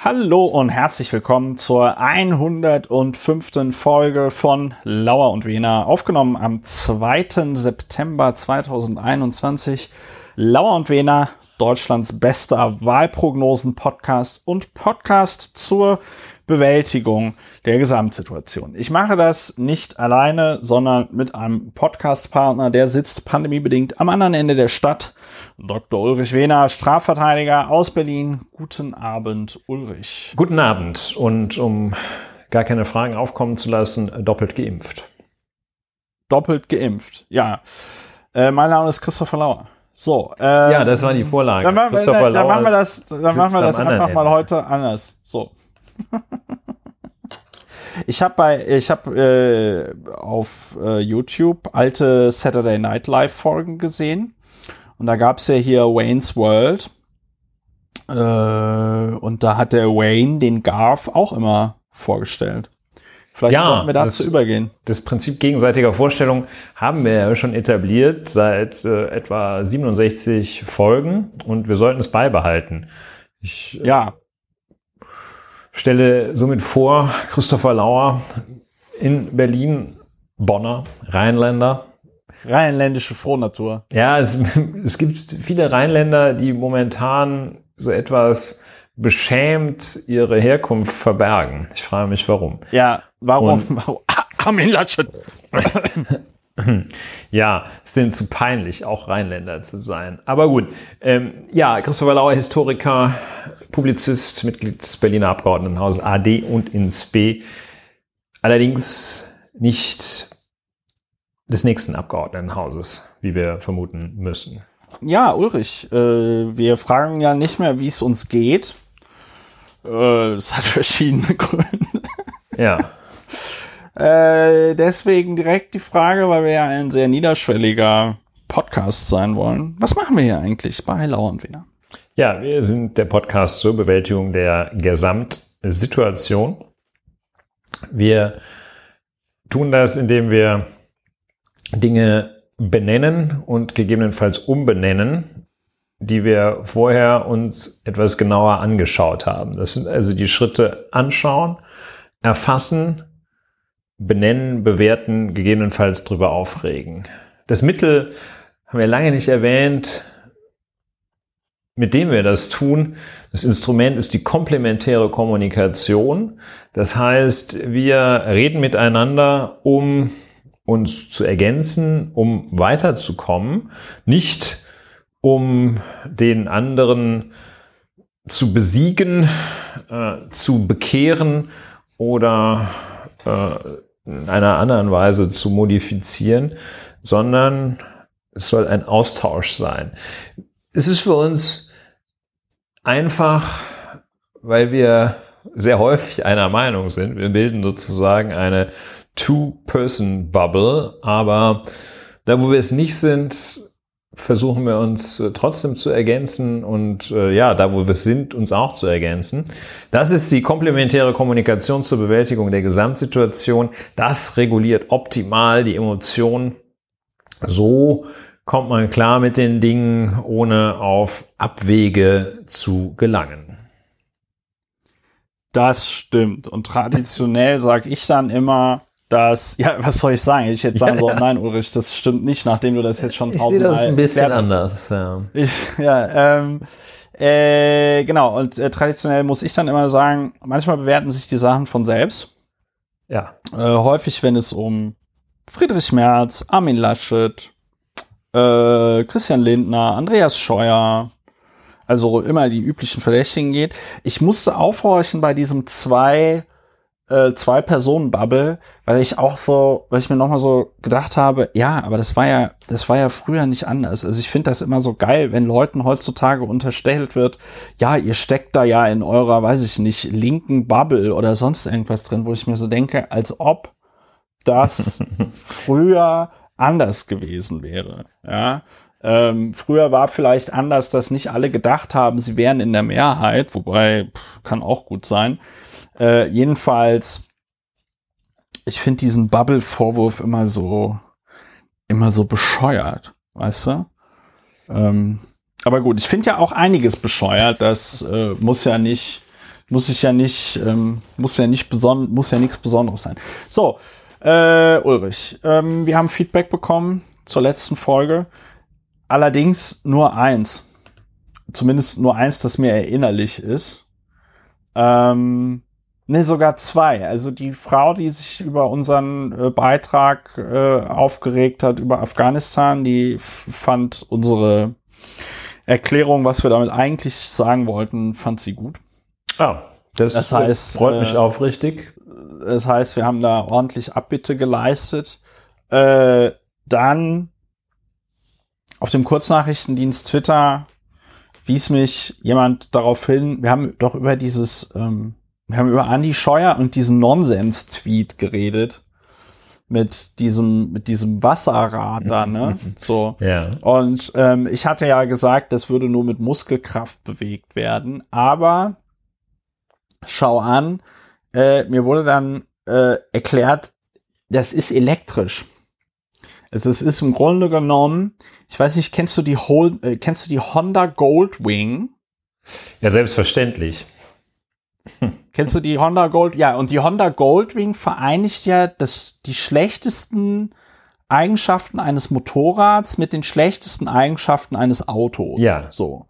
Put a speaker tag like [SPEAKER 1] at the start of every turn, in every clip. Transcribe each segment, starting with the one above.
[SPEAKER 1] Hallo und herzlich willkommen zur 105. Folge von Lauer und Wiener, aufgenommen am 2. September 2021. Lauer und Wiener, Deutschlands bester Wahlprognosen-Podcast und Podcast zur Bewältigung der Gesamtsituation. Ich mache das nicht alleine, sondern mit einem Podcast-Partner, der sitzt pandemiebedingt am anderen Ende der Stadt. Dr. Ulrich Wehner, Strafverteidiger aus Berlin. Guten Abend, Ulrich.
[SPEAKER 2] Guten Abend und um gar keine Fragen aufkommen zu lassen, doppelt geimpft.
[SPEAKER 1] Doppelt geimpft, ja. Äh, mein Name ist Christopher Lauer. So,
[SPEAKER 2] ähm, ja, das war die Vorlage.
[SPEAKER 1] Dann, machen, dann, dann machen wir das, dann machen wir das einfach mal heute anders. So. ich habe bei, ich habe äh, auf äh, YouTube alte Saturday Night Live Folgen gesehen und da gab's ja hier Wayne's World äh, und da hat der Wayne den Garth auch immer vorgestellt. Vielleicht ja, sollten wir dazu das, übergehen.
[SPEAKER 2] Das Prinzip gegenseitiger Vorstellung haben wir ja schon etabliert seit äh, etwa 67 Folgen und wir sollten es beibehalten.
[SPEAKER 1] Ich, ja
[SPEAKER 2] stelle somit vor, Christopher Lauer in Berlin, Bonner, Rheinländer.
[SPEAKER 1] Rheinländische Frohnatur.
[SPEAKER 2] Ja, es, es gibt viele Rheinländer, die momentan so etwas beschämt ihre Herkunft verbergen. Ich frage mich, warum.
[SPEAKER 1] Ja, warum? Und, Armin Laschet.
[SPEAKER 2] Ja, es sind zu peinlich, auch Rheinländer zu sein. Aber gut, ähm, ja, Christopher Lauer, Historiker, Publizist, Mitglied des Berliner Abgeordnetenhauses AD und ins B. Allerdings nicht des nächsten Abgeordnetenhauses, wie wir vermuten müssen.
[SPEAKER 1] Ja, Ulrich, äh, wir fragen ja nicht mehr, wie es uns geht. Äh, es hat verschiedene Gründe.
[SPEAKER 2] Ja.
[SPEAKER 1] Äh, deswegen direkt die Frage, weil wir ja ein sehr niederschwelliger Podcast sein wollen. Was machen wir hier eigentlich bei Lauer und Wiener?
[SPEAKER 2] Ja, wir sind der Podcast zur Bewältigung der Gesamtsituation. Wir tun das, indem wir Dinge benennen und gegebenenfalls umbenennen, die wir vorher uns etwas genauer angeschaut haben. Das sind also die Schritte anschauen, erfassen, benennen, bewerten, gegebenenfalls drüber aufregen. Das Mittel haben wir lange nicht erwähnt, mit dem wir das tun. Das Instrument ist die komplementäre Kommunikation. Das heißt, wir reden miteinander, um uns zu ergänzen, um weiterzukommen, nicht um den anderen zu besiegen, äh, zu bekehren oder äh, in einer anderen Weise zu modifizieren, sondern es soll ein Austausch sein. Es ist für uns einfach, weil wir sehr häufig einer Meinung sind. Wir bilden sozusagen eine Two-Person-Bubble, aber da, wo wir es nicht sind, versuchen wir uns äh, trotzdem zu ergänzen und äh, ja, da wo wir sind, uns auch zu ergänzen. Das ist die komplementäre Kommunikation zur Bewältigung der Gesamtsituation. Das reguliert optimal die Emotionen. So kommt man klar mit den Dingen, ohne auf Abwege zu gelangen.
[SPEAKER 1] Das stimmt. Und traditionell sage ich dann immer, dass, ja, was soll ich sagen? Ich jetzt sagen ja, so, nein, Ulrich, das stimmt nicht, nachdem du das jetzt schon
[SPEAKER 2] tausendmal... Ich sehe das ein bisschen anders, ja.
[SPEAKER 1] Ich, ja, ähm, äh, genau, und äh, traditionell muss ich dann immer sagen, manchmal bewerten sich die Sachen von selbst.
[SPEAKER 2] Ja.
[SPEAKER 1] Äh, häufig, wenn es um Friedrich Merz, Armin Laschet, äh, Christian Lindner, Andreas Scheuer, also immer die üblichen Verdächtigen geht. Ich musste aufhorchen bei diesem zwei äh, zwei Personen Bubble, weil ich auch so, weil ich mir nochmal so gedacht habe, ja, aber das war ja, das war ja früher nicht anders. Also ich finde das immer so geil, wenn Leuten heutzutage unterstellt wird, ja, ihr steckt da ja in eurer, weiß ich nicht, linken Bubble oder sonst irgendwas drin, wo ich mir so denke, als ob das früher anders gewesen wäre. Ja. Ähm, früher war vielleicht anders, dass nicht alle gedacht haben, sie wären in der Mehrheit, wobei pff, kann auch gut sein. Äh, jedenfalls, ich finde diesen Bubble-Vorwurf immer so, immer so bescheuert, weißt du? Ähm, aber gut, ich finde ja auch einiges bescheuert. Das äh, muss ja nicht muss ich ja nicht, ähm, muss ja nicht beson muss ja nichts Besonderes sein. So, äh, Ulrich, ähm, wir haben Feedback bekommen zur letzten Folge. Allerdings nur eins. Zumindest nur eins, das mir erinnerlich ist. Ähm, ne, sogar zwei. Also die Frau, die sich über unseren äh, Beitrag äh, aufgeregt hat über Afghanistan, die fand unsere Erklärung, was wir damit eigentlich sagen wollten, fand sie gut.
[SPEAKER 2] Ah, das, das heißt, freut mich äh, aufrichtig.
[SPEAKER 1] Das heißt, wir haben da ordentlich Abbitte geleistet. Äh, dann auf dem Kurznachrichtendienst Twitter wies mich jemand darauf hin, wir haben doch über dieses, ähm, wir haben über Andy Scheuer und diesen Nonsens-Tweet geredet. Mit diesem, mit diesem Wasserrad da, ne? So.
[SPEAKER 2] Ja.
[SPEAKER 1] Und ähm, ich hatte ja gesagt, das würde nur mit Muskelkraft bewegt werden. Aber schau an, äh, mir wurde dann äh, erklärt, das ist elektrisch. Also es ist im Grunde genommen, ich weiß nicht, kennst du die, Hol äh, kennst du die Honda Goldwing?
[SPEAKER 2] Ja, selbstverständlich.
[SPEAKER 1] Kennst du die Honda Gold? Ja, und die Honda Goldwing vereinigt ja das, die schlechtesten Eigenschaften eines Motorrads mit den schlechtesten Eigenschaften eines Autos.
[SPEAKER 2] Ja.
[SPEAKER 1] So.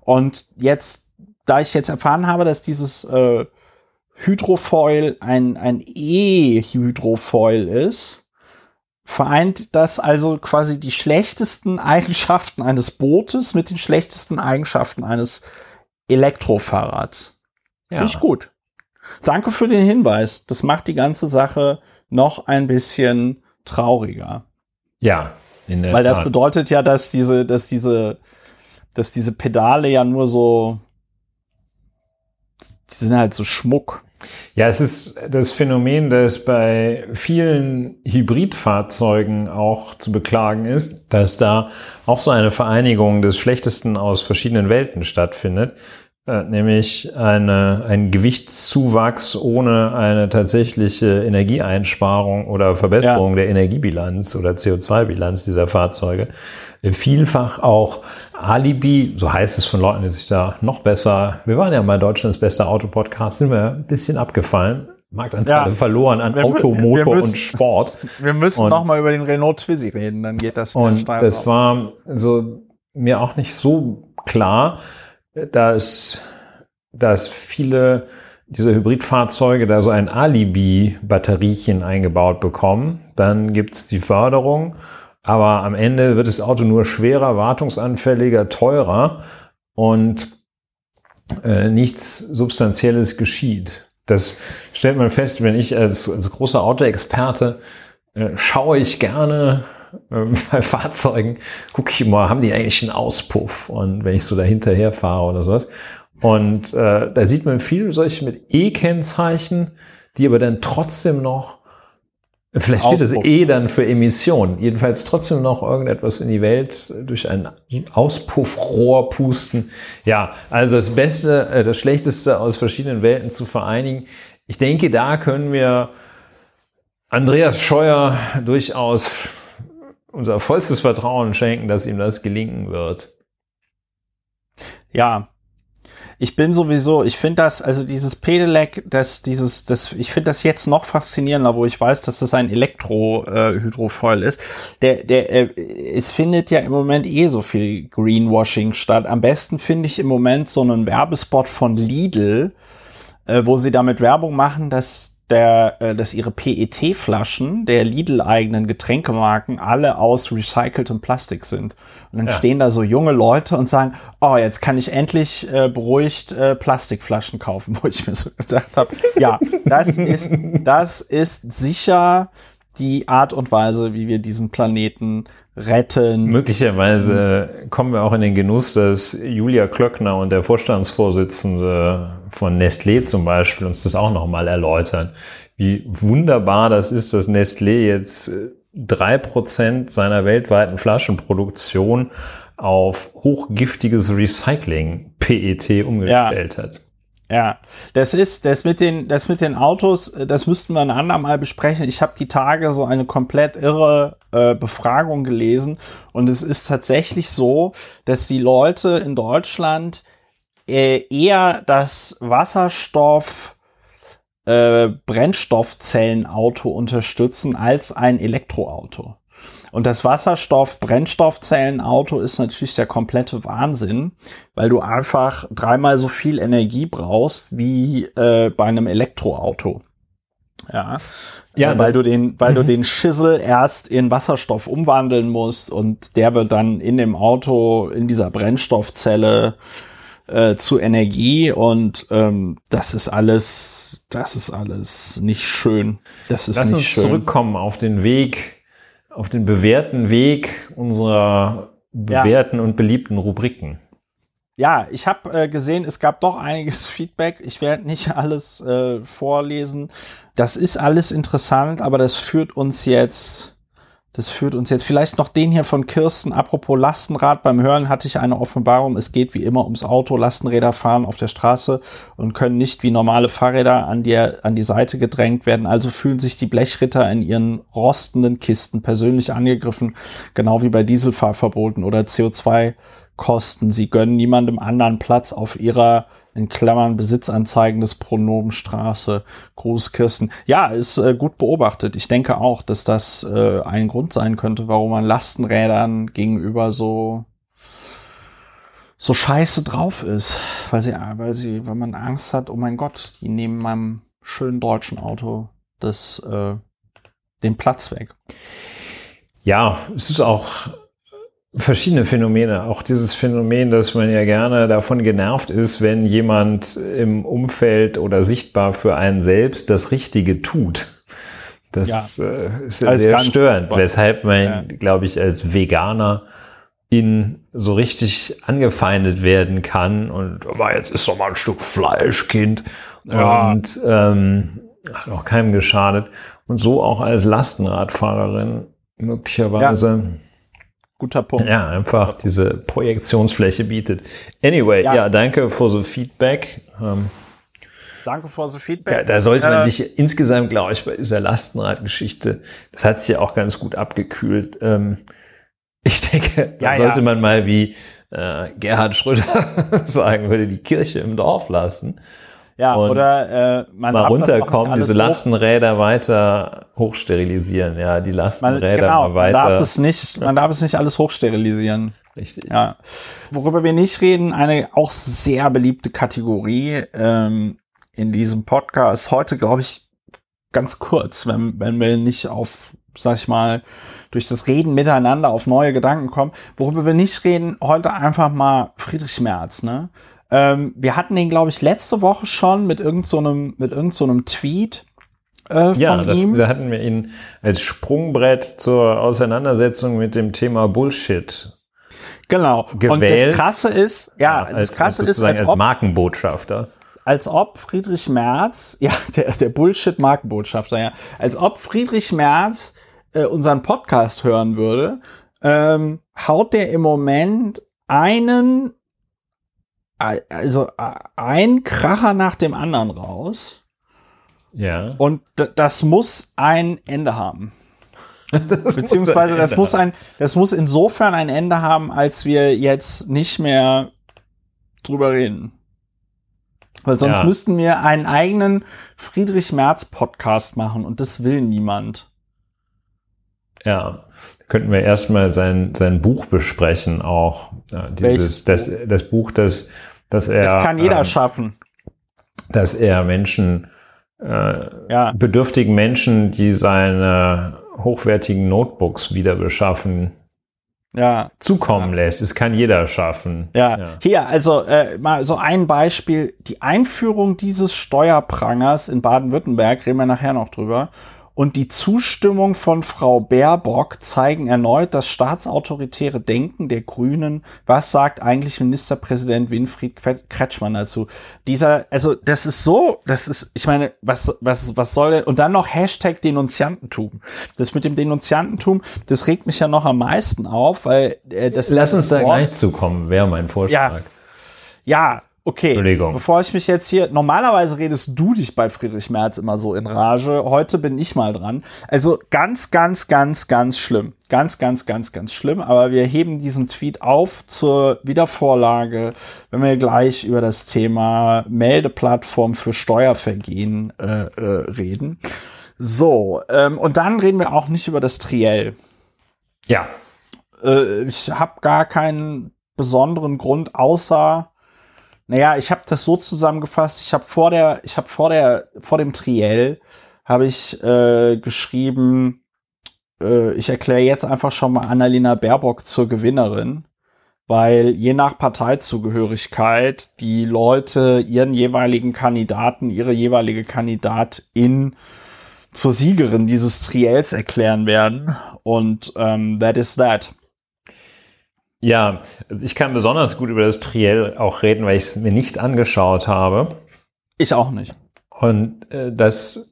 [SPEAKER 1] Und jetzt, da ich jetzt erfahren habe, dass dieses äh, Hydrofoil ein, ein E-Hydrofoil ist, vereint das also quasi die schlechtesten Eigenschaften eines Bootes mit den schlechtesten Eigenschaften eines Elektrofahrrads. Ja. Finde ich gut. Danke für den Hinweis. Das macht die ganze Sache noch ein bisschen trauriger.
[SPEAKER 2] Ja,
[SPEAKER 1] in der Weil das bedeutet ja, dass diese, dass diese, dass diese Pedale ja nur so, die sind halt so Schmuck.
[SPEAKER 2] Ja, es ist das Phänomen, das bei vielen Hybridfahrzeugen auch zu beklagen ist, dass da auch so eine Vereinigung des Schlechtesten aus verschiedenen Welten stattfindet. Äh, nämlich eine, ein Gewichtszuwachs ohne eine tatsächliche Energieeinsparung oder Verbesserung ja. der Energiebilanz oder CO2-Bilanz dieser Fahrzeuge. Vielfach auch Alibi, so heißt es von Leuten, die sich da noch besser, wir waren ja mal Deutschlands bester Autopodcast, sind wir ein bisschen abgefallen. Marktanteile ja. verloren an wir, Auto, Motor müssen, und Sport.
[SPEAKER 1] Wir müssen noch mal über den Renault Twizy reden, dann geht das
[SPEAKER 2] Und das auf. war so mir auch nicht so klar, dass, dass viele dieser Hybridfahrzeuge da so ein Alibi-Batteriechen eingebaut bekommen. Dann gibt es die Förderung, aber am Ende wird das Auto nur schwerer, wartungsanfälliger, teurer und äh, nichts Substanzielles geschieht. Das stellt man fest, wenn ich als, als großer Autoexperte äh, schaue ich gerne ähm, bei Fahrzeugen gucke ich mal, haben die eigentlich einen Auspuff? Und wenn ich so dahinterher fahre oder sowas. Und äh, da sieht man viele solche mit E-Kennzeichen, die aber dann trotzdem noch, vielleicht steht das E dann für Emissionen, jedenfalls trotzdem noch irgendetwas in die Welt durch ein Auspuffrohr pusten. Ja, also das Beste, äh, das Schlechteste aus verschiedenen Welten zu vereinigen. Ich denke, da können wir Andreas Scheuer durchaus unser vollstes Vertrauen schenken, dass ihm das gelingen wird.
[SPEAKER 1] Ja, ich bin sowieso, ich finde das, also dieses Pedelec, das, dieses, das, ich finde das jetzt noch faszinierender, wo ich weiß, dass das ein Elektro-Hydrofoil äh, ist. Der, der, äh, es findet ja im Moment eh so viel Greenwashing statt. Am besten finde ich im Moment so einen Werbespot von Lidl, äh, wo sie damit Werbung machen, dass der, äh, dass ihre PET-Flaschen der Lidl-eigenen Getränkemarken alle aus recyceltem Plastik sind. Und dann ja. stehen da so junge Leute und sagen, oh, jetzt kann ich endlich äh, beruhigt äh, Plastikflaschen kaufen, wo ich mir so gedacht habe, ja, das ist, das ist sicher die Art und Weise, wie wir diesen Planeten retten.
[SPEAKER 2] Möglicherweise kommen wir auch in den Genuss, dass Julia Klöckner und der Vorstandsvorsitzende von Nestlé zum Beispiel uns das auch nochmal erläutern, wie wunderbar das ist, dass Nestlé jetzt drei Prozent seiner weltweiten Flaschenproduktion auf hochgiftiges Recycling PET umgestellt ja. hat.
[SPEAKER 1] Ja, das ist das mit den das mit den Autos, äh, das müssten wir ein andermal besprechen. Ich habe die Tage so eine komplett irre äh, Befragung gelesen und es ist tatsächlich so, dass die Leute in Deutschland äh, eher das Wasserstoff äh, Brennstoffzellenauto unterstützen als ein Elektroauto. Und das Wasserstoff-Brennstoffzellenauto ist natürlich der komplette Wahnsinn, weil du einfach dreimal so viel Energie brauchst wie äh, bei einem Elektroauto. Ja, ja äh, weil du den, weil du den Schissel erst in Wasserstoff umwandeln musst und der wird dann in dem Auto in dieser Brennstoffzelle äh, zu Energie und ähm, das ist alles, das ist alles nicht schön. Das ist
[SPEAKER 2] Lass
[SPEAKER 1] nicht
[SPEAKER 2] uns
[SPEAKER 1] schön.
[SPEAKER 2] zurückkommen auf den Weg, auf den bewährten Weg unserer bewährten ja. und beliebten Rubriken.
[SPEAKER 1] Ja, ich habe äh, gesehen, es gab doch einiges Feedback. Ich werde nicht alles äh, vorlesen. Das ist alles interessant, aber das führt uns jetzt, das führt uns jetzt vielleicht noch den hier von Kirsten. Apropos Lastenrad. Beim Hören hatte ich eine Offenbarung. Es geht wie immer ums Auto. Lastenräder fahren auf der Straße und können nicht wie normale Fahrräder an die, an die Seite gedrängt werden. Also fühlen sich die Blechritter in ihren rostenden Kisten persönlich angegriffen. Genau wie bei Dieselfahrverboten oder CO2 Kosten. Sie gönnen niemandem anderen Platz auf ihrer, in Klammern, Besitzanzeigen des Pronomenstraße. Gruß Kirsten. Ja, ist äh, gut beobachtet. Ich denke auch, dass das äh, ein Grund sein könnte, warum man Lastenrädern gegenüber so so scheiße drauf ist, weil sie, weil sie, wenn man Angst hat, oh mein Gott, die nehmen meinem schönen deutschen Auto das, äh, den Platz weg.
[SPEAKER 2] Ja, es ist auch verschiedene Phänomene. Auch dieses Phänomen, dass man ja gerne davon genervt ist, wenn jemand im Umfeld oder sichtbar für einen selbst das Richtige tut. Das ja. äh, ist ja also sehr störend, furchtbar. weshalb man, ja. glaube ich, als Veganer in so richtig angefeindet werden kann und aber jetzt ist doch mal ein Stück Fleisch, Kind. Ja. Und ähm, hat auch keinem geschadet. Und so auch als Lastenradfahrerin möglicherweise
[SPEAKER 1] Guter Punkt.
[SPEAKER 2] Ja, einfach diese Projektionsfläche bietet. Anyway, ja, ja danke für so Feedback. Ähm,
[SPEAKER 1] danke für so Feedback.
[SPEAKER 2] Da, da sollte man äh, sich insgesamt, glaube ich, bei dieser Lastenradgeschichte, das hat sich ja auch ganz gut abgekühlt. Ähm, ich denke, da ja, sollte ja. man mal wie äh, Gerhard Schröder sagen würde, die Kirche im Dorf lassen.
[SPEAKER 1] Ja, und oder äh,
[SPEAKER 2] man mal runterkommen, diese Lastenräder hoch. weiter hochsterilisieren, ja, die Lastenräder man, genau, mal weiter.
[SPEAKER 1] Man darf es nicht, man darf es nicht alles hochsterilisieren.
[SPEAKER 2] Richtig.
[SPEAKER 1] Ja. Worüber wir nicht reden, eine auch sehr beliebte Kategorie ähm, in diesem Podcast. Heute, glaube ich, ganz kurz, wenn, wenn wir nicht auf, sag ich mal, durch das Reden miteinander auf neue Gedanken kommen. Worüber wir nicht reden, heute einfach mal Friedrich Merz, ne? Ähm, wir hatten den, glaube ich, letzte Woche schon mit irgendeinem so mit irgend so Tweet.
[SPEAKER 2] Äh, ja, das, da hatten wir ihn als Sprungbrett zur Auseinandersetzung mit dem Thema Bullshit
[SPEAKER 1] Genau.
[SPEAKER 2] Gewählt. Und
[SPEAKER 1] das Krasse ist, ja, ja als,
[SPEAKER 2] das Krasse als ist, als, als Markenbotschafter.
[SPEAKER 1] Als ob Friedrich Merz, ja, der, der Bullshit-Markenbotschafter, ja, als ob Friedrich Merz äh, unseren Podcast hören würde, ähm, haut der im Moment einen also ein Kracher nach dem anderen raus.
[SPEAKER 2] Ja.
[SPEAKER 1] Und das muss ein Ende haben. Das Beziehungsweise das muss ein, das muss insofern ein Ende haben, als wir jetzt nicht mehr drüber reden. Weil sonst ja. müssten wir einen eigenen Friedrich Merz Podcast machen und das will niemand.
[SPEAKER 2] Ja, könnten wir erstmal sein, sein Buch besprechen auch. Ja, dieses, das, das Buch, das dass er.
[SPEAKER 1] Das kann jeder ähm, schaffen.
[SPEAKER 2] Dass er Menschen, äh, ja. bedürftigen Menschen, die seine hochwertigen Notebooks wieder beschaffen, ja. zukommen ja. lässt. Es kann jeder schaffen.
[SPEAKER 1] Ja, ja. hier, also äh, mal so ein Beispiel. Die Einführung dieses Steuerprangers in Baden-Württemberg, reden wir nachher noch drüber und die Zustimmung von Frau Baerbock zeigen erneut das staatsautoritäre Denken der Grünen. Was sagt eigentlich Ministerpräsident Winfried Kretschmann dazu? Dieser, also das ist so, das ist, ich meine, was, was, was soll denn? Und dann noch Hashtag Denunziantentum. Das mit dem Denunziantentum, das regt mich ja noch am meisten auf, weil äh, das.
[SPEAKER 2] Lass uns da Wort, gleich zukommen, wäre mein Vorschlag.
[SPEAKER 1] Ja, ja Okay,
[SPEAKER 2] Überlegung.
[SPEAKER 1] bevor ich mich jetzt hier, normalerweise redest du dich bei Friedrich Merz immer so in Rage, heute bin ich mal dran. Also ganz, ganz, ganz, ganz schlimm. Ganz, ganz, ganz, ganz schlimm, aber wir heben diesen Tweet auf zur Wiedervorlage, wenn wir gleich über das Thema Meldeplattform für Steuervergehen äh, äh, reden. So, ähm, und dann reden wir auch nicht über das Triell.
[SPEAKER 2] Ja,
[SPEAKER 1] Äh, ich habe gar keinen besonderen Grund, außer naja, ich habe das so zusammengefasst. Ich habe vor der, ich habe vor der, vor dem Triell habe ich äh, geschrieben. Äh, ich erkläre jetzt einfach schon mal Annalena Baerbock zur Gewinnerin, weil je nach Parteizugehörigkeit die Leute ihren jeweiligen Kandidaten, ihre jeweilige Kandidatin zur Siegerin dieses Triels erklären werden. Und ähm, that is that.
[SPEAKER 2] Ja. Also ich kann besonders gut über das Triell auch reden, weil ich es mir nicht angeschaut habe.
[SPEAKER 1] Ich auch nicht.
[SPEAKER 2] Und äh, das,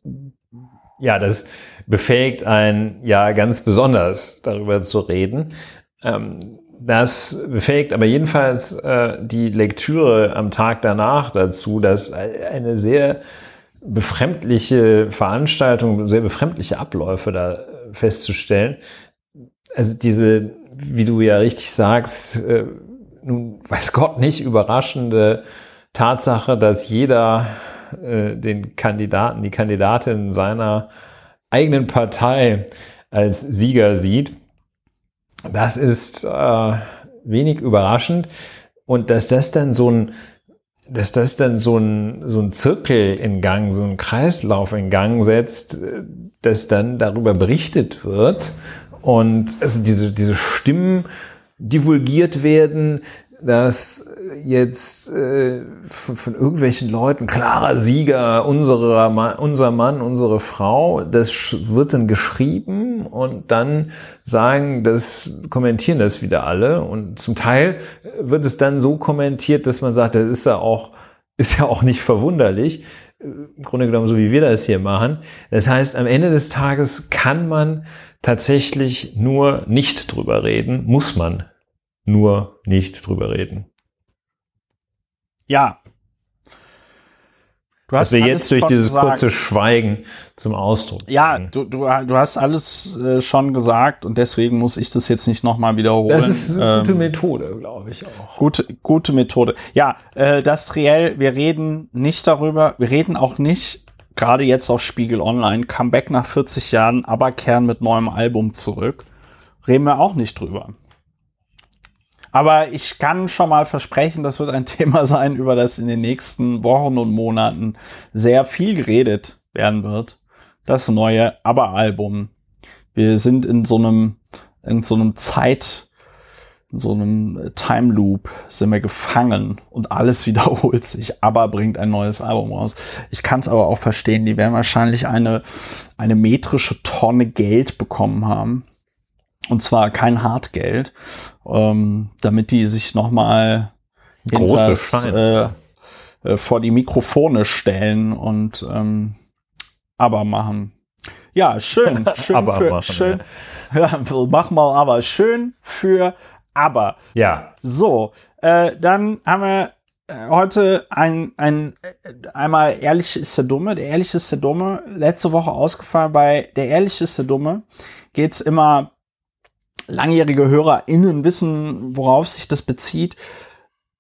[SPEAKER 2] ja, das befähigt einen ja ganz besonders darüber zu reden. Ähm, das befähigt aber jedenfalls äh, die Lektüre am Tag danach dazu, dass eine sehr befremdliche Veranstaltung, sehr befremdliche Abläufe da festzustellen. Also diese, wie du ja richtig sagst, äh, nun weiß Gott nicht überraschende Tatsache, dass jeder äh, den Kandidaten, die Kandidatin seiner eigenen Partei als Sieger sieht. Das ist äh, wenig überraschend. Und dass das dann so ein, dass das dann so ein, so ein Zirkel in Gang, so ein Kreislauf in Gang setzt, äh, dass dann darüber berichtet wird und also diese, diese Stimmen divulgiert werden, dass jetzt äh, von, von irgendwelchen Leuten klarer Sieger, unserer, unser Mann, unsere Frau, das wird dann geschrieben und dann sagen, das kommentieren das wieder alle. Und zum Teil wird es dann so kommentiert, dass man sagt, das ist ja auch ist ja auch nicht verwunderlich, im Grunde genommen so wie wir das hier machen. Das heißt, am Ende des Tages kann man tatsächlich nur nicht drüber reden, muss man nur nicht drüber reden.
[SPEAKER 1] Ja. Du
[SPEAKER 2] wir
[SPEAKER 1] alles
[SPEAKER 2] jetzt durch dieses
[SPEAKER 1] gesagt.
[SPEAKER 2] kurze Schweigen zum Ausdruck
[SPEAKER 1] Ja, du, du, du hast alles äh, schon gesagt und deswegen muss ich das jetzt nicht nochmal wiederholen.
[SPEAKER 2] Das ist eine gute
[SPEAKER 1] Ähm,
[SPEAKER 2] Methode, glaube ich auch.
[SPEAKER 1] Gute, gute Methode. Ja, äh, das Triell, wir reden nicht darüber, wir reden auch nicht, gerade jetzt auf Spiegel Online, Comeback nach 40 Jahren, aber Kern mit neuem Album zurück. Reden wir auch nicht drüber. Aber ich kann schon mal versprechen, das wird ein Thema sein, über das in den nächsten Wochen und Monaten sehr viel geredet werden wird. Das neue Aber-Album. Wir sind in so einem, in so einem Zeit, in so einem Time Loop sind wir gefangen und alles wiederholt sich. Aber bringt ein neues Album raus. Ich kann es aber auch verstehen. Die werden wahrscheinlich eine, eine metrische Tonne Geld bekommen haben. Und zwar kein Hartgeld, ähm, damit die sich noch mal
[SPEAKER 2] Große
[SPEAKER 1] hinters,
[SPEAKER 2] Scheine.
[SPEAKER 1] äh, äh, vor die Mikrofone stellen und ähm, aber machen. Ja, schön, schön
[SPEAKER 2] Aber
[SPEAKER 1] für,
[SPEAKER 2] machen,
[SPEAKER 1] schön. Ja, mach mal aber schön für aber.
[SPEAKER 2] Ja,
[SPEAKER 1] So, äh, dann haben wir äh, heute ein, ein äh, einmal ehrlich ist der Dumme. Der ehrlich ist der Dumme. Letzte Woche ausgefallen bei der ehrlich ist der Dumme geht's immer langjährige HörerInnen wissen, worauf sich das bezieht.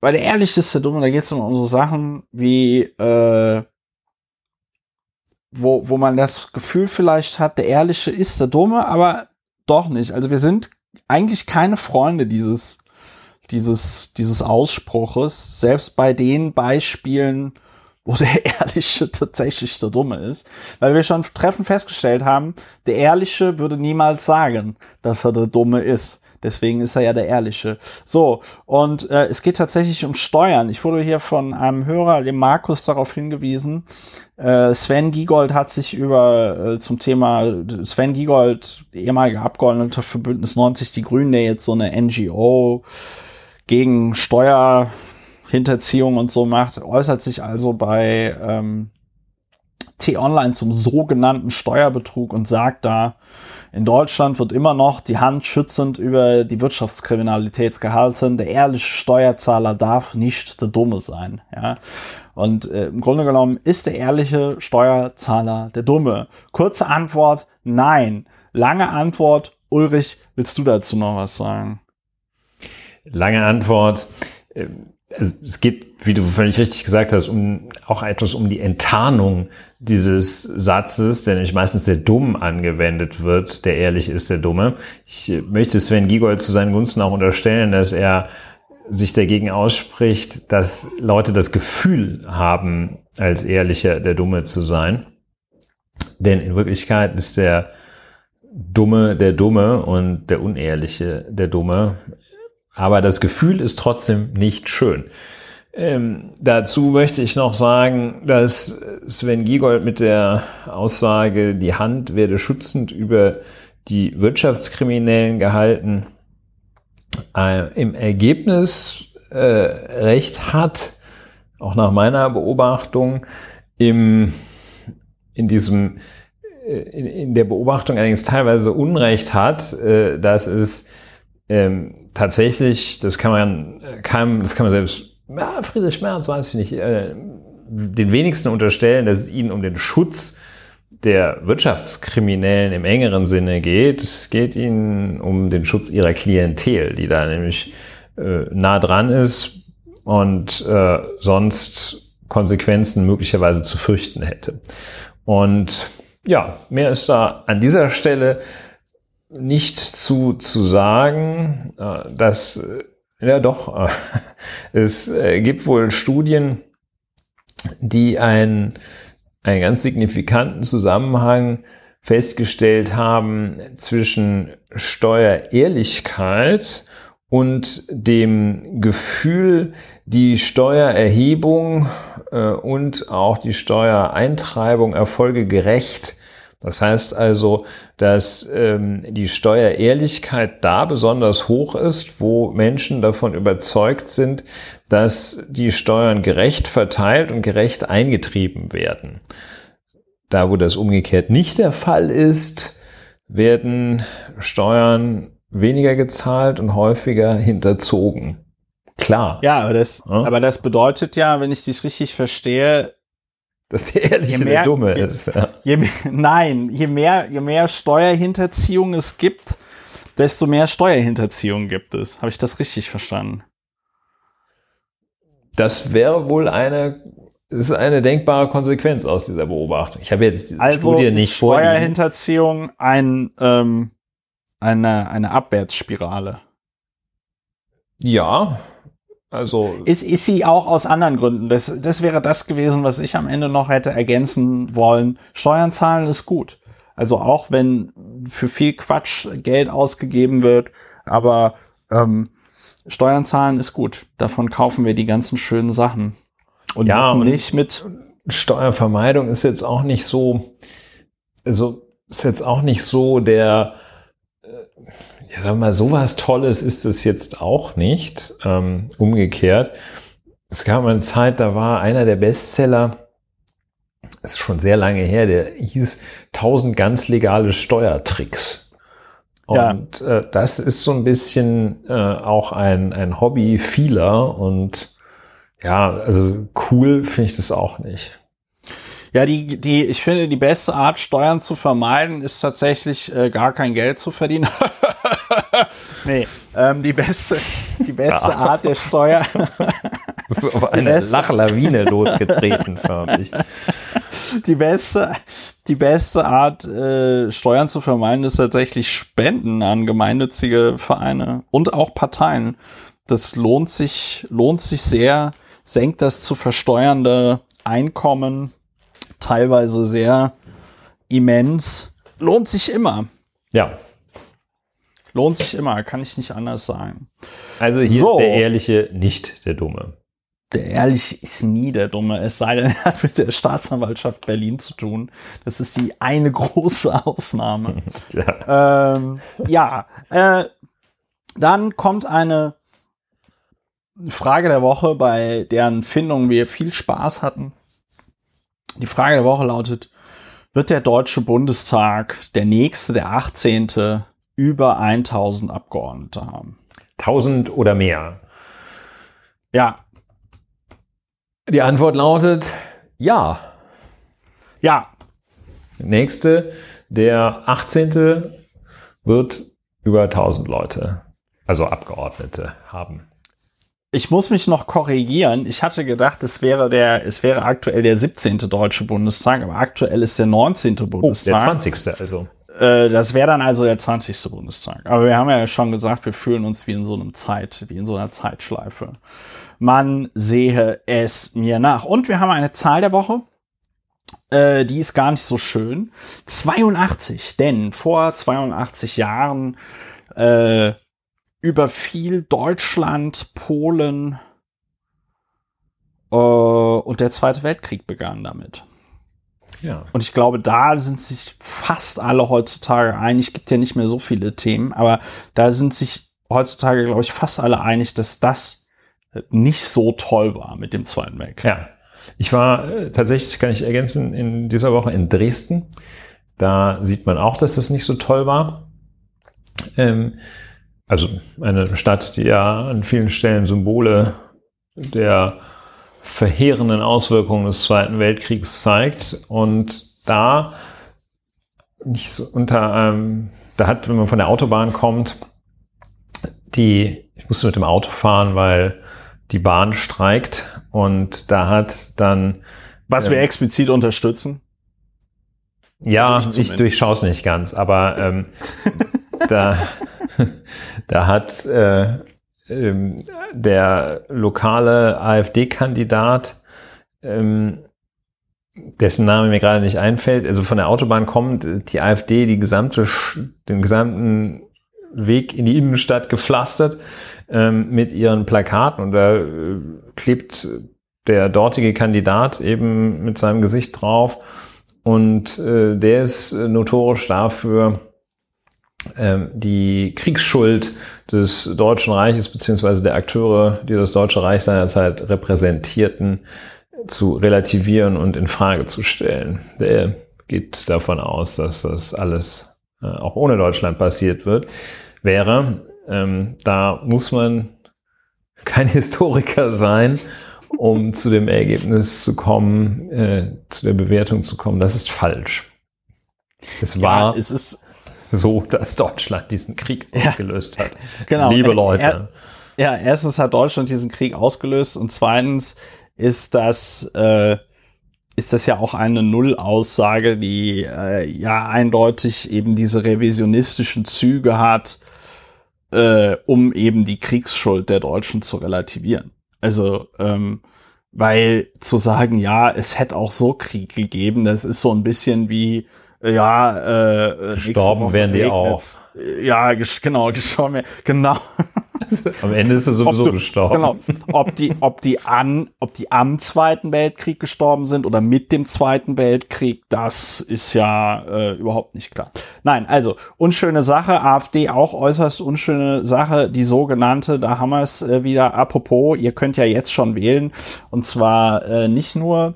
[SPEAKER 1] Bei der ehrlich ist der Dumme, da geht's immer um so Sachen wie äh, wo, wo man das Gefühl vielleicht hat, der Ehrliche ist der Dumme, aber doch nicht. Also wir sind eigentlich keine Freunde dieses, dieses, dieses Ausspruches, selbst bei den Beispielen, wo der Ehrliche tatsächlich der Dumme ist, weil wir schon treffend festgestellt haben, der Ehrliche würde niemals sagen, dass er der Dumme ist. Deswegen ist er ja der Ehrliche. So, und äh, es geht tatsächlich um Steuern. Ich wurde hier von einem Hörer, dem Markus, darauf hingewiesen. Äh, Sven Giegold hat sich über äh, zum Thema Sven Giegold, ehemaliger Abgeordneter für Bündnis 90 Die Grünen, der jetzt so eine NGO gegen Steuerhinterziehung und so macht, äußert sich also bei ähm, T-Online zum sogenannten Steuerbetrug und sagt da, in Deutschland wird immer noch die Hand schützend über die Wirtschaftskriminalität gehalten. Der ehrliche Steuerzahler darf nicht der Dumme sein. Ja? Und äh, im Grunde genommen ist der ehrliche Steuerzahler der Dumme. Kurze Antwort, nein. Lange Antwort, Ulrich, willst du dazu noch was sagen?
[SPEAKER 2] Lange Antwort. Also es geht, wie du völlig richtig gesagt hast, um auch etwas um die Enttarnung dieses Satzes, der nämlich meistens der Dumm angewendet wird, der ehrlich ist der Dumme. Ich möchte Sven Giegold zu seinen Gunsten auch unterstellen, dass er sich dagegen ausspricht, dass Leute das Gefühl haben, als Ehrlicher der Dumme zu sein. Denn in Wirklichkeit ist der Dumme der Dumme und der Unehrliche der Dumme. Aber das Gefühl ist trotzdem nicht schön. Ähm, dazu möchte ich noch sagen, dass Sven Giegold mit der Aussage, die Hand werde schützend über die Wirtschaftskriminellen gehalten, äh, im Ergebnis äh, recht hat, auch nach meiner Beobachtung, im, in diesem äh, in, in der Beobachtung allerdings teilweise Unrecht hat, äh, dass es ähm, tatsächlich, das kann man, kann, das kann man selbst, ja, Friedrich Merz weiß ich nicht, äh, den wenigsten unterstellen, dass es ihnen um den Schutz der Wirtschaftskriminellen im engeren Sinne geht. Es geht ihnen um den Schutz ihrer Klientel, die da nämlich äh, nah dran ist und äh, sonst Konsequenzen möglicherweise zu fürchten hätte. Und ja, mehr ist da an dieser Stelle nicht zu, zu sagen, äh, dass, äh, ja doch, äh, es gibt wohl Studien, die einen, einen ganz signifikanten Zusammenhang festgestellt haben zwischen Steuerehrlichkeit und dem Gefühl, die Steuererhebung und auch die Steuereintreibung erfolge gerecht das heißt also, dass ähm, die Steuerehrlichkeit da besonders hoch ist, wo Menschen davon überzeugt sind, dass die Steuern gerecht verteilt und gerecht eingetrieben werden. Da, wo das umgekehrt nicht der Fall ist, werden Steuern weniger gezahlt und häufiger hinterzogen. Klar.
[SPEAKER 1] Ja, aber das, ja? aber das bedeutet ja, wenn ich dich richtig verstehe,
[SPEAKER 2] dass der Ehrliche je mehr, der Dumme je, ist. Ja.
[SPEAKER 1] Je nein, je mehr, je mehr Steuerhinterziehung es gibt, desto mehr Steuerhinterziehung gibt es. Habe ich das richtig verstanden?
[SPEAKER 2] Das wäre wohl eine, ist eine denkbare Konsequenz aus dieser Beobachtung. Ich habe jetzt
[SPEAKER 1] die also Studie nicht vor. Steuerhinterziehung ein, ähm, eine, eine Abwärtsspirale.
[SPEAKER 2] Ja, also
[SPEAKER 1] ist, ist sie auch aus anderen Gründen. Das, das wäre das gewesen, was ich am Ende noch hätte ergänzen wollen. Steuern zahlen ist gut. Also auch wenn für viel Quatsch Geld ausgegeben wird, aber ähm, Steuern zahlen ist gut. Davon kaufen wir die ganzen schönen Sachen.
[SPEAKER 2] Und ja, und nicht mit Steuervermeidung ist jetzt auch nicht so, also ist jetzt auch nicht so der ja, sag mal, sowas Tolles ist es jetzt auch nicht. Ähm, umgekehrt. Es gab mal eine Zeit, da war einer der Bestseller, das ist schon sehr lange her, der hieß 1000 ganz legale Steuertricks. Und ja. äh, das ist so ein bisschen äh, auch ein, ein Hobby vieler und ja, also cool finde ich das auch nicht.
[SPEAKER 1] Ja, die, die, ich finde, die beste Art, Steuern zu vermeiden, ist tatsächlich äh, gar kein Geld zu verdienen. nee, ähm, die beste, die beste. Art der Steuer.
[SPEAKER 2] so auf eine beste, Lachlawine losgetreten, förmlich.
[SPEAKER 1] Die beste, die beste Art, äh, Steuern zu vermeiden, ist tatsächlich Spenden an gemeinnützige Vereine und auch Parteien. Das lohnt sich, lohnt sich sehr, senkt das zu versteuernde Einkommen teilweise sehr immens. Lohnt sich immer.
[SPEAKER 2] Ja.
[SPEAKER 1] Lohnt sich immer, kann ich nicht anders sagen.
[SPEAKER 2] Also hier so. ist der Ehrliche nicht der Dumme.
[SPEAKER 1] Der Ehrliche ist nie der Dumme, es sei denn, er hat mit der Staatsanwaltschaft Berlin zu tun. Das ist die eine große Ausnahme. ja, ähm, ja äh, dann kommt eine Frage der Woche, bei deren Findung wir viel Spaß hatten. Die Frage der Woche lautet, wird der Deutsche Bundestag, der nächste, der 18., über 1000 Abgeordnete haben?
[SPEAKER 2] 1000 oder mehr?
[SPEAKER 1] Ja.
[SPEAKER 2] Die Antwort lautet ja.
[SPEAKER 1] Ja.
[SPEAKER 2] Nächste, der 18. wird über 1000 Leute, also Abgeordnete haben.
[SPEAKER 1] Ich muss mich noch korrigieren. Ich hatte gedacht, es wäre der, es wäre aktuell der 17. Deutsche Bundestag, aber aktuell ist der 19. Bundestag.
[SPEAKER 2] Oh, der 20. also.
[SPEAKER 1] Äh, das wäre dann also der 20. Bundestag. Aber wir haben ja schon gesagt, wir fühlen uns wie in so einem Zeit, wie in so einer Zeitschleife. Man sehe es mir nach. Und wir haben eine Zahl der Woche. Äh, die ist gar nicht so schön. 82, denn vor 82 Jahren äh, überfiel Deutschland Polen äh, und der Zweite Weltkrieg begann damit.
[SPEAKER 2] Ja.
[SPEAKER 1] Und ich glaube, da sind sich fast alle heutzutage einig. Gibt ja nicht mehr so viele Themen, aber da sind sich heutzutage, glaube ich, fast alle einig, dass das nicht so toll war mit dem Zweiten Weltkrieg.
[SPEAKER 2] Ja. Ich war äh, tatsächlich, kann ich ergänzen, in dieser Woche in Dresden. Da sieht man auch, dass das nicht so toll war. Ähm, also eine Stadt, die ja an vielen Stellen Symbole der verheerenden Auswirkungen des Zweiten Weltkriegs zeigt. Und da nicht so unter ähm, da hat, wenn man von der Autobahn kommt, die, ich musste mit dem Auto fahren, weil die Bahn streikt und da hat dann.
[SPEAKER 1] Was wir explizit unterstützen.
[SPEAKER 2] Ja,
[SPEAKER 1] Also ich
[SPEAKER 2] ich durchschaue es nicht ganz, aber ähm, da, da hat äh, ähm, der lokale AfD-Kandidat, ähm, dessen Name mir gerade nicht einfällt, also von der Autobahn kommt, die AfD die gesamte, den gesamten Weg in die Innenstadt gepflastert ähm, mit ihren Plakaten. Und da äh, klebt der dortige Kandidat eben mit seinem Gesicht drauf. Und äh, der ist äh, notorisch dafür, die Kriegsschuld des Deutschen Reiches beziehungsweise der Akteure, die das Deutsche Reich seinerzeit repräsentierten, zu relativieren und in Frage zu stellen. Der geht davon aus, dass das alles äh, auch ohne Deutschland passiert wird, wäre. Ähm, da muss man kein Historiker sein, um zu dem Ergebnis zu kommen, äh, zu der Bewertung zu kommen. Das ist falsch. Es war
[SPEAKER 1] ja, es ist
[SPEAKER 2] so, dass Deutschland diesen Krieg
[SPEAKER 1] Ja.
[SPEAKER 2] ausgelöst hat.
[SPEAKER 1] Genau.
[SPEAKER 2] Liebe
[SPEAKER 1] Er-
[SPEAKER 2] Leute.
[SPEAKER 1] Ja, erstens hat Deutschland diesen Krieg ausgelöst und zweitens ist das, äh, ist das ja auch eine Nullaussage, die äh, ja eindeutig eben diese revisionistischen Züge hat, äh, um eben die Kriegsschuld der Deutschen zu relativieren. Also, ähm, weil zu sagen, ja, es hätte auch so Krieg gegeben, das ist so ein bisschen wie, ja, äh,
[SPEAKER 2] Gestorben wären die
[SPEAKER 1] regnet's. Ja, genau, gestorben wären, genau.
[SPEAKER 2] Am Ende ist er sowieso
[SPEAKER 1] du-
[SPEAKER 2] gestorben.
[SPEAKER 1] Genau. Ob die, ob die an, ob die am Zweiten Weltkrieg gestorben sind oder mit dem Zweiten Weltkrieg, das ist ja äh, überhaupt nicht klar. Nein, also unschöne Sache. AfD auch äußerst unschöne Sache. Die sogenannte, da haben wir es äh, wieder. Apropos, ihr könnt ja jetzt schon wählen und zwar äh, nicht nur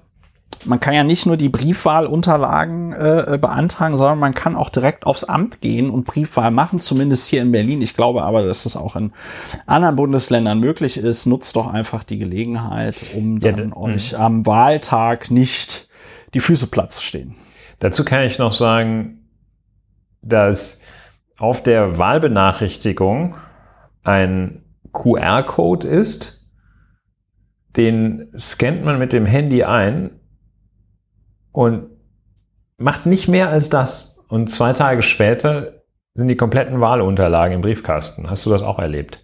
[SPEAKER 1] man kann ja nicht nur die Briefwahlunterlagen äh, beantragen, sondern man kann auch direkt aufs Amt gehen und Briefwahl machen, zumindest hier in Berlin. Ich glaube aber, dass das auch in anderen Bundesländern möglich ist. Nutzt doch einfach die Gelegenheit, um
[SPEAKER 2] Ja,
[SPEAKER 1] dann
[SPEAKER 2] d-
[SPEAKER 1] euch am Wahltag nicht die Füße platt zu stehen.
[SPEAKER 2] Dazu kann ich noch sagen, dass auf der Wahlbenachrichtigung ein QR-Code ist, den scannt man mit dem Handy ein und macht nicht mehr als das. Und zwei Tage später sind die kompletten Wahlunterlagen im Briefkasten. Hast du das auch erlebt?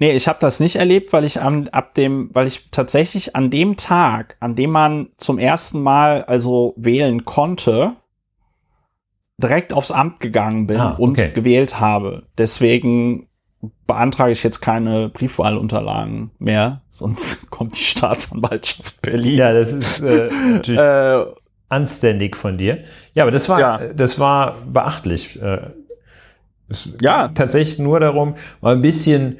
[SPEAKER 1] Nee, ich habe das nicht erlebt, weil ich am, ab dem, weil ich tatsächlich an dem Tag, an dem man zum ersten Mal also wählen konnte, direkt aufs Amt gegangen bin
[SPEAKER 2] Ah, okay.
[SPEAKER 1] und gewählt habe. Deswegen beantrage ich jetzt keine Briefwahlunterlagen mehr, sonst kommt die Staatsanwaltschaft Berlin.
[SPEAKER 2] Ja, das ist äh, natürlich
[SPEAKER 1] Äh,
[SPEAKER 2] anständig von dir. Ja, aber das war,
[SPEAKER 1] Ja.
[SPEAKER 2] das war beachtlich. Äh, Es
[SPEAKER 1] Ja.
[SPEAKER 2] tatsächlich nur darum, war ein bisschen,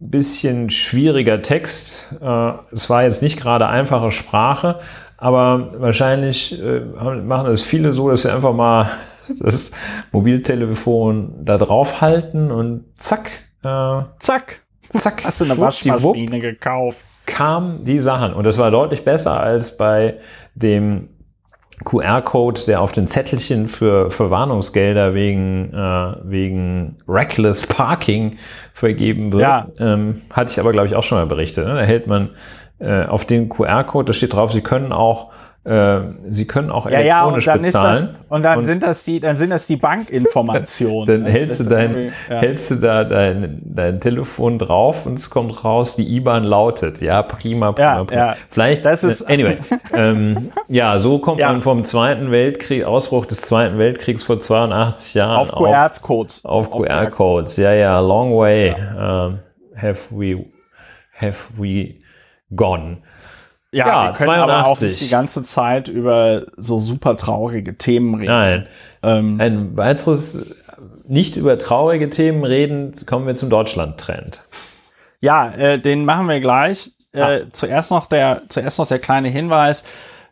[SPEAKER 2] bisschen schwieriger Text. Äh, Es war jetzt nicht gerade einfache Sprache, Aber wahrscheinlich äh, machen das viele so, dass sie einfach mal das Mobiltelefon da drauf halten und zack,
[SPEAKER 1] äh, zack,
[SPEAKER 2] zack,
[SPEAKER 1] hast du eine Waschmaschine gekauft.
[SPEAKER 2] Kam die Sachen und das war deutlich besser als bei dem QR-Code, der auf den Zettelchen für Verwarnungsgelder wegen, äh, wegen Reckless Parking vergeben wird. Ja. Ähm, hatte ich aber, glaube ich, auch schon mal berichtet. Ne? Da hält man äh, auf den QR-Code, da steht drauf, Sie können auch Sie können auch
[SPEAKER 1] ja, elektronisch ja, und dann bezahlen. Ist das, und dann und sind das die, dann sind das die Bankinformationen.
[SPEAKER 2] dann hältst du dein, ja. hältst du da dein, dein Telefon drauf und es kommt raus, die IBAN lautet. Ja, prima, prima,
[SPEAKER 1] ja, prima.
[SPEAKER 2] Vielleicht, das ist, anyway. ähm, ja, so kommt man vom Zweiten Weltkrieg, Ausbruch des Zweiten Weltkriegs vor 82 Jahren.
[SPEAKER 1] Auf QR-Codes.
[SPEAKER 2] Auf, auf QR-Codes. Ja, ja, long way um, have we, have we gone.
[SPEAKER 1] Ja, ja wir können 82. aber auch nicht die ganze Zeit über so super traurige Themen reden.
[SPEAKER 2] Nein. Ähm, Ein weiteres, nicht über traurige Themen reden, kommen wir zum Deutschland-Trend.
[SPEAKER 1] Ja, äh, den machen wir gleich. Äh, ah. zuerst, noch der, zuerst noch der kleine Hinweis.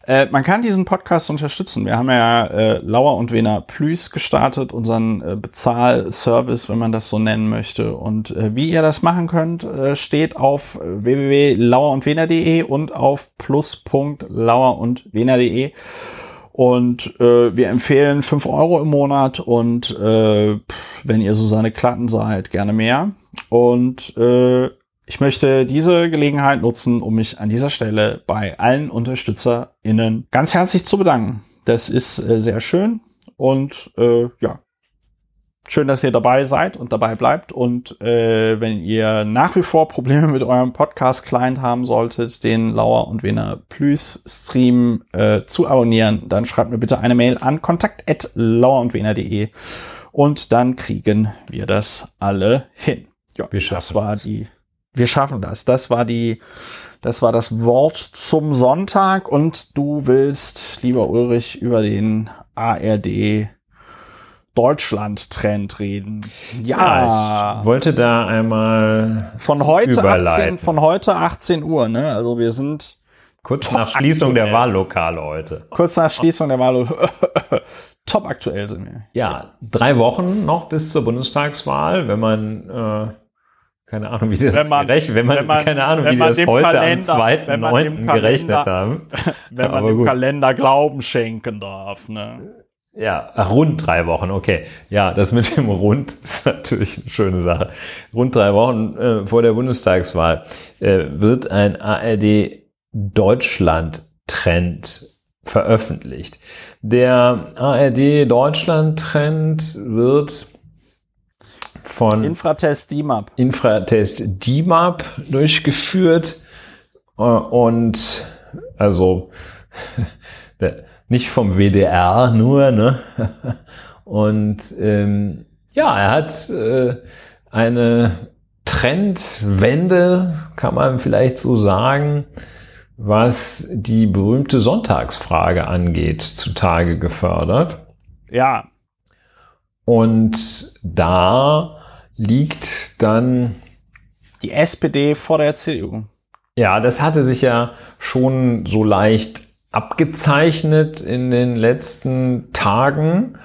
[SPEAKER 1] Äh, man kann diesen Podcast unterstützen. Wir haben ja äh, Lauer und Wener Plus gestartet, unseren äh, Bezahlservice, wenn man das so nennen möchte. Und äh, wie ihr das machen könnt, äh, steht auf www.lauerundwener.de und auf plus.lauerundwener.de. Und äh, wir empfehlen fünf Euro im Monat und äh, wenn ihr Susanne Klatten seid, gerne mehr. Und äh, ich möchte diese Gelegenheit nutzen, um mich an dieser Stelle bei allen UnterstützerInnen ganz herzlich zu bedanken. Das ist äh, sehr schön und äh, ja, schön, dass ihr dabei seid und dabei bleibt. Und äh, wenn ihr nach wie vor Probleme mit eurem Podcast-Client haben solltet, den Lauer und Wener Plus Stream äh, zu abonnieren, dann schreibt mir bitte eine Mail an kontakt.lauerundwener.de und dann kriegen wir das alle hin. Ja, das war die wir schaffen das. Das war die, das war das Wort zum Sonntag und du willst, lieber Ulrich, über den ARD Deutschland-Trend reden.
[SPEAKER 2] Ja, ja, ich wollte da einmal
[SPEAKER 1] von heute 18, von heute 18 Uhr, ne? Also wir sind
[SPEAKER 2] kurz nach Schließung aktuell. der Wahllokale heute.
[SPEAKER 1] Kurz nach Schließung der Wahllokale. Top aktuell sind wir.
[SPEAKER 2] Ja, drei Wochen noch bis zur Bundestagswahl, wenn man äh, keine Ahnung, wie das
[SPEAKER 1] wenn man,
[SPEAKER 2] gerechnet, wenn man, wenn man, keine Ahnung, wie das heute Kalender, am 2.9. gerechnet haben.
[SPEAKER 1] Wenn man dem. Kalender Glauben schenken darf, ne?
[SPEAKER 2] Ja, rund drei Wochen, okay. Ja, das mit dem rund ist natürlich eine schöne Sache. Rund drei Wochen äh, vor der Bundestagswahl äh, wird ein ARD Deutschland Trend veröffentlicht. Der ARD Deutschland Trend wird von
[SPEAKER 1] Infratest DIMAP.
[SPEAKER 2] Infratest DIMAP durchgeführt äh, und also nicht vom WDR nur, ne? Und ähm, ja, er hat äh, eine Trendwende, kann man vielleicht so sagen, was die berühmte Sonntagsfrage angeht, zutage gefördert.
[SPEAKER 1] Ja.
[SPEAKER 2] Und da liegt dann
[SPEAKER 1] die SPD vor der CDU.
[SPEAKER 2] Ja, das hatte sich ja schon so leicht abgezeichnet in den letzten Tagen.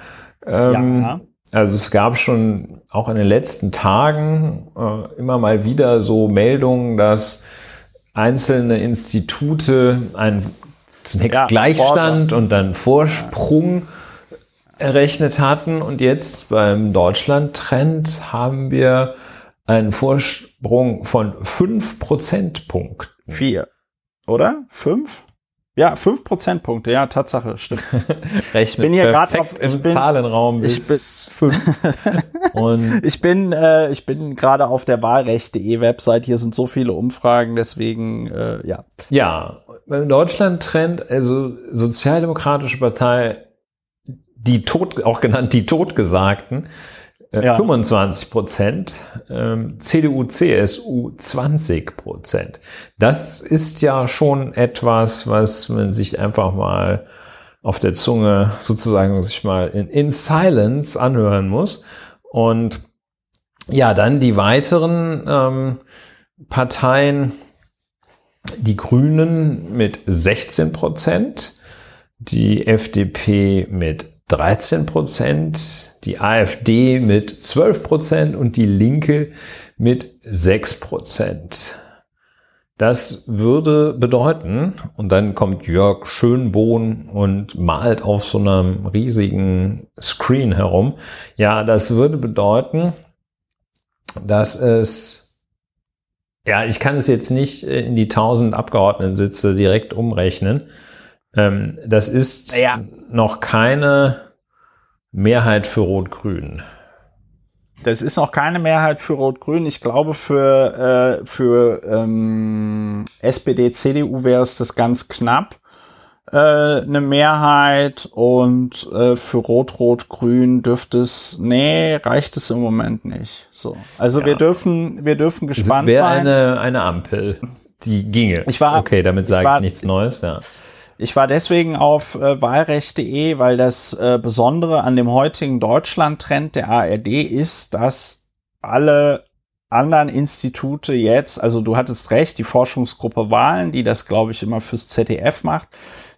[SPEAKER 2] Ähm, ja. Also es gab schon auch in den letzten Tagen äh, immer mal wieder so Meldungen, dass einzelne Institute einen zunächst ja, Gleichstand und dann Vorsprung errechnet hatten. Und jetzt beim Deutschland-Trend haben wir einen Vorsprung von fünf Prozentpunkten.
[SPEAKER 1] Vier, oder? Fünf? Ja, fünf Prozentpunkte, ja, Tatsache, stimmt.
[SPEAKER 2] Rechne bin hier gerade auf im bin, Zahlenraum bis fünf.
[SPEAKER 1] Und ich bin, äh, ich bin gerade auf der Wahlrecht.de Website. Hier sind so viele Umfragen, deswegen äh, ja.
[SPEAKER 2] Ja, beim Deutschland-Trend, also Sozialdemokratische Partei die tot, auch genannt die Totgesagten, äh, ja. 25 Prozent, ähm, CDU, CSU 20 Prozent. Das ist ja schon etwas, was man sich einfach mal auf der Zunge sozusagen sich mal in, in Silence anhören muss. Und ja, dann die weiteren ähm, Parteien, die Grünen mit 16 Prozent, die FDP mit 13 Prozent, die AfD mit 12 Prozent und die Linke mit 6 Prozent. Das würde bedeuten, und dann kommt Jörg Schönbohn und malt auf so einem riesigen Screen herum. Ja, das würde bedeuten, dass es, ja, ich kann es jetzt nicht in die 1000 Abgeordnetensitze direkt umrechnen. Ähm, das ist ja. noch keine Mehrheit für Rot-Grün.
[SPEAKER 1] Das ist noch keine Mehrheit für Rot-Grün. Ich glaube, für, äh, für ähm, SPD, CDU wäre es das ganz knapp äh, eine Mehrheit und äh, für Rot-Rot-Grün dürfte es, nee, reicht es im Moment nicht. So, also ja. wir dürfen, wir dürfen gespannt
[SPEAKER 2] sein. Wäre eine eine Ampel, die ginge.
[SPEAKER 1] Ich war,
[SPEAKER 2] okay, damit sage ich, ich nichts Neues. Ja.
[SPEAKER 1] Ich war deswegen auf äh, wahlrecht.de, weil das äh, Besondere an dem heutigen Deutschland-Trend der ARD ist, dass alle anderen Institute jetzt, also du hattest recht, die Forschungsgruppe Wahlen, die das, glaube ich, immer fürs ZDF macht,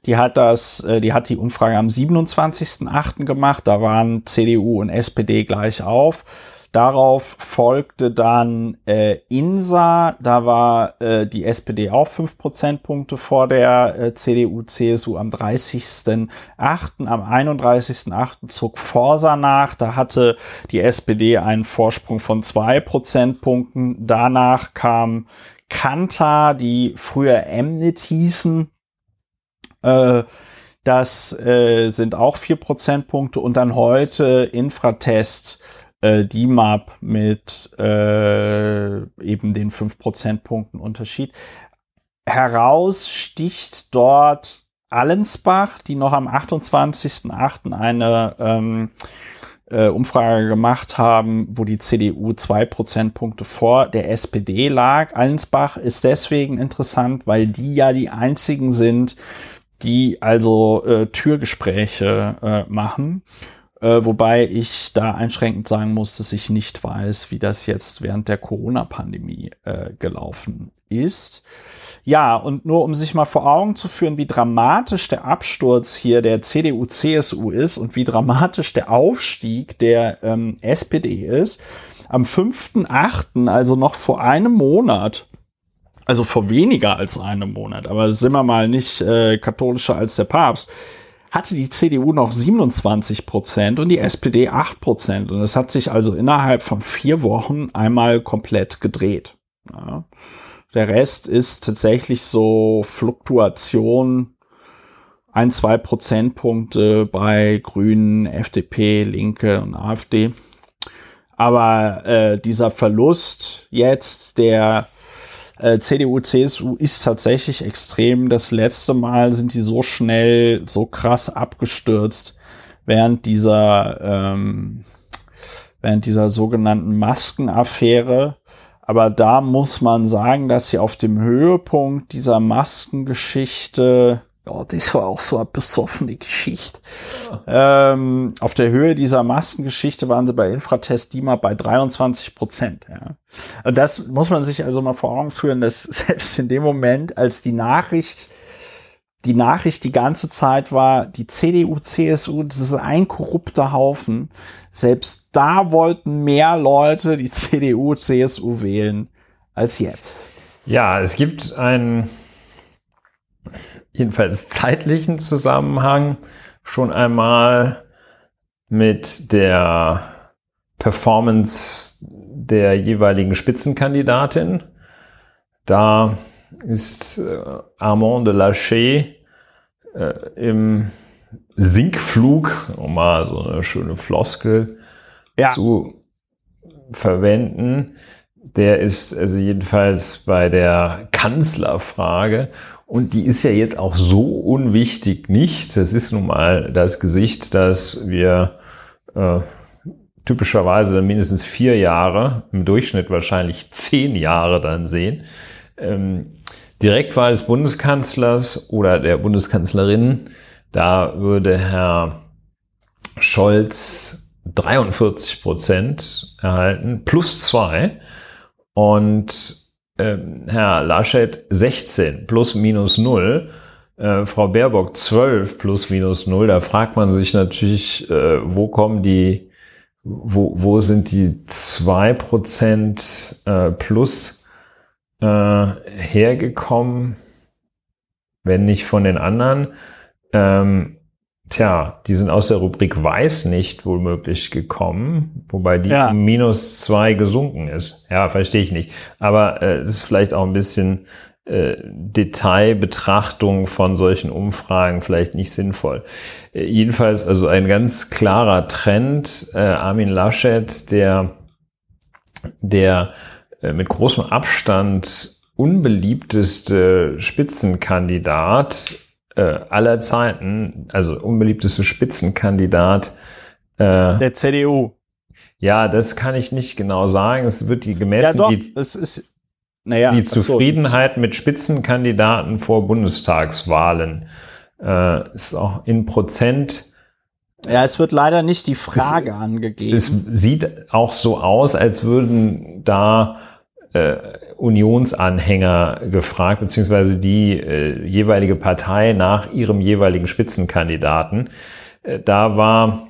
[SPEAKER 1] die hat das, äh, die hat die Umfrage am 27.8. gemacht, da waren CDU und SPD gleich auf. Darauf folgte dann äh, INSA, da war äh, die SPD auch fünf Prozentpunkte vor der äh, CDU, CSU am 30.8., am 31.8. zog Forsa nach, da hatte die SPD einen Vorsprung von zwei Prozentpunkten. Danach kam Kanta, die früher Emnit hießen, äh, das äh, sind auch vier Prozentpunkte und dann heute Infratest äh, DIMAP mit äh, eben den 5 Prozentpunkten Unterschied. Heraus sticht dort Allensbach, die noch am 28.08. eine ähm, äh, Umfrage gemacht haben, wo die CDU zwei Prozentpunkte vor der SPD lag. Allensbach ist deswegen interessant, weil die ja die einzigen sind, die also äh, Türgespräche äh, machen. Äh, wobei ich da einschränkend sagen muss, dass ich nicht weiß, wie das jetzt während der Corona-Pandemie äh, gelaufen ist. Ja, und nur um sich mal vor Augen zu führen, wie dramatisch der Absturz hier der CDU-CSU ist und wie dramatisch der Aufstieg der ähm, SPD ist. Am 5.8., also noch vor einem Monat, also vor weniger als einem Monat, aber sind wir mal nicht äh, katholischer als der Papst, hatte die CDU noch 27 Prozent und die SPD 8 Prozent. Und es hat sich also innerhalb von vier Wochen einmal komplett gedreht. Ja. Der Rest ist tatsächlich so Fluktuation, ein, zwei Prozentpunkte bei Grünen, FDP, Linke und AfD. Aber äh, dieser Verlust jetzt der äh, CDU, CSU ist tatsächlich extrem. Das letzte Mal sind die so schnell, so krass abgestürzt während dieser, ähm, während dieser sogenannten Maskenaffäre. Aber da muss man sagen, dass sie auf dem Höhepunkt dieser Maskengeschichte ja, das war auch so eine besoffene Geschichte. Ja. Ähm, auf der Höhe dieser Maskengeschichte waren sie bei Infratest DIMA bei 23 Prozent. Ja. Und das muss man sich also mal vor Augen führen, dass selbst in dem Moment, als die Nachricht, die Nachricht die ganze Zeit war, die CDU, CSU, das ist ein korrupter Haufen. Selbst da wollten mehr Leute die CDU, CSU wählen als jetzt.
[SPEAKER 2] Ja, es gibt ein jedenfalls zeitlichen Zusammenhang schon einmal mit der Performance der jeweiligen Spitzenkandidatin. Da ist äh, Armand de Lachey äh, im Sinkflug, um mal so eine schöne Floskel ja. zu verwenden. Der ist also jedenfalls bei der Kanzlerfrage und die ist ja jetzt auch so unwichtig nicht. Das ist nun mal das Gesicht, das wir äh, typischerweise mindestens vier Jahre, im Durchschnitt wahrscheinlich zehn Jahre dann sehen. Ähm, Direktwahl des Bundeskanzlers oder der Bundeskanzlerin, da würde Herr Scholz 43 Prozent erhalten, plus zwei. Und äh, Herr Laschet 16 plus minus 0, äh, Frau Baerbock 12 plus minus 0. Da fragt man sich natürlich, äh, wo kommen die, wo, wo sind die 2% äh, plus äh, hergekommen, wenn nicht von den anderen? Ähm, Tja, die sind aus der Rubrik Weiß nicht womöglich gekommen, wobei die ja. minus zwei gesunken ist. Ja, verstehe ich nicht. Aber äh, es ist vielleicht auch ein bisschen äh, Detailbetrachtung von solchen Umfragen vielleicht nicht sinnvoll. Äh, jedenfalls also ein ganz klarer Trend. Äh, Armin Laschet, der, der äh, mit großem Abstand unbeliebteste Spitzenkandidat äh, aller Zeiten, also unbeliebteste Spitzenkandidat
[SPEAKER 1] äh, der CDU.
[SPEAKER 2] Ja, das kann ich nicht genau sagen. Es wird die gemessen ja, doch, die,
[SPEAKER 1] es ist, naja,
[SPEAKER 2] die Zufriedenheit so, mit Spitzenkandidaten vor Bundestagswahlen äh, ist auch in Prozent.
[SPEAKER 1] Ja, es wird leider nicht die Frage
[SPEAKER 2] es,
[SPEAKER 1] angegeben.
[SPEAKER 2] Es sieht auch so aus, als würden da äh, Unionsanhänger gefragt, beziehungsweise die äh, jeweilige Partei nach ihrem jeweiligen Spitzenkandidaten. Äh, da war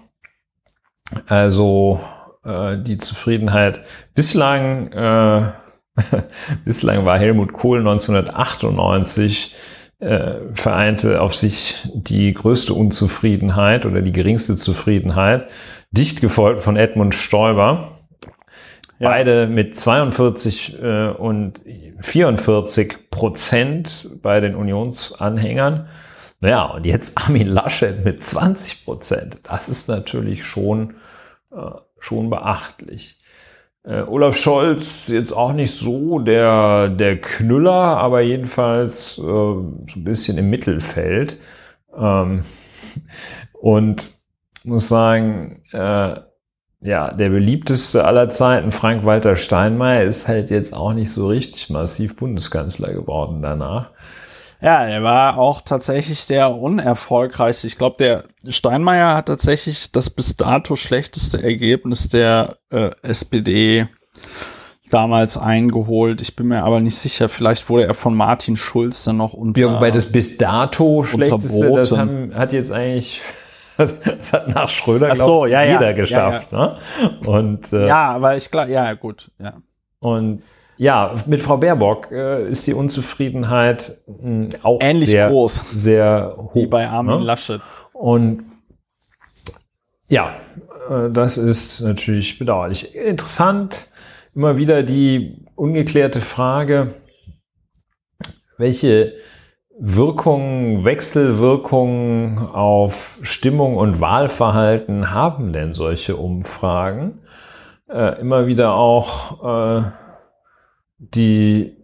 [SPEAKER 2] also äh, die Zufriedenheit bislang, äh, bislang war Helmut Kohl 1998 äh, vereinte auf sich die größte Unzufriedenheit oder die geringste Zufriedenheit, dicht gefolgt von Edmund Stoiber ja. Beide mit 42 äh, und 44 Prozent bei den Unionsanhängern. Naja, und jetzt Armin Laschet mit 20 Prozent. Das ist natürlich schon, äh, schon beachtlich. Äh, Olaf Scholz jetzt auch nicht so der, der Knüller, aber jedenfalls äh, so ein bisschen im Mittelfeld. Ähm, und muss sagen, äh, ja, der beliebteste aller Zeiten, Frank-Walter Steinmeier, ist halt jetzt auch nicht so richtig massiv Bundeskanzler geworden danach.
[SPEAKER 1] Ja, er war auch tatsächlich der unerfolgreichste. Ich glaube, der Steinmeier hat tatsächlich das bis dato schlechteste Ergebnis der äh, SPD damals eingeholt. Ich bin mir aber nicht sicher. Vielleicht wurde er von Martin Schulz dann noch unter.
[SPEAKER 2] Ja, wobei das bis dato schlechteste, das haben, hat jetzt eigentlich das hat nach Schröder
[SPEAKER 1] so, glaub, ja,
[SPEAKER 2] jeder
[SPEAKER 1] ja,
[SPEAKER 2] geschafft.
[SPEAKER 1] Ja,
[SPEAKER 2] ne? Und, äh,
[SPEAKER 1] ja, aber ich glaube, ja, gut. Ja.
[SPEAKER 2] Und ja, mit Frau Baerbock äh, ist die Unzufriedenheit mh, auch
[SPEAKER 1] ähnlich
[SPEAKER 2] sehr,
[SPEAKER 1] groß,
[SPEAKER 2] sehr hoch.
[SPEAKER 1] Wie bei Armin ne? Laschet.
[SPEAKER 2] Und ja, äh, das ist natürlich bedauerlich. Interessant, immer wieder die ungeklärte Frage, welche Wirkungen, Wechselwirkungen auf Stimmung und Wahlverhalten haben denn solche Umfragen? Äh, immer wieder auch äh, die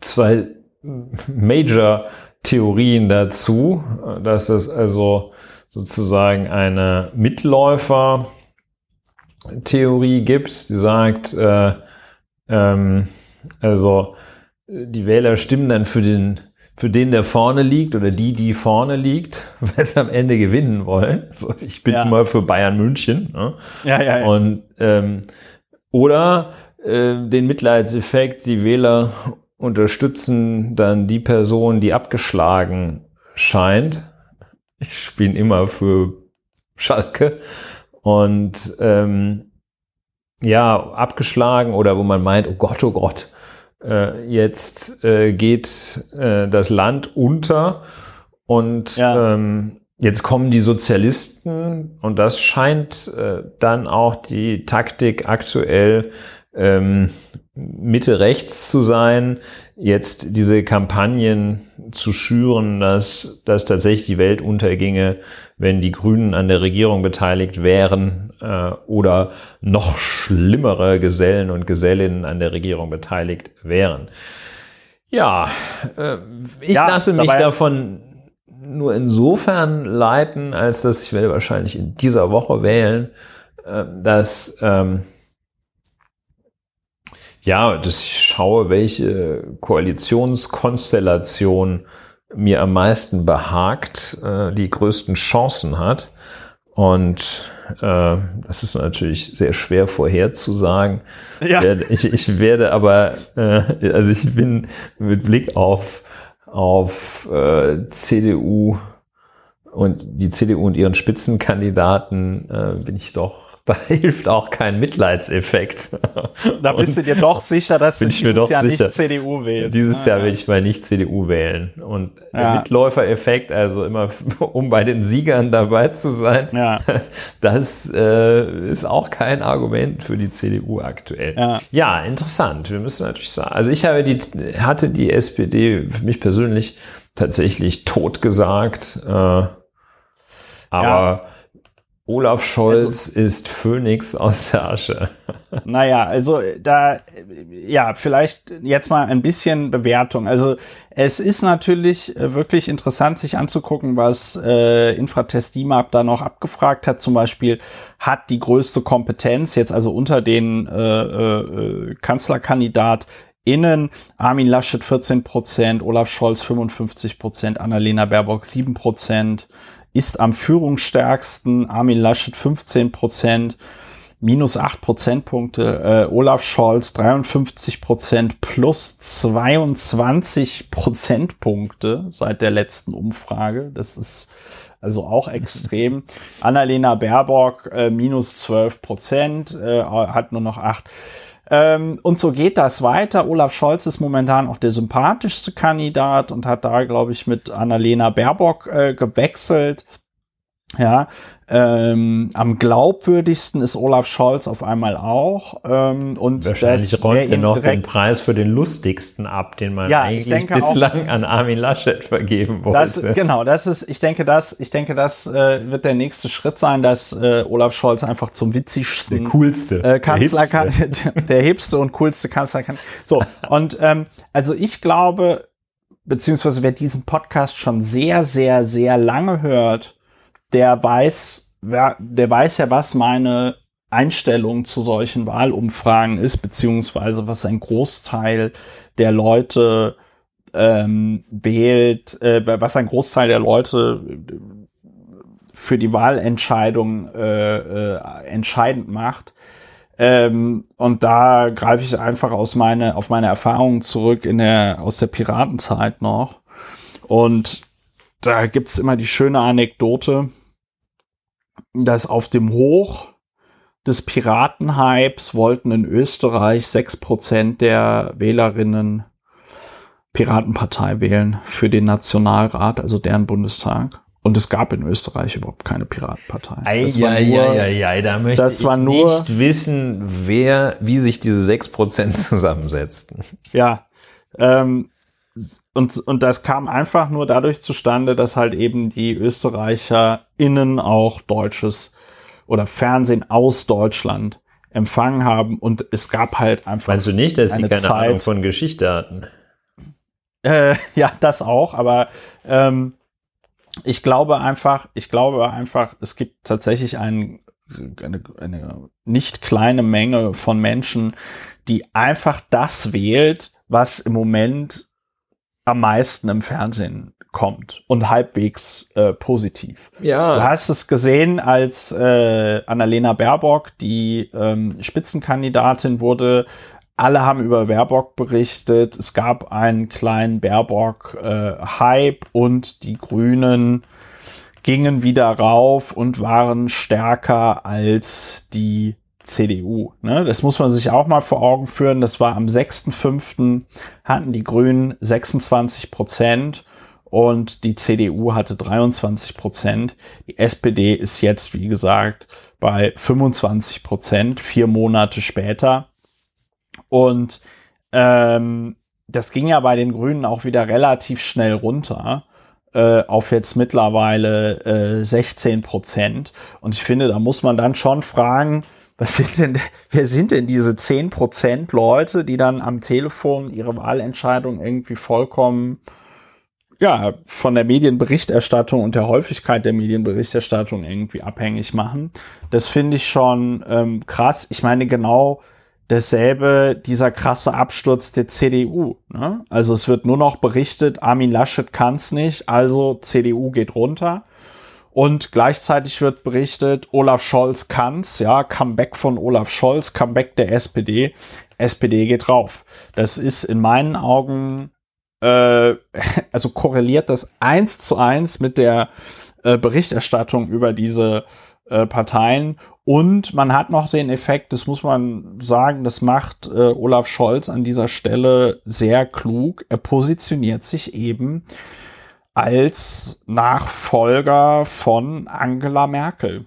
[SPEAKER 2] zwei Major-Theorien dazu, dass es also sozusagen eine Mitläufer-Theorie gibt, die sagt, äh, ähm, also die Wähler stimmen dann für den für den, der vorne liegt oder die, die vorne liegt, sie am Ende gewinnen wollen. Ich bin ja. immer für Bayern München. Ne?
[SPEAKER 1] Ja, ja, ja.
[SPEAKER 2] Und, ähm, oder äh, den Mitleidseffekt, die Wähler unterstützen dann die Person, die abgeschlagen scheint. Ich bin immer für Schalke. Und ähm, ja, abgeschlagen oder wo man meint, oh Gott, oh Gott, äh, jetzt äh, geht äh, das Land unter und ja. ähm, jetzt kommen die Sozialisten und das scheint äh, dann auch die Taktik aktuell ähm, Mitte rechts zu sein, jetzt diese Kampagnen zu schüren, dass, dass tatsächlich die Welt unterginge, wenn die Grünen an der Regierung beteiligt wären äh, oder noch schlimmere Gesellen und Gesellinnen an der Regierung beteiligt wären. Ja, äh, ich ja, lasse mich davon nur insofern leiten, als dass ich werde wahrscheinlich in dieser Woche wählen, äh, dass ähm, ja, dass ich schaue, welche Koalitionskonstellation mir am meisten behagt, äh, die größten Chancen hat. Und äh, das ist natürlich sehr schwer vorherzusagen.
[SPEAKER 1] Ja.
[SPEAKER 2] Ich, ich werde aber, äh, also ich bin mit Blick auf, auf äh, CDU und die CDU und ihren Spitzenkandidaten äh, bin ich doch da hilft auch kein Mitleidseffekt.
[SPEAKER 1] Da bist du dir doch sicher, dass du dieses Jahr
[SPEAKER 2] sicher.
[SPEAKER 1] nicht CDU wählst.
[SPEAKER 2] Dieses
[SPEAKER 1] Ah,
[SPEAKER 2] Jahr
[SPEAKER 1] ja.
[SPEAKER 2] will ich mal nicht CDU wählen. Und der
[SPEAKER 1] Ja.
[SPEAKER 2] Mitläufereffekt, also immer, um bei den Siegern dabei zu sein,
[SPEAKER 1] Ja.
[SPEAKER 2] das äh, ist auch kein Argument für die CDU aktuell.
[SPEAKER 1] Ja.
[SPEAKER 2] ja, interessant. Wir müssen natürlich sagen, also ich habe die, hatte die SPD für mich persönlich tatsächlich totgesagt. Äh, aber. Olaf Scholz ist Phönix aus der Asche.
[SPEAKER 1] Naja, also da, ja, vielleicht jetzt mal ein bisschen Bewertung. Also es ist natürlich äh, wirklich interessant, sich anzugucken, was äh, Infratest DIMAP da noch abgefragt hat. Zum Beispiel hat die größte Kompetenz jetzt also unter den äh, äh, Kanzlerkandidat Innen Armin Laschet 14 Prozent, Olaf Scholz 55 Prozent, Annalena Baerbock 7 Prozent, ist am führungsstärksten Armin Laschet 15 Prozent, minus 8 Prozentpunkte, äh, Olaf Scholz 53 Prozent plus 22 Prozentpunkte seit der letzten Umfrage. Das ist also auch extrem. Annalena Baerbock äh, minus 12 Prozent, äh, hat nur noch 8. Ähm, und so geht das weiter. Olaf Scholz ist momentan auch der sympathischste Kandidat und hat da, glaube ich, mit Annalena Baerbock äh, gewechselt. Ja, ähm, am glaubwürdigsten ist Olaf Scholz auf einmal auch. Ähm, und
[SPEAKER 2] Wahrscheinlich
[SPEAKER 1] das
[SPEAKER 2] räumt er noch den Preis für den lustigsten ab, den man
[SPEAKER 1] Ja, ich
[SPEAKER 2] eigentlich
[SPEAKER 1] denke auch-
[SPEAKER 2] bislang an Armin Laschet vergeben
[SPEAKER 1] Das,
[SPEAKER 2] wollte.
[SPEAKER 1] genau, das ist, ich denke, das, ich denke, das äh, wird der nächste Schritt sein, dass äh, Olaf Scholz einfach zum witzigsten
[SPEAKER 2] der coolste.
[SPEAKER 1] äh, Kanzler
[SPEAKER 2] der
[SPEAKER 1] kann, der hipste und coolste Kanzler kann. So, und ähm, also ich glaube, beziehungsweise wer diesen Podcast schon sehr, sehr, sehr lange hört, der weiß, der weiß ja, was meine Einstellung zu solchen Wahlumfragen ist, beziehungsweise was ein Großteil der Leute ähm, wählt, äh, was ein Großteil der Leute für die Wahlentscheidung äh, äh, entscheidend macht. Ähm, und da greife ich einfach aus meine, auf meine Erfahrungen zurück in der, aus der Piratenzeit noch. Und da gibt's immer die schöne Anekdote, dass auf dem Hoch des Piratenhypes wollten in Österreich sechs Prozent der Wählerinnen Piratenpartei wählen für den Nationalrat, also deren Bundestag. Und es gab in Österreich überhaupt keine Piratenpartei. Das war nur-
[SPEAKER 2] Eieieiei, da möchte
[SPEAKER 1] das
[SPEAKER 2] ich
[SPEAKER 1] war nur-
[SPEAKER 2] nicht wissen, wer, wie sich diese 6% zusammensetzten.
[SPEAKER 1] Ja. Ähm, und, und das kam einfach nur dadurch zustande, dass halt eben die ÖsterreicherInnen auch deutsches oder Fernsehen aus Deutschland empfangen haben und es gab halt einfach.
[SPEAKER 2] Meinst du nicht, dass sie
[SPEAKER 1] Eine
[SPEAKER 2] keine
[SPEAKER 1] Zeit-
[SPEAKER 2] Ahnung von Geschichte hatten?
[SPEAKER 1] Äh, ja, das auch, aber ähm, ich glaube einfach, ich glaube einfach, es gibt tatsächlich ein, eine, eine nicht kleine Menge von Menschen, die einfach das wählt, was im Moment am meisten im Fernsehen kommt und halbwegs äh, positiv. Du
[SPEAKER 2] Ja.
[SPEAKER 1] hast es gesehen, als äh, Annalena Baerbock die ähm, Spitzenkandidatin wurde. Alle haben über Baerbock berichtet. Es gab einen kleinen Baerbock-Hype und die Grünen gingen wieder rauf und waren stärker als die CDU. Ne? Das muss man sich auch mal vor Augen führen. Das war am 6.5. hatten die Grünen 26 Prozent und die CDU hatte 23 Prozent. Die SPD ist jetzt, wie gesagt, bei 25 Prozent, vier Monate später. Und ähm, das ging ja bei den Grünen auch wieder relativ schnell runter äh, auf jetzt mittlerweile äh, 16 Prozent. Und ich finde, da muss man dann schon fragen, was sind denn, wer sind denn diese 10 Prozent Leute, die dann am Telefon ihre Wahlentscheidung irgendwie vollkommen ja, von der Medienberichterstattung und der Häufigkeit der Medienberichterstattung irgendwie abhängig machen. Das finde ich schon ähm, krass. Ich meine, genau dasselbe, dieser krasse Absturz der CDU. Ne? Also es wird nur noch berichtet, Armin Laschet kann's nicht, also CDU geht runter. Und gleichzeitig wird berichtet, Olaf Scholz kann's, ja, Comeback von Olaf Scholz, Comeback der SPD. SPD geht drauf. Das ist in meinen Augen, äh, also korreliert das eins zu eins mit der äh, Berichterstattung über diese äh, Parteien. Und man hat noch den Effekt, das muss man sagen, das macht äh, Olaf Scholz an dieser Stelle sehr klug. Er positioniert sich eben als Nachfolger von Angela Merkel.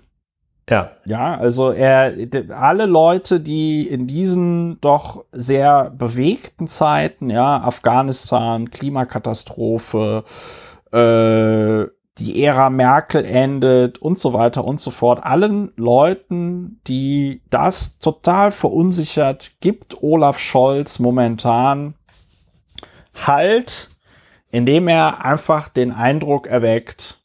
[SPEAKER 2] Ja.
[SPEAKER 1] Ja, also er, alle Leute, die in diesen doch sehr bewegten Zeiten, ja, Afghanistan, Klimakatastrophe, äh, die Ära Merkel endet und so weiter und so fort. Allen Leuten, die das total verunsichert, gibt Olaf Scholz momentan Halt indem er einfach den Eindruck erweckt,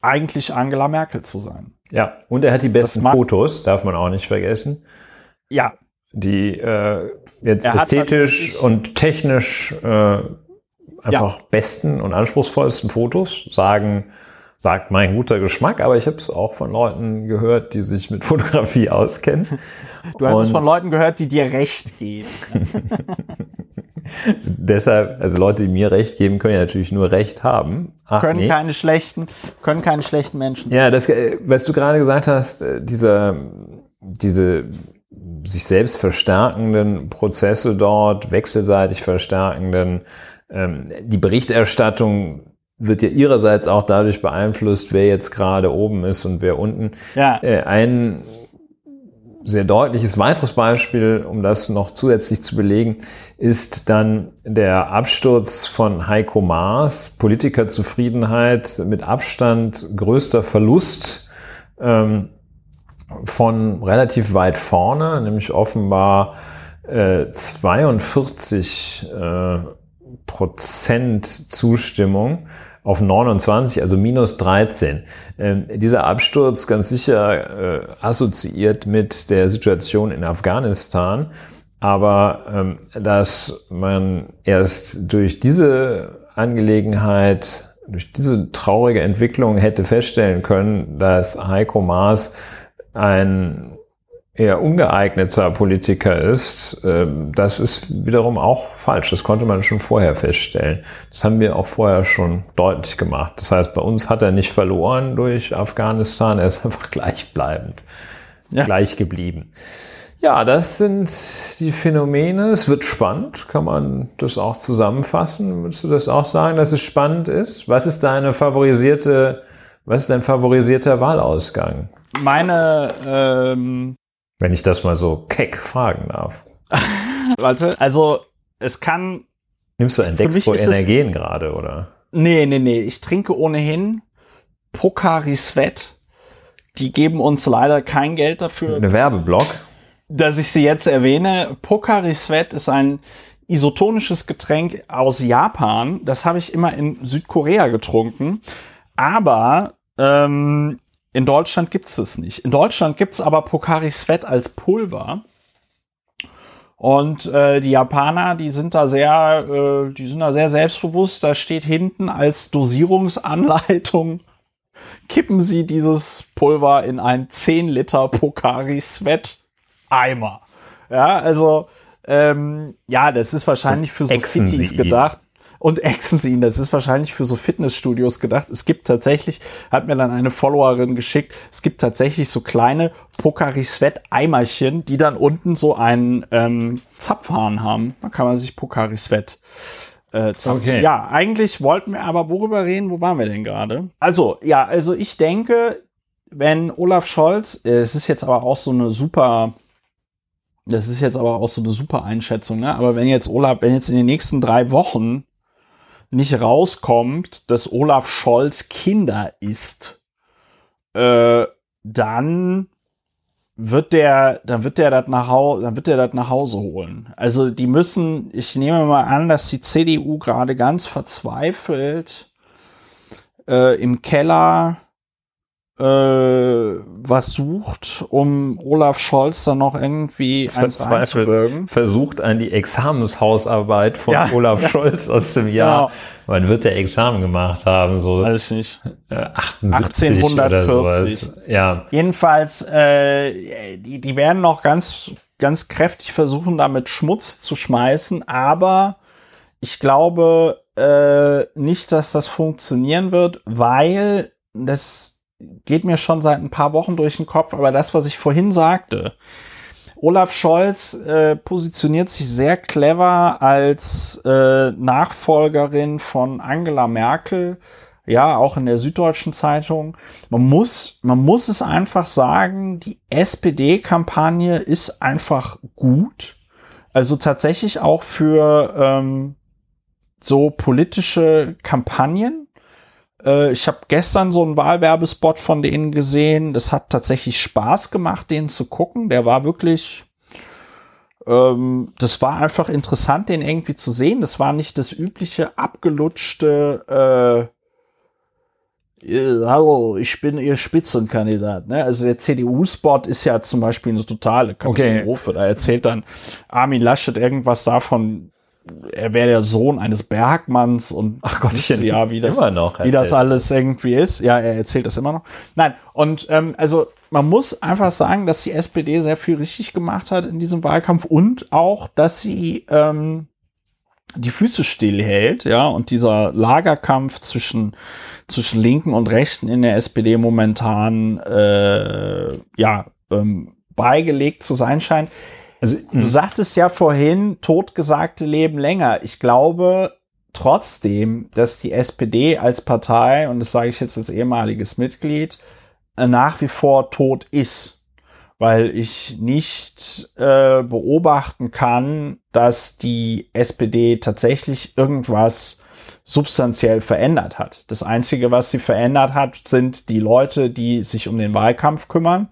[SPEAKER 1] eigentlich Angela Merkel zu sein.
[SPEAKER 2] Ja, und er hat die besten Fotos, darf man auch nicht vergessen.
[SPEAKER 1] Ja.
[SPEAKER 2] Die äh, jetzt ästhetisch und technisch äh, einfach ja. besten und anspruchsvollsten Fotos sagen, sagt mein guter Geschmack, aber ich habe es auch von Leuten gehört, die sich mit Fotografie auskennen.
[SPEAKER 1] Du hast und es von Leuten gehört, die dir recht geben.
[SPEAKER 2] Deshalb, also Leute, die mir recht geben, können ja natürlich nur recht haben.
[SPEAKER 1] Ach, können nee. keine schlechten, können keine schlechten Menschen.
[SPEAKER 2] Ja, das, äh, was du gerade gesagt hast, äh, dieser, diese sich selbst verstärkenden Prozesse dort, wechselseitig verstärkenden, ähm, die Berichterstattung wird ja ihrerseits auch dadurch beeinflusst, wer jetzt gerade oben ist und wer unten.
[SPEAKER 1] Ja.
[SPEAKER 2] Äh, ein sehr deutliches weiteres Beispiel, um das noch zusätzlich zu belegen, ist dann der Absturz von Heiko Maas, Politikerzufriedenheit mit Abstand größter Verlust ähm, von relativ weit vorne, nämlich offenbar äh, 42 äh, Prozent Zustimmung auf 29, also minus 13. Ähm, dieser Absturz ganz sicher äh, assoziiert mit der Situation in Afghanistan, aber ähm, dass man erst durch diese Angelegenheit, durch diese traurige Entwicklung hätte feststellen können, dass Heiko Maas ein eher ungeeigneter Politiker ist, ähm, das ist wiederum auch falsch. Das konnte man schon vorher feststellen. Das haben wir auch vorher schon deutlich gemacht. Das heißt, bei uns hat er nicht verloren durch Afghanistan, er ist einfach gleichbleibend, ja. gleich geblieben. Ja, das sind die Phänomene. Es wird spannend. Kann man das auch zusammenfassen? Würdest du das auch sagen, dass es spannend ist? Was ist deine favorisierte, was ist dein favorisierter Wahlausgang?
[SPEAKER 1] Meine ähm,
[SPEAKER 2] wenn ich das mal so keck fragen darf.
[SPEAKER 1] Warte, also es kann.
[SPEAKER 2] Nimmst du ein Dextro-Energen gerade, oder?
[SPEAKER 1] Nee, nee, nee. Ich trinke ohnehin Pocari Sweat. Die geben uns leider kein Geld dafür.
[SPEAKER 2] Eine Werbeblock.
[SPEAKER 1] Dass ich sie jetzt erwähne. Pocari Sweat ist ein isotonisches Getränk aus Japan. Das habe ich immer in Südkorea getrunken. Aber ähm, in Deutschland gibt es das nicht. In Deutschland gibt es aber Pocari Sweat als Pulver. Und äh, die Japaner, die sind da sehr, äh, die sind da sehr selbstbewusst. Da steht hinten als Dosierungsanleitung, kippen Sie dieses Pulver in ein 10 Liter Pocari Sweat Eimer. Ja, also ähm, ja, das ist wahrscheinlich für so Kitties gedacht und exen sie ihn. Das ist wahrscheinlich für so Fitnessstudios gedacht. Es gibt tatsächlich, hat mir dann eine Followerin geschickt, es gibt tatsächlich so kleine Pocari Sweat Eimerchen, die dann unten so einen ähm, Zapfhahn haben. Da kann man sich Pocari Sweat äh, okay. Ja, eigentlich wollten wir aber worüber reden? Wo waren wir denn gerade? Also, ja, also ich denke, wenn Olaf Scholz, äh, es ist jetzt aber auch so eine super das ist jetzt aber auch so eine super Einschätzung, ne? Aber wenn jetzt Olaf, wenn jetzt in den nächsten drei Wochen nicht rauskommt, dass Olaf Scholz Kinder ist, äh, dann wird der, dann wird der das nach Hause, dann wird der das nach Hause holen. Also die müssen, ich nehme mal an, dass die CDU gerade ganz verzweifelt äh, im Keller äh, was sucht, um Olaf Scholz dann noch irgendwie eins einzubürgen.
[SPEAKER 2] versucht an die Examenshausarbeit von ja, Olaf ja. Scholz aus dem Jahr. Genau. Wann wird der Examen gemacht haben? So
[SPEAKER 1] Weiß ich nicht.
[SPEAKER 2] 78
[SPEAKER 1] 1840.
[SPEAKER 2] Ja.
[SPEAKER 1] Jedenfalls, äh, die, die werden noch ganz, ganz kräftig versuchen, damit Schmutz zu schmeißen, aber ich glaube äh, nicht, dass das funktionieren wird, weil das geht mir schon seit ein paar Wochen durch den Kopf, aber das, was ich vorhin sagte, Olaf Scholz äh, positioniert sich sehr clever als äh, Nachfolgerin von Angela Merkel, ja, auch in der Süddeutschen Zeitung. Man muss, man muss es einfach sagen, die SPD-Kampagne ist einfach gut. Also tatsächlich auch für ähm, so politische Kampagnen äh, ich habe gestern so einen Wahlwerbespot von denen gesehen. Das hat tatsächlich Spaß gemacht, den zu gucken. Der war wirklich, ähm, das war einfach interessant, den irgendwie zu sehen. Das war nicht das übliche abgelutschte, äh, Hallo, ich bin Ihr Spitzenkandidat. Ne? Also der CDU-Spot ist ja zum Beispiel eine totale Katastrophe. Okay. Da erzählt dann Armin Laschet irgendwas davon, er wäre der Sohn eines Bergmanns und
[SPEAKER 2] ach Gott,
[SPEAKER 1] ja, wie das,
[SPEAKER 2] noch
[SPEAKER 1] wie das alles irgendwie ist. Ja, er erzählt das immer noch. Nein, und ähm, also man muss einfach sagen, dass die SPD sehr viel richtig gemacht hat in diesem Wahlkampf und auch, dass sie ähm, die Füße stillhält, ja, und dieser Lagerkampf zwischen zwischen Linken und Rechten in der SPD momentan äh, ja ähm, beigelegt zu sein scheint also du hm. sagtest ja vorhin, totgesagte leben länger. Ich glaube trotzdem, dass die SPD als Partei, und das sage ich jetzt als ehemaliges Mitglied, nach wie vor tot ist. Weil ich nicht äh, beobachten kann, dass die SPD tatsächlich irgendwas substanziell verändert hat. Das Einzige, was sie verändert hat, sind die Leute, die sich um den Wahlkampf kümmern.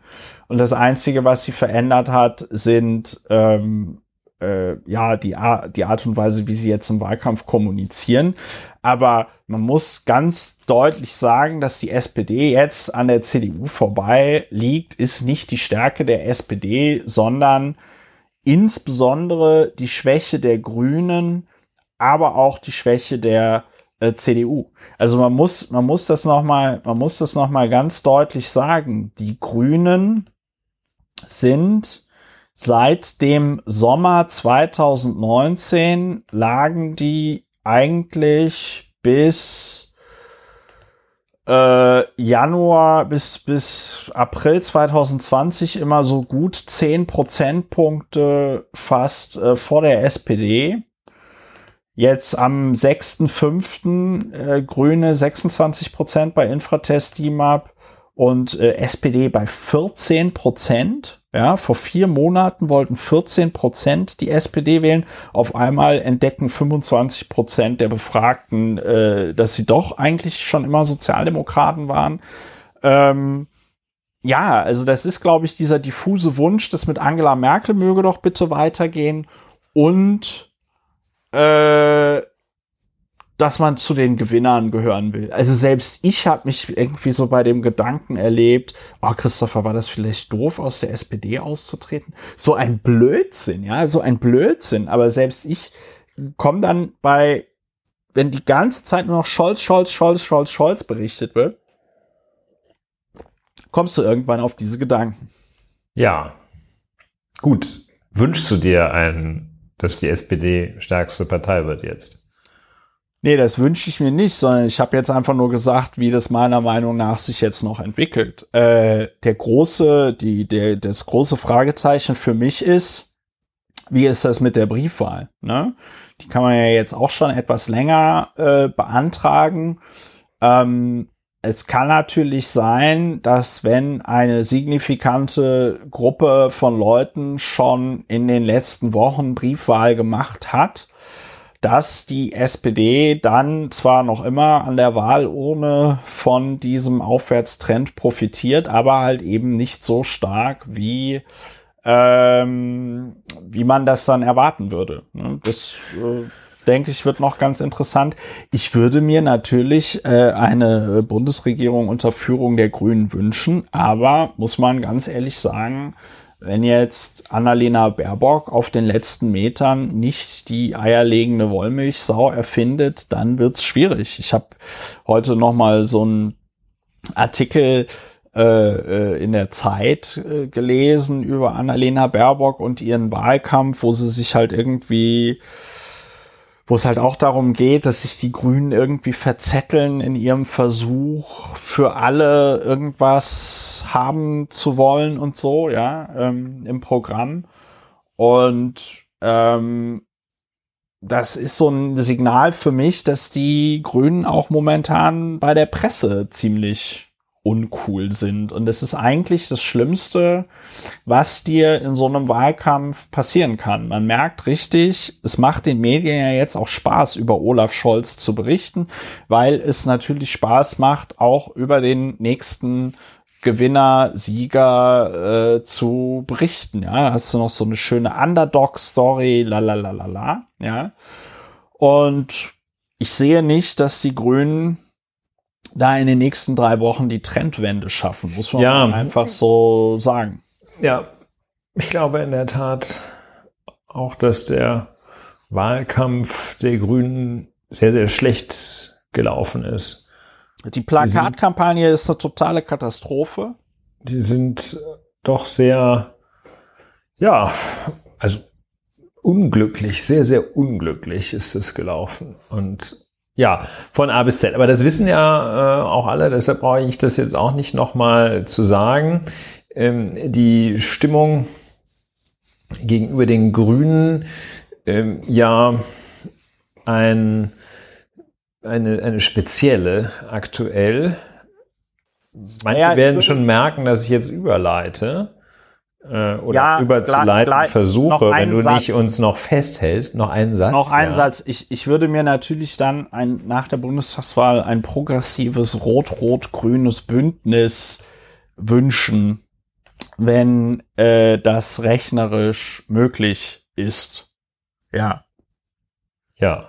[SPEAKER 1] Und das Einzige, was sie verändert hat, sind ähm, äh, ja die, die Art und Weise, wie sie jetzt im Wahlkampf kommunizieren. Aber man muss ganz deutlich sagen, dass die SPD jetzt an der CDU vorbei liegt, ist nicht die Stärke der SPD, sondern insbesondere die Schwäche der Grünen, aber auch die Schwäche der äh, CDU. Also man muss, man muss das noch mal, man muss das noch mal ganz deutlich sagen. Die Grünen sind seit dem Sommer 2019 lagen die eigentlich bis äh, Januar bis, bis April 2020 immer so gut 10 Prozentpunkte fast äh, vor der SPD. Jetzt am 6.5. Äh, Grüne 26 Prozent bei Infratest DIMAP und äh, SPD bei 14 Prozent. Ja, vor vier Monaten wollten 14 Prozent die SPD wählen. Auf einmal entdecken 25 Prozent der Befragten, äh, dass sie doch eigentlich schon immer Sozialdemokraten waren. Ähm, ja, also das ist, glaube ich, dieser diffuse Wunsch, das mit Angela Merkel möge doch bitte weitergehen. Und äh, dass man zu den Gewinnern gehören will. Also selbst ich habe mich irgendwie so bei dem Gedanken erlebt, oh Christopher, war das vielleicht doof, aus der SPD auszutreten? So ein Blödsinn, ja, so ein Blödsinn. Aber selbst ich komme dann bei, wenn die ganze Zeit nur noch Scholz, Scholz, Scholz, Scholz, Scholz berichtet wird, kommst du irgendwann auf diese Gedanken.
[SPEAKER 2] Ja, gut. Wünschst du dir ein, dass die SPD stärkste Partei wird jetzt?
[SPEAKER 1] Nee, das wünsche ich mir nicht, sondern ich habe jetzt einfach nur gesagt, wie das meiner Meinung nach sich jetzt noch entwickelt. Äh, der große, die, der, das große Fragezeichen für mich ist, wie ist das mit der Briefwahl? Ne? Die kann man ja jetzt auch schon etwas länger äh, beantragen. Ähm, es kann natürlich sein, dass wenn eine signifikante Gruppe von Leuten schon in den letzten Wochen Briefwahl gemacht hat, dass die SPD dann zwar noch immer an der Wahlurne von diesem Aufwärtstrend profitiert, aber halt eben nicht so stark wie ähm, wie man das dann erwarten würde. Ne? Das äh, denke ich, wird noch ganz interessant. Ich würde mir natürlich äh, eine Bundesregierung unter Führung der Grünen wünschen, aber muss man ganz ehrlich sagen, wenn jetzt Annalena Baerbock auf den letzten Metern nicht die eierlegende Wollmilchsau erfindet, dann wird's schwierig. Ich habe heute noch mal so einen Artikel äh, äh, in der Zeit äh, gelesen über Annalena Baerbock und ihren Wahlkampf, wo sie sich halt irgendwie wo es halt auch darum geht, dass sich die Grünen irgendwie verzetteln in ihrem Versuch, für alle irgendwas haben zu wollen und so, ja, ähm, im Programm. Und ähm, das ist so ein Signal für mich, dass die Grünen auch momentan bei der Presse ziemlich uncool sind. Und das ist eigentlich das Schlimmste, was dir in so einem Wahlkampf passieren kann. Man merkt richtig, es macht den Medien ja jetzt auch Spaß, über Olaf Scholz zu berichten, weil es natürlich Spaß macht, auch über den nächsten Gewinner, Sieger äh, zu berichten. Ja, hast du noch so eine schöne Underdog-Story, la la la la la, ja. Und ich sehe nicht, dass die Grünen da in den nächsten drei Wochen die Trendwende schaffen, muss man ja. einfach so sagen.
[SPEAKER 2] Ja, ich glaube in der Tat auch, dass der Wahlkampf der Grünen sehr, sehr schlecht gelaufen ist.
[SPEAKER 1] Die Plakatkampagne ist eine totale Katastrophe.
[SPEAKER 2] Die sind doch sehr, ja, also unglücklich, sehr, sehr unglücklich ist es gelaufen. Und ja, von A bis Z. Aber das wissen ja äh, auch alle, deshalb brauche ich das jetzt auch nicht nochmal zu sagen. Ähm, die Stimmung gegenüber den Grünen ähm, ja ein, eine, eine spezielle aktuell. Manche ja, werden schon merken, dass ich jetzt überleite äh, oder ja, überzuleiten versuche, wenn du Satz. nicht uns noch festhältst. Noch einen Satz.
[SPEAKER 1] Noch einen ja. Satz. Ich, ich würde mir natürlich dann ein, nach der Bundestagswahl ein progressives rot-rot-grünes Bündnis wünschen, wenn äh, das rechnerisch möglich ist. Ja.
[SPEAKER 2] Ja.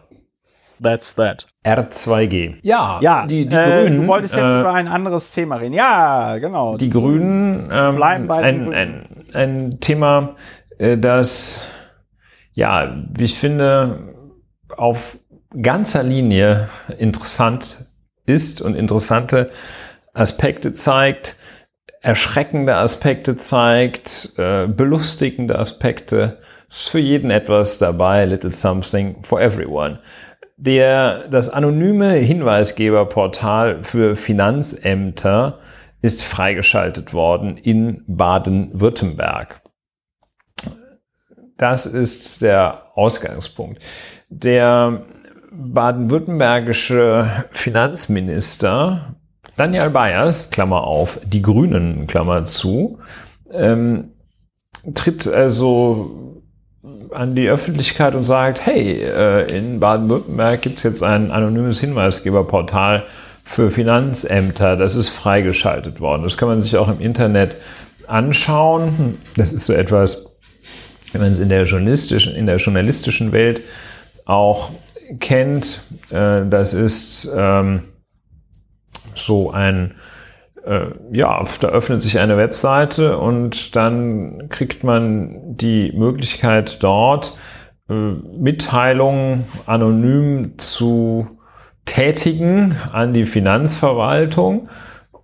[SPEAKER 1] That's that.
[SPEAKER 2] R2G.
[SPEAKER 1] Ja, ja die, die äh, Grünen. Du wolltest jetzt äh, über ein anderes Thema reden. Ja, genau.
[SPEAKER 2] Die, die Grünen ähm, bleiben bei den ein, Grünen. Ein, ein Thema, äh, das, ja, wie ich finde, auf ganzer Linie interessant ist und interessante Aspekte zeigt, erschreckende Aspekte zeigt, äh, belustigende Aspekte. Ist für jeden etwas dabei, little something for everyone der, das anonyme Hinweisgeberportal für Finanzämter ist freigeschaltet worden in Baden-Württemberg. Das ist der Ausgangspunkt. Der baden-württembergische Finanzminister Daniel Bayers, Klammer auf, die Grünen, Klammer zu, ähm, tritt also an die Öffentlichkeit und sagt, hey, äh, in Baden-Württemberg gibt es jetzt ein anonymes Hinweisgeberportal für Finanzämter. Das ist freigeschaltet worden. Das kann man sich auch im Internet anschauen. Das ist so etwas, wenn man es in der journalistischen, in der journalistischen Welt auch kennt. Äh, das ist ähm, so ein äh, ja, da öffnet sich eine Webseite und dann kriegt man die Möglichkeit dort äh, Mitteilungen anonym zu tätigen an die Finanzverwaltung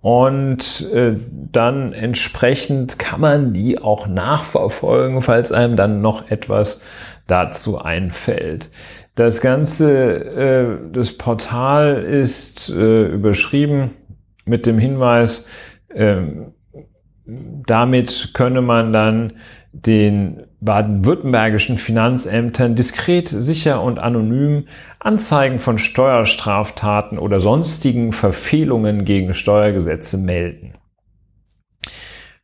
[SPEAKER 2] und äh, dann entsprechend kann man die auch nachverfolgen, falls einem dann noch etwas dazu einfällt. Das ganze, äh, das Portal ist äh, überschrieben mit dem Hinweis, ähm, damit könne man dann den baden-württembergischen Finanzämtern diskret, sicher und anonym Anzeigen von Steuerstraftaten oder sonstigen Verfehlungen gegen Steuergesetze melden.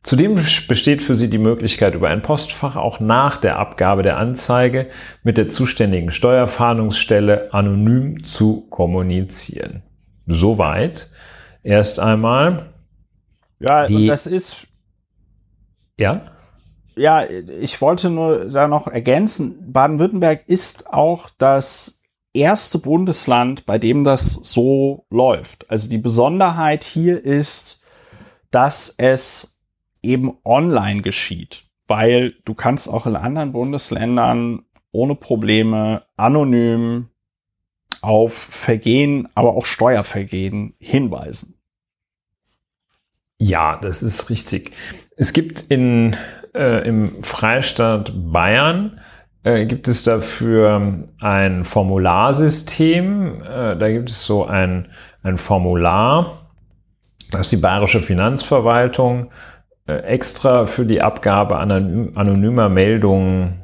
[SPEAKER 2] Zudem besteht für Sie die Möglichkeit, über ein Postfach auch nach der Abgabe der Anzeige mit der zuständigen Steuerfahndungsstelle anonym zu kommunizieren. Soweit erst einmal.
[SPEAKER 1] Ja, die, das ist.
[SPEAKER 2] Ja?
[SPEAKER 1] Ja, ich wollte nur da noch ergänzen, Baden-Württemberg ist auch das erste Bundesland, bei dem das so läuft. Also die Besonderheit hier ist, dass es eben online geschieht, weil du kannst auch in anderen Bundesländern ohne Probleme anonym auf Vergehen, aber auch Steuervergehen hinweisen.
[SPEAKER 2] Ja, das ist richtig. Es gibt in, äh, im Freistaat Bayern äh, gibt es dafür ein Formularsystem. Äh, da gibt es so ein, ein Formular, das die Bayerische Finanzverwaltung äh, extra für die Abgabe anonymer Meldungen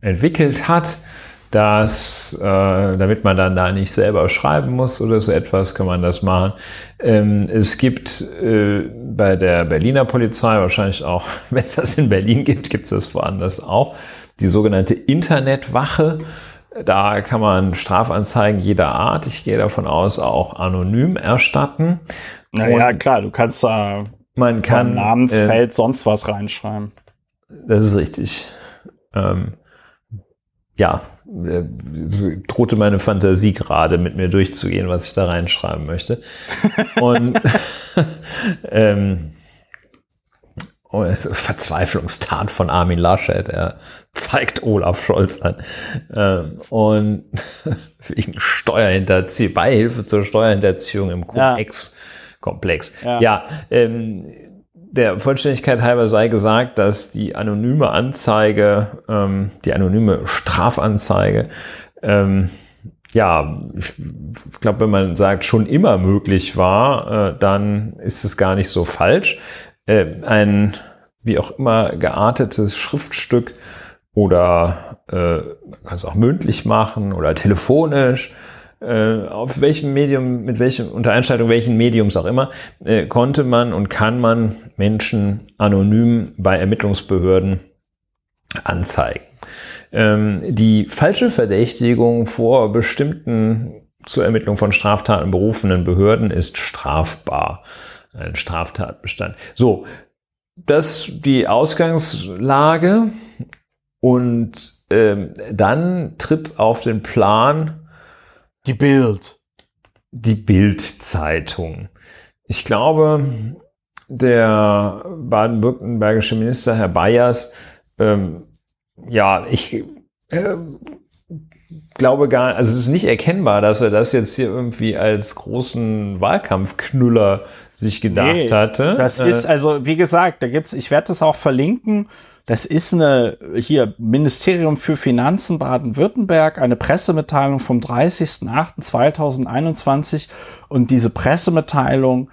[SPEAKER 2] entwickelt hat dass, äh, damit man dann da nicht selber schreiben muss oder so etwas, kann man das machen. Ähm, es gibt äh, bei der Berliner Polizei wahrscheinlich auch, wenn es das in Berlin gibt, gibt es das woanders auch, die sogenannte Internetwache. Da kann man Strafanzeigen jeder Art, ich gehe davon aus, auch anonym erstatten.
[SPEAKER 1] Naja, klar, du kannst da
[SPEAKER 2] man kann,
[SPEAKER 1] Namensfeld äh, sonst was reinschreiben.
[SPEAKER 2] Das ist richtig. Ähm, ja, drohte meine Fantasie gerade mit mir durchzugehen, was ich da reinschreiben möchte. Und ähm, oh, Verzweiflungstat von Armin Laschet, er zeigt Olaf Scholz an. Ähm, und wegen Steuerhinterziehung, Beihilfe zur Steuerhinterziehung im Cum-Ex-Komplex. Ja, ja ähm, der Vollständigkeit halber sei gesagt, dass die anonyme Anzeige, ähm, die anonyme Strafanzeige, ähm, ja, ich glaube, wenn man sagt, schon immer möglich war, äh, dann ist es gar nicht so falsch. Äh, ein wie auch immer geartetes Schriftstück oder äh, man kann es auch mündlich machen oder telefonisch äh, auf welchem Medium, mit welchem, unter Einschaltung welchen Mediums auch immer, äh, konnte man und kann man Menschen anonym bei Ermittlungsbehörden anzeigen. Ähm, die falsche Verdächtigung vor bestimmten zur Ermittlung von Straftaten berufenen Behörden ist strafbar. Ein Straftatbestand. So, das die Ausgangslage und ähm, dann tritt auf den Plan
[SPEAKER 1] die Bild.
[SPEAKER 2] Die Bild-Zeitung. Ich glaube, der baden-württembergische Minister, Herr Bayers, ähm, ja, ich äh, glaube gar, also es ist nicht erkennbar, dass er das jetzt hier irgendwie als großen Wahlkampfknüller sich gedacht nee, hatte.
[SPEAKER 1] Das äh, ist also, wie gesagt, da gibt's, ich werde das auch verlinken. Das ist eine, hier, Ministerium für Finanzen Baden-Württemberg, eine Pressemitteilung vom 30.08.2021 und diese Pressemitteilung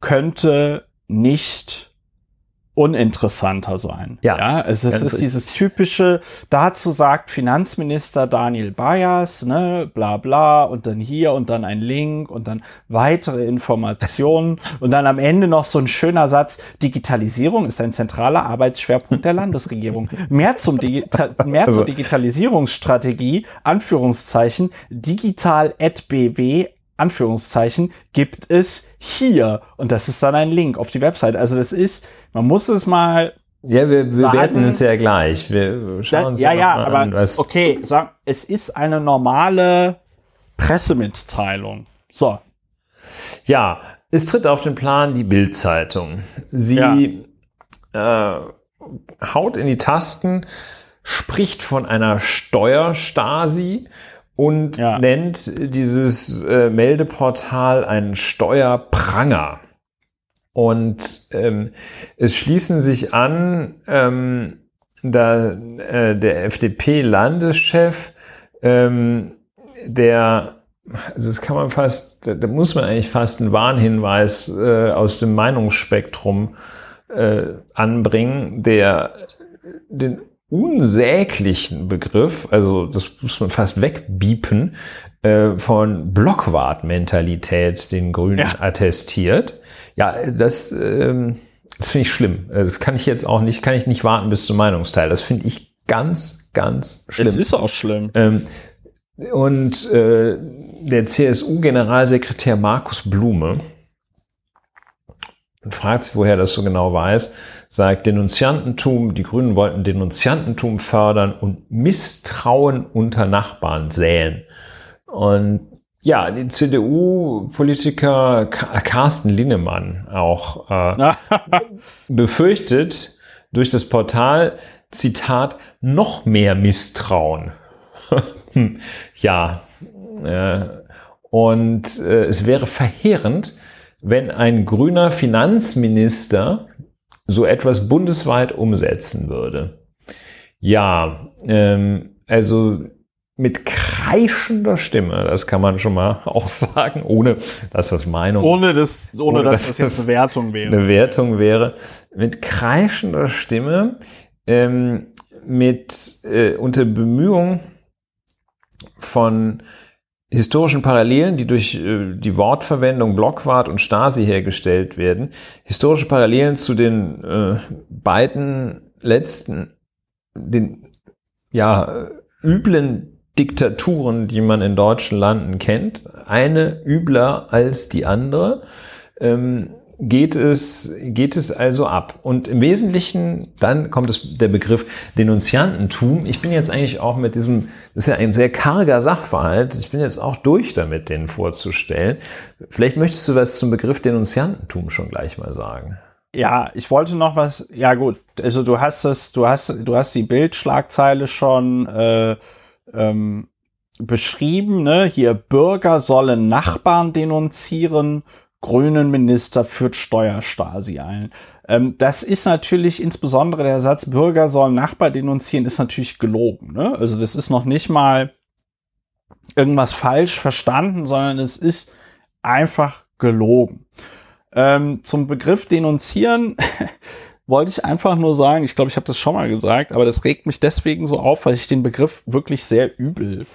[SPEAKER 1] könnte nicht uninteressanter sein. Ja, ja also es ist dieses typische, dazu sagt Finanzminister Daniel Bayers, ne, bla bla, und dann hier und dann ein Link und dann weitere Informationen und dann am Ende noch so ein schöner Satz, Digitalisierung ist ein zentraler Arbeitsschwerpunkt der Landesregierung. Mehr zum Digita mehr zur also Digitalisierungsstrategie, Anführungszeichen, digital.bw Anführungszeichen, gibt es hier. Und das ist dann ein Link auf die Website. Also das ist, man muss es mal.
[SPEAKER 2] Ja, wir bewerten es ja gleich. Wir schauen uns
[SPEAKER 1] da, ja, ja, aber an, was okay, sag, es ist eine normale Pressemitteilung. So.
[SPEAKER 2] Ja, es tritt auf den Plan die Bildzeitung. Sie ja. äh, haut in die Tasten, spricht von einer Steuerstasi und ja. nennt dieses äh, Meldeportal einen Steuerpranger. Und ähm, es schließen sich an ähm, da, äh, der FDP-Landeschef, ähm, der, also das kann man fast, da, da, muss man eigentlich fast einen Warnhinweis äh, aus dem Meinungsspektrum äh, anbringen, der den unsäglichen Begriff, also das muss man fast wegbiepen, äh, von Blockwart-Mentalität den Grünen ja. attestiert. Ja, das, ähm, das finde ich schlimm. Das kann ich jetzt auch nicht, kann ich nicht warten bis zum Meinungsteil. Das finde ich ganz, ganz schlimm. Es
[SPEAKER 1] ist auch schlimm.
[SPEAKER 2] Ähm, und äh, der CSU-Generalsekretär Markus Blume fragt sich, woher das so genau weiß, sagt Denunziantentum, die Grünen wollten Denunziantentum fördern und Misstrauen unter Nachbarn säen. Und ja, die CDU-Politiker Carsten Linnemann auch äh, befürchtet durch das Portal, Zitat, noch mehr Misstrauen. ja, äh, und äh, es wäre verheerend, wenn ein grüner Finanzminister so etwas bundesweit umsetzen würde. Ja, ähm, also mit kreischender Stimme, das kann man schon mal auch sagen, ohne dass das Meinung
[SPEAKER 1] ohne das ohne, ohne dass, dass, das jetzt eine Wertung wäre.
[SPEAKER 2] Eine Wertung wäre mit kreischender Stimme ähm, mit äh, unter Bemühung von historischen Parallelen, die durch äh, die Wortverwendung Blockwart und Stasi hergestellt werden, historische Parallelen zu den äh, beiden letzten, den ja üblen Diktaturen, die man in deutschen Landen kennt, eine übler als die andere. Ähm, geht es, geht es also ab. Und im Wesentlichen, dann kommt es der Begriff Denunziantentum. Ich bin jetzt eigentlich auch mit diesem, das ist ja ein sehr karger Sachverhalt, ich bin jetzt auch durch damit, den vorzustellen. Vielleicht möchtest du was zum Begriff Denunziantentum schon gleich mal sagen.
[SPEAKER 1] Ja, ich wollte noch was, ja gut, also du hast es, du hast, du hast die Bildschlagzeile schon äh, ähm, beschrieben, ne? Hier Bürger sollen Nachbarn denunzieren grünen Minister führt Steuerstasi ein. Ähm, das ist natürlich insbesondere der Satz, Bürger sollen Nachbar denunzieren, ist natürlich gelogen. Ne? Also das ist noch nicht mal irgendwas falsch verstanden, sondern es ist einfach gelogen. Ähm, zum Begriff denunzieren wollte ich einfach nur sagen, ich glaube, ich habe das schon mal gesagt, aber das regt mich deswegen so auf, weil ich den Begriff wirklich sehr übel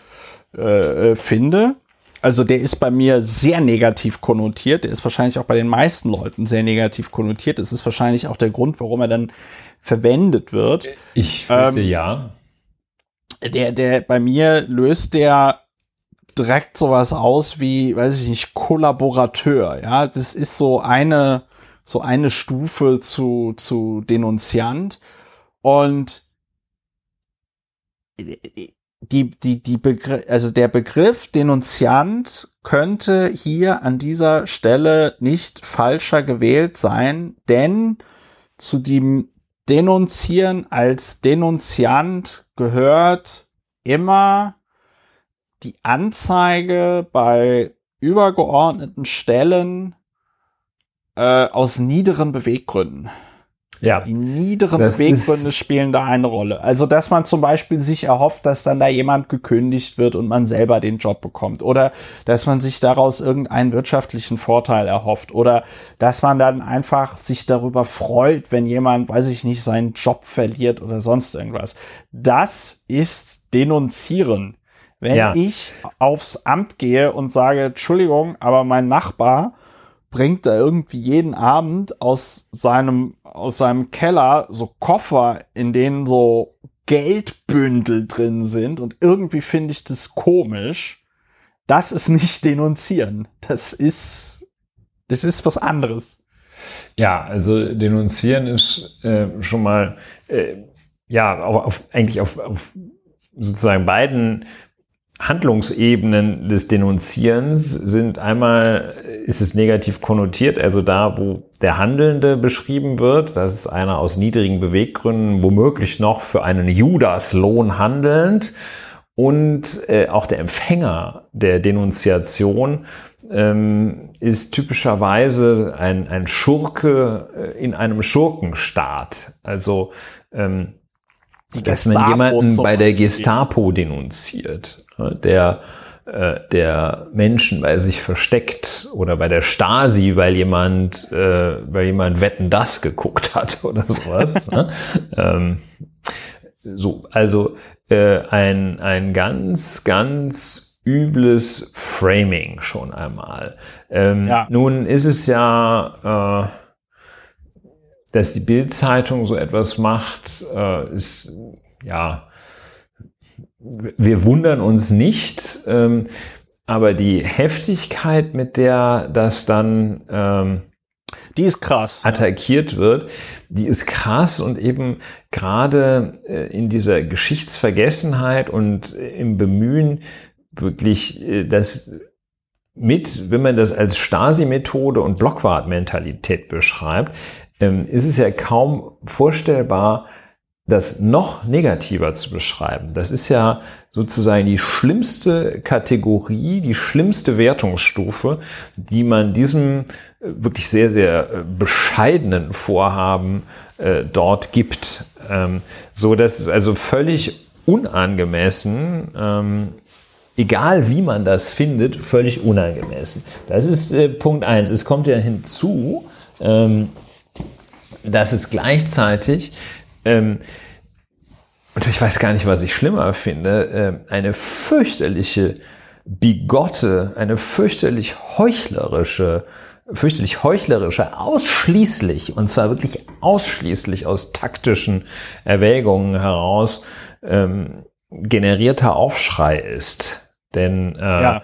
[SPEAKER 1] äh, finde also der ist bei mir sehr negativ konnotiert. Der ist wahrscheinlich auch bei den meisten Leuten sehr negativ konnotiert. Das ist wahrscheinlich auch der Grund, warum er dann verwendet wird.
[SPEAKER 2] Ich finde ähm, ja.
[SPEAKER 1] Der, der, bei mir löst der direkt sowas aus wie, weiß ich nicht, Kollaborateur. Ja, das ist so eine, so eine Stufe zu, zu Denunziant. Und die, die, die Begriff, also der Begriff Denunziant könnte hier an dieser Stelle nicht falscher gewählt sein, denn zu dem Denunzieren als Denunziant gehört immer die Anzeige bei übergeordneten Stellen äh, aus niederen Beweggründen. Ja. Die niederen Beweggründe spielen da eine Rolle. Also, dass man zum Beispiel sich erhofft, dass dann da jemand gekündigt wird und man selber den Job bekommt. Oder dass man sich daraus irgendeinen wirtschaftlichen Vorteil erhofft. Oder dass man dann einfach sich darüber freut, wenn jemand, weiß ich nicht, seinen Job verliert oder sonst irgendwas. Das ist denunzieren. Wenn ja. ich aufs Amt gehe und sage, Entschuldigung, aber mein Nachbar bringt er irgendwie jeden Abend aus seinem, aus seinem Keller so Koffer, in denen so Geldbündel drin sind und irgendwie finde ich das komisch. Das ist nicht denunzieren. Das ist, das ist was anderes.
[SPEAKER 2] Ja, also denunzieren ist äh, schon mal, äh, ja, auf, eigentlich auf, auf sozusagen beiden Handlungsebenen des Denunzierens sind einmal, ist es negativ konnotiert, also da, wo der Handelnde beschrieben wird, das ist einer aus niedrigen Beweggründen, womöglich noch für einen Judaslohn handelnd und äh, auch der Empfänger der Denunziation ähm, ist typischerweise ein, ein Schurke äh, in einem Schurkenstaat. Also ähm, dass man jemanden bei der Gestapo denunziert der, äh, der Menschen bei sich versteckt oder bei der Stasi, weil jemand, äh, weil jemand Wetten das geguckt hat oder sowas. ne? ähm, so, also äh, ein, ein ganz, ganz übles Framing schon einmal. Ähm, ja. Nun ist es ja, äh, dass die Bildzeitung so etwas macht, äh, ist ja wir wundern uns nicht, ähm, aber die Heftigkeit, mit der das dann ähm,
[SPEAKER 1] die ist krass.
[SPEAKER 2] Attackiert wird, die ist krass und eben gerade äh, in dieser Geschichtsvergessenheit und im Bemühen, wirklich äh, das mit, wenn man das als Stasi-Methode und Blockwart-Mentalität beschreibt, ähm, ist es ja kaum vorstellbar, das noch negativer zu beschreiben. Das ist ja sozusagen die schlimmste Kategorie, die schlimmste Wertungsstufe, die man diesem äh, wirklich sehr, sehr äh, bescheidenen Vorhaben äh, dort gibt. Ähm, so dass es also völlig unangemessen ähm, egal wie man das findet, völlig unangemessen. Das ist äh, Punkt eins. Es kommt ja hinzu, ähm, dass es gleichzeitig, ähm, und ich weiß gar nicht, was ich schlimmer finde, äh, eine fürchterliche bigotte, eine fürchterlich heuchlerische, fürchterlich heuchlerische, ausschließlich, und zwar wirklich ausschließlich aus taktischen Erwägungen heraus, ähm, generierter Aufschrei ist. Denn äh, ja.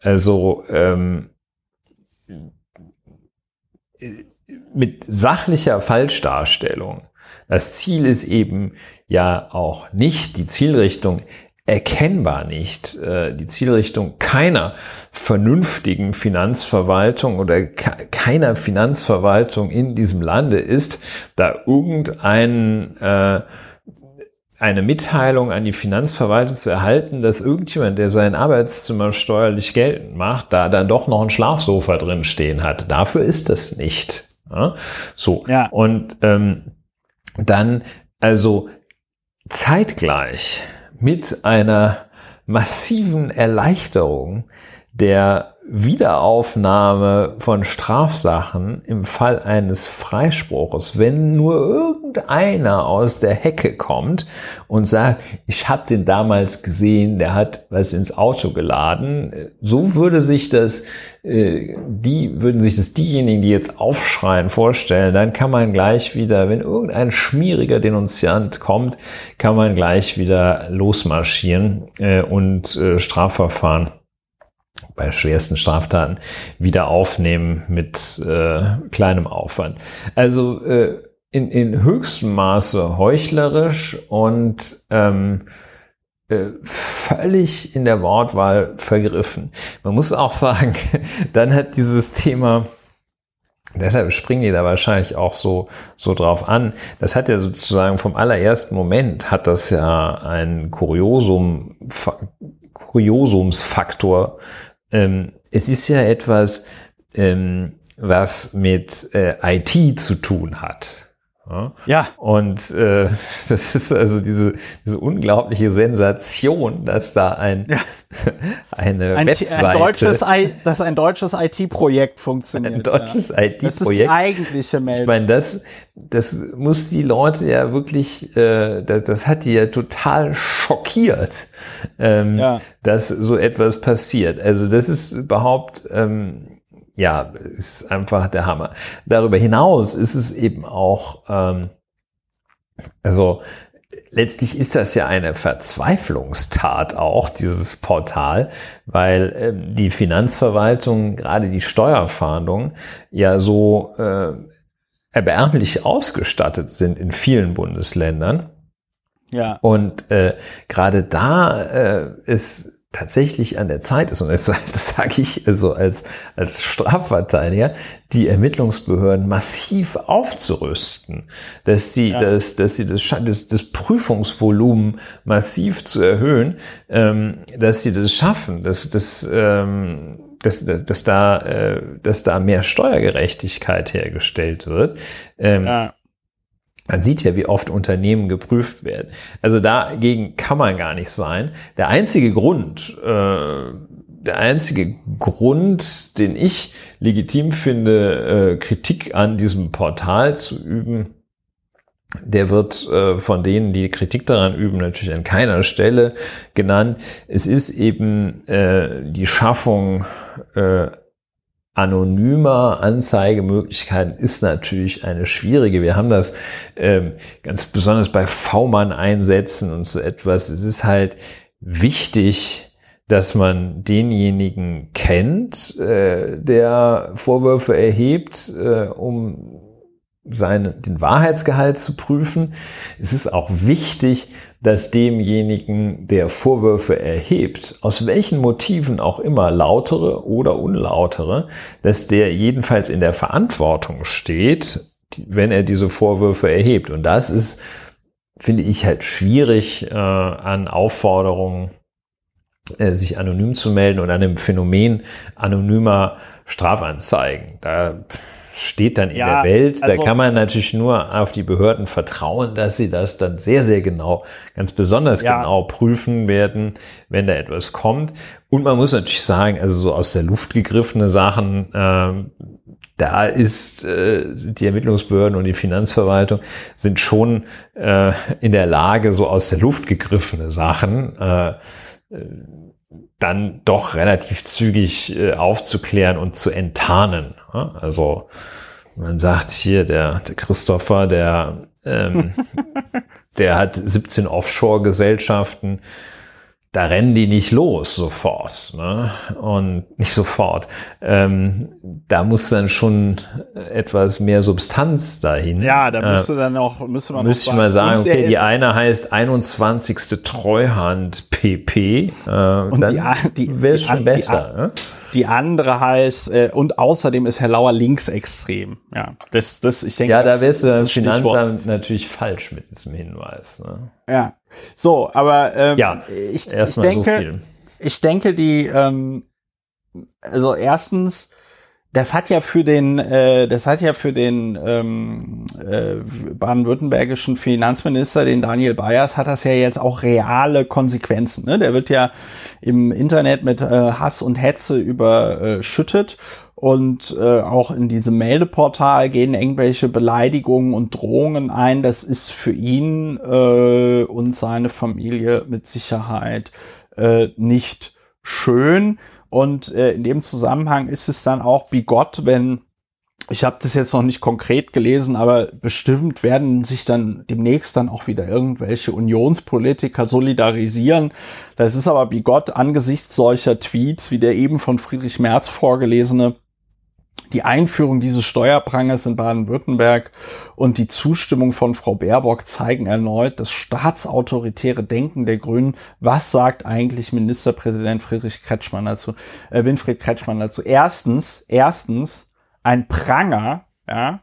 [SPEAKER 2] also ähm, mit sachlicher Falschdarstellung. Das Ziel ist eben ja auch nicht die Zielrichtung erkennbar nicht. Äh, die Zielrichtung keiner vernünftigen Finanzverwaltung oder keiner Finanzverwaltung in diesem Lande ist, da irgendein äh, eine Mitteilung an die Finanzverwaltung zu erhalten, dass irgendjemand, der sein Arbeitszimmer steuerlich geltend macht, da dann doch noch ein Schlafsofa drin stehen hat. Dafür ist das nicht. Ja? So. Ja. Und ähm, dann also zeitgleich mit einer massiven Erleichterung der Wiederaufnahme von Strafsachen im Fall eines Freispruches, wenn nur irgendeiner aus der Hecke kommt und sagt, ich habe den damals gesehen, der hat was ins Auto geladen, so würde sich das äh, die würden sich das diejenigen, die jetzt aufschreien, vorstellen, dann kann man gleich wieder, wenn irgendein schmieriger Denunziant kommt, kann man gleich wieder losmarschieren äh, und äh, Strafverfahren bei schwersten Straftaten wieder aufnehmen mit äh, kleinem Aufwand. Also äh, in, in höchstem Maße heuchlerisch und ähm, äh, völlig in der Wortwahl vergriffen. Man muss auch sagen, dann hat dieses Thema Deshalb springen die da wahrscheinlich auch so, so drauf an. Das hat ja sozusagen vom allerersten Moment hat das ja einen Kuriosum, Kuriosumsfaktor ähm, es ist ja etwas, ähm, was mit äh, IT zu tun hat. Ja. Und äh, das ist also diese, diese unglaubliche Sensation, dass da ein, ja. eine ein, Webseite.
[SPEAKER 1] Ein deutsches, dass ein deutsches IT-Projekt funktioniert.
[SPEAKER 2] Ein deutsches ja. IT-Projekt. Das ist
[SPEAKER 1] die eigentliche Meldung.
[SPEAKER 2] Ich meine, das, das muss die Leute ja wirklich, äh, das, das hat die ja total schockiert, ähm, ja. dass so etwas passiert. Also das ist überhaupt. Ähm, ja, ist einfach der Hammer. Darüber hinaus ist es eben auch, ähm, also letztlich ist das ja eine Verzweiflungstat auch, dieses Portal, weil ähm, die Finanzverwaltung, gerade die Steuerfahndung, ja so äh, erbärmlich ausgestattet sind in vielen Bundesländern. Ja. Und äh, gerade da äh, ist tatsächlich an der Zeit ist, und das, das sage ich also als, als Strafverteidiger, die Ermittlungsbehörden massiv aufzurüsten, dass die, ja. dass, dass sie das, das, das Prüfungsvolumen massiv zu erhöhen, ähm, dass sie das schaffen, dass, dass, ähm, dass, dass, dass, da, äh, dass da mehr Steuergerechtigkeit hergestellt wird. Ähm, ja. Man sieht ja, wie oft Unternehmen geprüft werden. Also dagegen kann man gar nicht sein. Der einzige Grund, äh, der einzige Grund, den ich legitim finde, äh, Kritik an diesem Portal zu üben, der wird äh, von denen, die Kritik daran üben, natürlich an keiner Stelle genannt. Es ist eben äh, die Schaffung äh, anonymer Anzeigemöglichkeiten ist natürlich eine schwierige. Wir haben das ähm, ganz besonders bei V-Mann-Einsätzen und so etwas. Es ist halt wichtig, dass man denjenigen kennt, äh, der Vorwürfe erhebt, äh, um seinen, den Wahrheitsgehalt zu prüfen. Es ist auch wichtig, dass demjenigen, der Vorwürfe erhebt, aus welchen Motiven auch immer, lautere oder unlautere, dass der jedenfalls in der Verantwortung steht, wenn er diese Vorwürfe erhebt. Und das ist, finde ich, halt schwierig äh, an Aufforderungen, äh, sich anonym zu melden und an dem Phänomen anonymer Strafanzeigen. Da steht dann in ja, der Welt. Also, da kann man natürlich nur auf die Behörden vertrauen, dass sie das dann sehr, sehr genau, ganz besonders ja. genau prüfen werden, wenn da etwas kommt. Und man muss natürlich sagen, also so aus der Luft gegriffene Sachen, äh, da ist äh, die Ermittlungsbehörden und die Finanzverwaltung sind schon äh, in der Lage, so aus der Luft gegriffene Sachen äh, dann doch relativ zügig äh, aufzuklären und zu enttarnen. Also man sagt hier, der, der Christopher, der, ähm, der hat 17 Offshore-Gesellschaften, da rennen die nicht los sofort. Ne? Und nicht sofort. Ähm, da muss dann schon etwas mehr Substanz dahin.
[SPEAKER 1] Ja, da müsste äh, dann auch, müsste man
[SPEAKER 2] müsste ich mal sagen, okay, die eine heißt 21. Treuhand PP. Äh, und dann wäre schon besser.
[SPEAKER 1] Die, ne? die andere heißt, äh, und außerdem ist Herr Lauer linksextrem. Ja, das, das, ich denke,
[SPEAKER 2] ja, da wärst du im Finanzamt natürlich falsch mit diesem Hinweis. Ne?
[SPEAKER 1] Ja, so, aber ähm, ja, ich, ich denke, so ich denke, die, ähm, also erstens, das hat ja für den, äh, das hat ja für den ähm, äh, baden-württembergischen Finanzminister, den Daniel Bayers, hat das ja jetzt auch reale Konsequenzen. Ne? Der wird ja im Internet mit äh, Hass und Hetze überschüttet und äh, auch in diesem Meldeportal gehen irgendwelche Beleidigungen und Drohungen ein. Das ist für ihn äh, und seine Familie mit Sicherheit äh, nicht schön. Und äh, in dem Zusammenhang ist es dann auch bigott, wenn ich habe das jetzt noch nicht konkret gelesen, aber bestimmt werden sich dann demnächst dann auch wieder irgendwelche Unionspolitiker solidarisieren. Das ist aber bigott angesichts solcher Tweets wie der eben von Friedrich Merz vorgelesene die Einführung dieses Steuerprangers in Baden-Württemberg und die Zustimmung von Frau Baerbock zeigen erneut das staatsautoritäre Denken der Grünen. Was sagt eigentlich Ministerpräsident Friedrich Kretschmann dazu, äh, Winfried Kretschmann dazu? Erstens, erstens, ein Pranger, ja,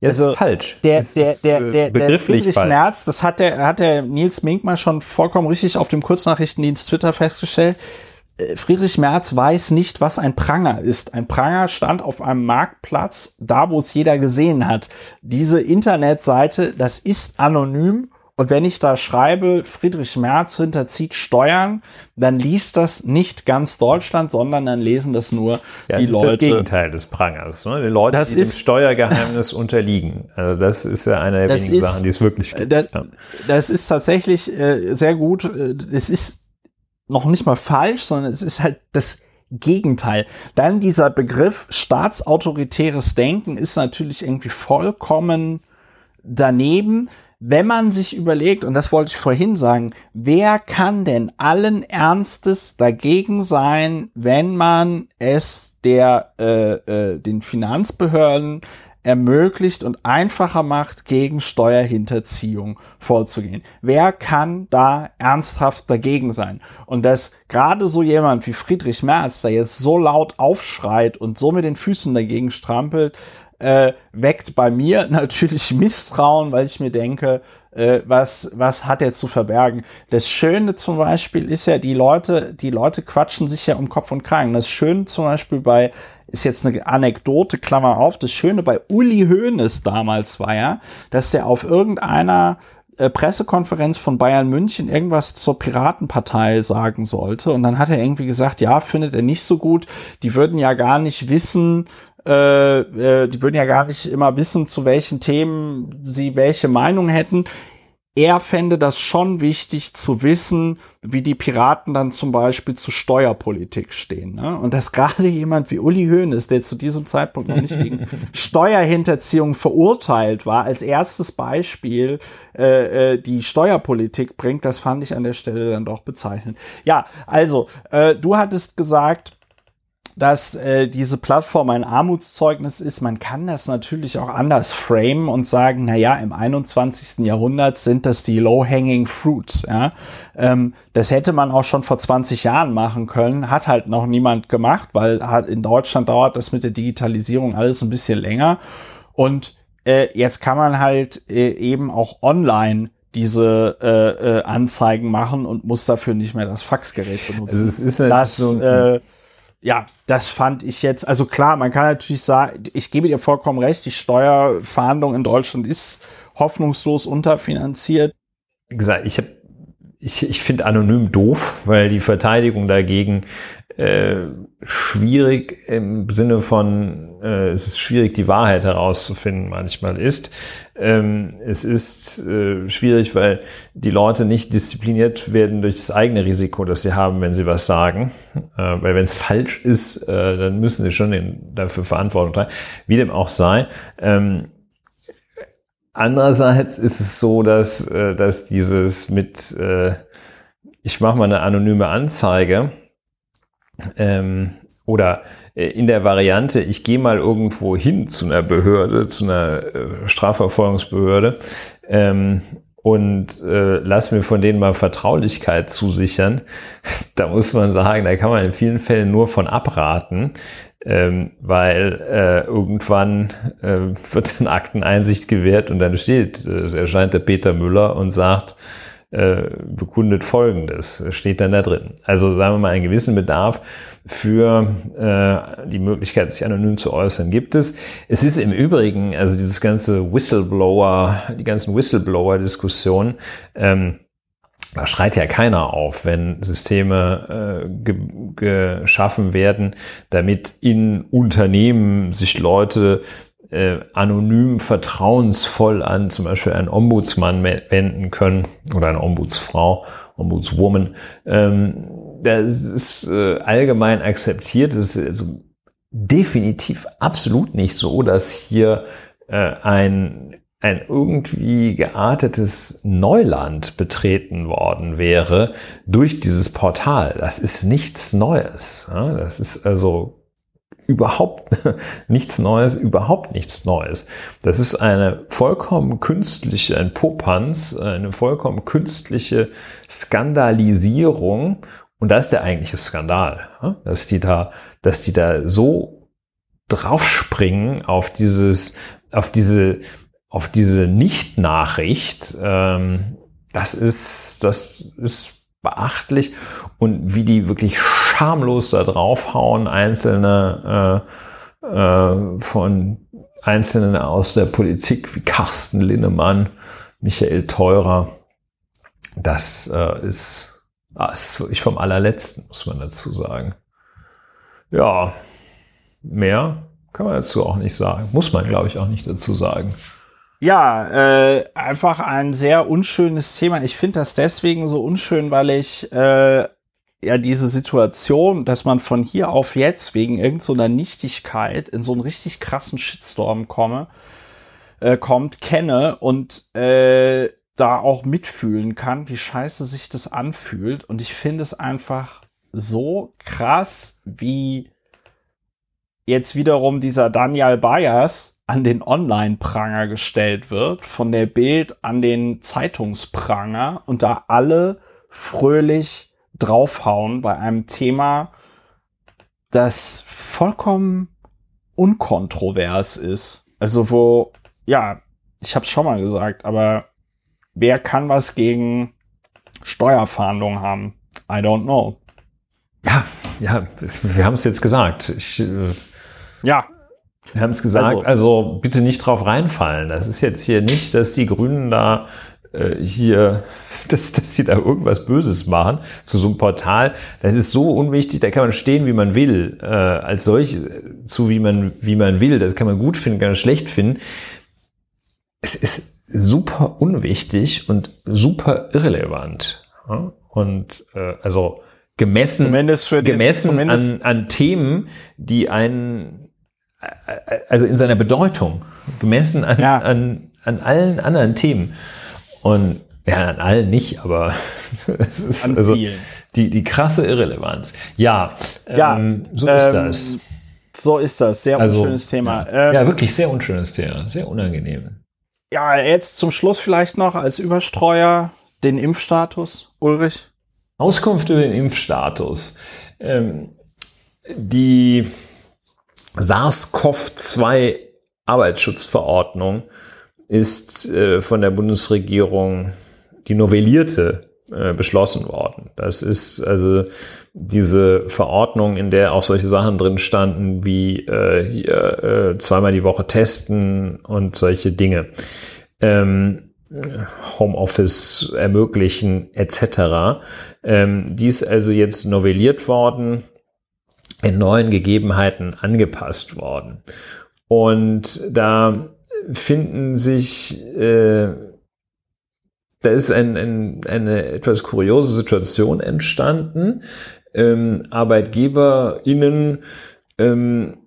[SPEAKER 2] ja, also, ist falsch.
[SPEAKER 1] Der, das der, der, äh, der, der Friedrich falsch. Merz, das hat der, hat der Nils Mink mal schon vollkommen richtig auf dem Kurznachrichtendienst Twitter festgestellt. Äh, Friedrich Merz weiß nicht, was ein Pranger ist. Ein Pranger stand auf einem Marktplatz, da wo es jeder gesehen hat. Diese Internetseite, das ist anonym. Und wenn ich da schreibe, Friedrich Merz hinterzieht Steuern, dann liest das nicht ganz Deutschland, sondern dann lesen das nur ja, die das Leute. Das
[SPEAKER 2] ist das Gegenteil des Prangers. Ne? Die Leute, das die ist, dem Steuergeheimnis unterliegen. Also das ist ja eine der wenigen ist, Sachen, die es wirklich gibt.
[SPEAKER 1] Das, ja. das ist tatsächlich äh, sehr gut. Äh, es ist noch nicht mal falsch, sondern es ist halt das Gegenteil. Dann dieser Begriff staatsautoritäres Denken ist natürlich irgendwie vollkommen daneben. Wenn man sich überlegt, und das wollte ich vorhin sagen, wer kann denn allen Ernstes dagegen sein, wenn man es der äh, äh, den Finanzbehörden ermöglicht und einfacher macht, gegen Steuerhinterziehung vorzugehen. Wer kann da ernsthaft dagegen sein? Und dass gerade so jemand wie Friedrich Merz, der jetzt so laut aufschreit und so mit den Füßen dagegen strampelt, äh, weckt bei mir natürlich Misstrauen, weil ich mir denke, äh, was, was hat er zu verbergen? Das Schöne zum Beispiel ist ja, die Leute, die Leute quatschen sich ja um Kopf und Kragen. Das Schöne zum Beispiel bei ist jetzt eine Anekdote, Klammer auf. Das Schöne bei Uli Hoeneß damals war ja, dass der auf irgendeiner äh, Pressekonferenz von Bayern München irgendwas zur Piratenpartei sagen sollte. Und dann hat er irgendwie gesagt, ja, findet er nicht so gut. Die würden ja gar nicht wissen, äh, äh, die würden ja gar nicht immer wissen, zu welchen Themen sie welche Meinung hätten er fände das schon wichtig zu wissen, wie die Piraten dann zum Beispiel zu Steuerpolitik stehen. Ne? Und dass gerade jemand wie Uli Hoeneß, der zu diesem Zeitpunkt noch nicht wegen Steuerhinterziehung verurteilt war, als erstes Beispiel äh, äh, die Steuerpolitik bringt, das fand ich an der Stelle dann doch bezeichnend. Ja, also, äh, du hattest gesagt, dass äh, diese Plattform ein Armutszeugnis ist. Man kann das natürlich auch anders framen und sagen, na ja, im 21. Jahrhundert sind das die low-hanging fruits. Ja? Ähm, das hätte man auch schon vor 20 Jahren machen können, hat halt noch niemand gemacht, weil halt in Deutschland dauert das mit der Digitalisierung alles ein bisschen länger. Und äh, jetzt kann man halt äh, eben auch online diese äh, äh, Anzeigen machen und muss dafür nicht mehr das Faxgerät benutzen. Also
[SPEAKER 2] es ist halt
[SPEAKER 1] das, so äh, ja, das fand ich jetzt, also klar, man kann natürlich sagen, ich gebe dir vollkommen recht, die Steuerfahndung in Deutschland ist hoffnungslos unterfinanziert.
[SPEAKER 2] Wie gesagt, ich habe ich, ich finde anonym doof, weil die Verteidigung dagegen äh, schwierig im Sinne von, äh, es ist schwierig, die Wahrheit herauszufinden manchmal ist. Ähm, es ist äh, schwierig, weil die Leute nicht diszipliniert werden durch das eigene Risiko, das sie haben, wenn sie was sagen. Äh, weil wenn es falsch ist, äh, dann müssen sie schon den, dafür Verantwortung tragen. Wie dem auch sei. Ähm, andererseits ist es so, dass, äh, dass dieses mit, äh, ich mache mal eine anonyme Anzeige, ähm, oder äh, in der Variante, ich gehe mal irgendwo hin zu einer Behörde, zu einer Strafverfolgungsbehörde ähm, und äh, lass mir von denen mal Vertraulichkeit zusichern, da muss man sagen, da kann man in vielen Fällen nur von abraten, ähm, weil äh, irgendwann äh, wird dann Akteneinsicht gewährt und dann steht, äh, es erscheint der Peter Müller und sagt, äh, bekundet Folgendes, steht dann da drin. Also sagen wir mal, einen gewissen Bedarf für äh, die Möglichkeit, sich anonym zu äußern, gibt es. Es ist im Übrigen, also dieses ganze Whistleblower, die ganzen Whistleblower-Diskussionen, ähm, da schreit ja keiner auf, wenn Systeme äh, ge geschaffen werden, damit in Unternehmen sich Leute äh, anonym vertrauensvoll an zum Beispiel einen Ombudsmann wenden können oder eine Ombudsfrau, Ombudswoman. Ähm, das ist äh, allgemein akzeptiert. Es ist also definitiv absolut nicht so, dass hier äh, ein ein irgendwie geartetes Neuland betreten worden wäre durch dieses Portal. Das ist nichts Neues. Das ist also überhaupt nichts Neues, überhaupt nichts Neues. Das ist eine vollkommen künstliche, ein Popanz, eine vollkommen künstliche Skandalisierung. Und das ist der eigentliche Skandal, dass die da, dass die da so draufspringen auf dieses, auf diese, auf diese Nicht-Nachricht. Ähm, das ist, das ist beachtlich und wie die wirklich schamlos da draufhauen, einzelne äh, äh, von Einzelnen aus der Politik wie Carsten Linnemann, Michael Theurer. Das äh, ist, ah, ist wirklich vom allerletzten, muss man dazu sagen. Ja, mehr kann man dazu auch nicht sagen. Muss man, glaube ich, auch nicht dazu sagen.
[SPEAKER 1] Ja, äh, einfach ein sehr unschönes Thema. Ich finde das deswegen so unschön, weil ich äh, ja diese Situation, dass man von hier auf jetzt wegen irgendeiner so Nichtigkeit in so einen richtig krassen Shitstorm komme, äh, kommt, kenne und äh, da auch mitfühlen kann, wie scheiße sich das anfühlt. Und ich finde es einfach so krass, wie jetzt wiederum dieser Daniel Bayers an den Online-Pranger gestellt wird, von der Bild an den Zeitungspranger und da alle fröhlich draufhauen bei einem Thema, das vollkommen unkontrovers ist. Also wo, ja, ich habe es schon mal gesagt, aber wer kann was gegen Steuerfahndung haben? I don't know.
[SPEAKER 2] Ja, ja, wir haben es jetzt gesagt. Ich, äh,
[SPEAKER 1] ja,
[SPEAKER 2] wir haben es gesagt, also, also, bitte nicht drauf reinfallen. Das ist jetzt hier nicht, dass die Grünen da äh, hier, dass, dass sie da irgendwas Böses machen zu so einem Portal. Das ist so unwichtig, da kann man stehen, wie man will, äh, als solch zu wie man, wie man will. Das kann man gut finden, kann man schlecht finden. Es ist super unwichtig und super irrelevant. Ja? Und äh, also gemessen, gemessen an, an Themen, die einen also in seiner Bedeutung, gemessen an, ja. an, an allen anderen Themen. Und Ja, an allen nicht, aber es ist
[SPEAKER 1] An
[SPEAKER 2] also
[SPEAKER 1] vielen.
[SPEAKER 2] die, die krasse Irrelevanz. Ja,
[SPEAKER 1] Ja,
[SPEAKER 2] ähm, so ist
[SPEAKER 1] ähm,
[SPEAKER 2] das.
[SPEAKER 1] So ist das. Sehr
[SPEAKER 2] Also,
[SPEAKER 1] unschönes Thema.
[SPEAKER 2] Ja.
[SPEAKER 1] Ähm,
[SPEAKER 2] ja, wirklich sehr unschönes Thema, sehr unangenehm.
[SPEAKER 1] ja, jetzt zum Schluss vielleicht noch als Überstreuer den Impfstatus, Ulrich.
[SPEAKER 2] Auskunft über den Impfstatus. Ähm, die SARS-CoV-2 Arbeitsschutzverordnung ist äh, von der Bundesregierung die novellierte äh, beschlossen worden. Das ist also diese Verordnung, in der auch solche Sachen drin standen wie äh, hier, äh, zweimal die Woche testen und solche Dinge. Ähm, Homeoffice ermöglichen etc. Ähm, die ist also jetzt novelliert worden, in neuen Gegebenheiten angepasst worden. Und da finden sich, äh, da ist ein, ein, eine etwas kuriose Situation entstanden. Ähm, ArbeitgeberInnen ähm,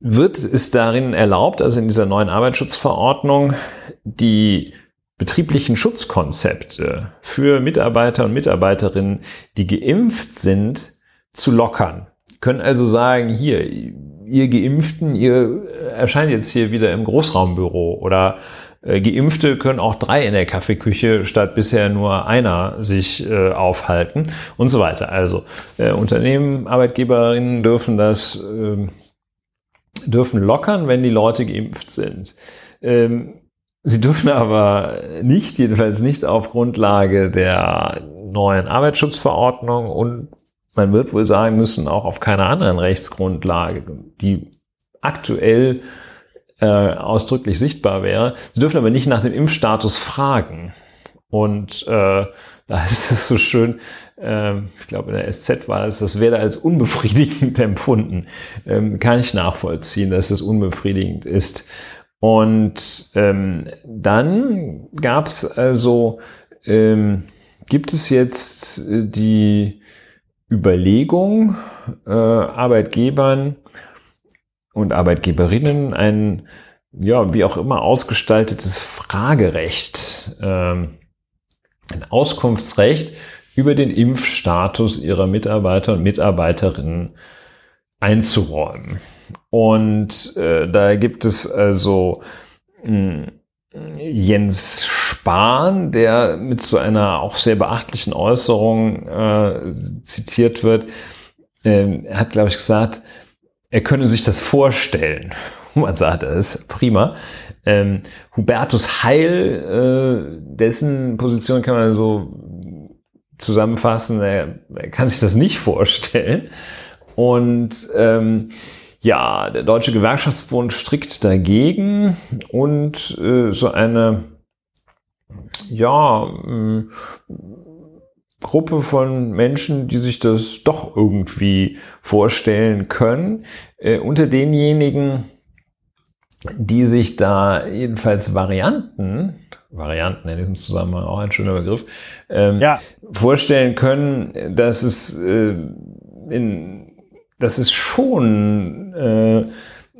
[SPEAKER 2] wird es darin erlaubt, also in dieser neuen Arbeitsschutzverordnung, die betrieblichen Schutzkonzepte für Mitarbeiter und Mitarbeiterinnen, die geimpft sind, zu lockern. Können also sagen, hier, ihr Geimpften, ihr erscheint jetzt hier wieder im Großraumbüro oder äh, Geimpfte können auch drei in der Kaffeeküche statt bisher nur einer sich äh, aufhalten und so weiter. Also äh, Unternehmen, Arbeitgeberinnen dürfen das ähm, dürfen lockern, wenn die Leute geimpft sind. Ähm, sie dürfen aber nicht, jedenfalls nicht auf Grundlage der neuen Arbeitsschutzverordnung und man wird wohl sagen müssen, auch auf keiner anderen Rechtsgrundlage, die aktuell äh, ausdrücklich sichtbar wäre. Sie dürfen aber nicht nach dem Impfstatus fragen. Und äh, da ist es so schön, ähm, ich glaube in der SZ war es, das werde als unbefriedigend empfunden. Ähm, kann ich nachvollziehen, dass es unbefriedigend ist. Und ähm, dann gab es also, ähm, gibt es jetzt äh, die Überlegung, äh, Arbeitgebern und Arbeitgeberinnen ein, ja, wie auch immer ausgestaltetes Fragerecht, ähm, ein Auskunftsrecht über den Impfstatus ihrer Mitarbeiter und Mitarbeiterinnen einzuräumen. Und äh, da gibt es also mh, Jens Spahn, der mit so einer auch sehr beachtlichen Äußerung äh, zitiert wird. Er hat, glaube ich, gesagt, er könne sich das vorstellen. Man sagt, das ist prima. Ähm, Hubertus Heil, äh, dessen Position kann man so zusammenfassen, er, er kann sich das nicht vorstellen. Und ähm, ja, der Deutsche Gewerkschaftsbund strickt dagegen und äh, so eine ja, äh, Gruppe von Menschen, die sich das doch irgendwie vorstellen können, äh, unter denjenigen, die sich da jedenfalls Varianten, Varianten in diesem Zusammenhang auch ein schöner Begriff, ähm,
[SPEAKER 1] Ja.
[SPEAKER 2] vorstellen können, dass es äh, in, dass es schon äh,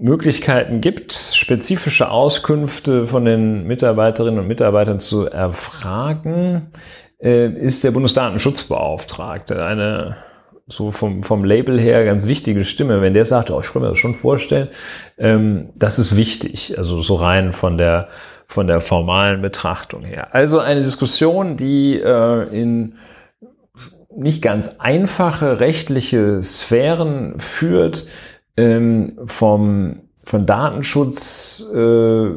[SPEAKER 2] Möglichkeiten gibt, spezifische Auskünfte von den Mitarbeiterinnen und Mitarbeitern zu erfragen, äh, ist der Bundesdatenschutzbeauftragte eine so vom, vom Label her ganz wichtige Stimme. Wenn der sagt, oh, ich kann mir das schon vorstellen, ähm, das ist wichtig. Also so rein von der von der formalen Betrachtung her. Also eine Diskussion, die äh, in nicht ganz einfache rechtliche Sphären führt, ähm, vom, von Datenschutz äh,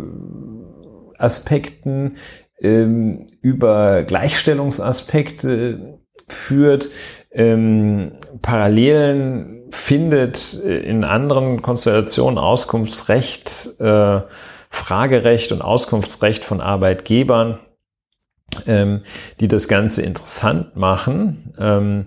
[SPEAKER 2] ähm, über Gleichstellungsaspekte führt, ähm, Parallelen findet äh, in anderen Konstellationen Auskunftsrecht, äh, Fragerecht und Auskunftsrecht von Arbeitgebern, ähm, die das Ganze interessant machen. Ähm,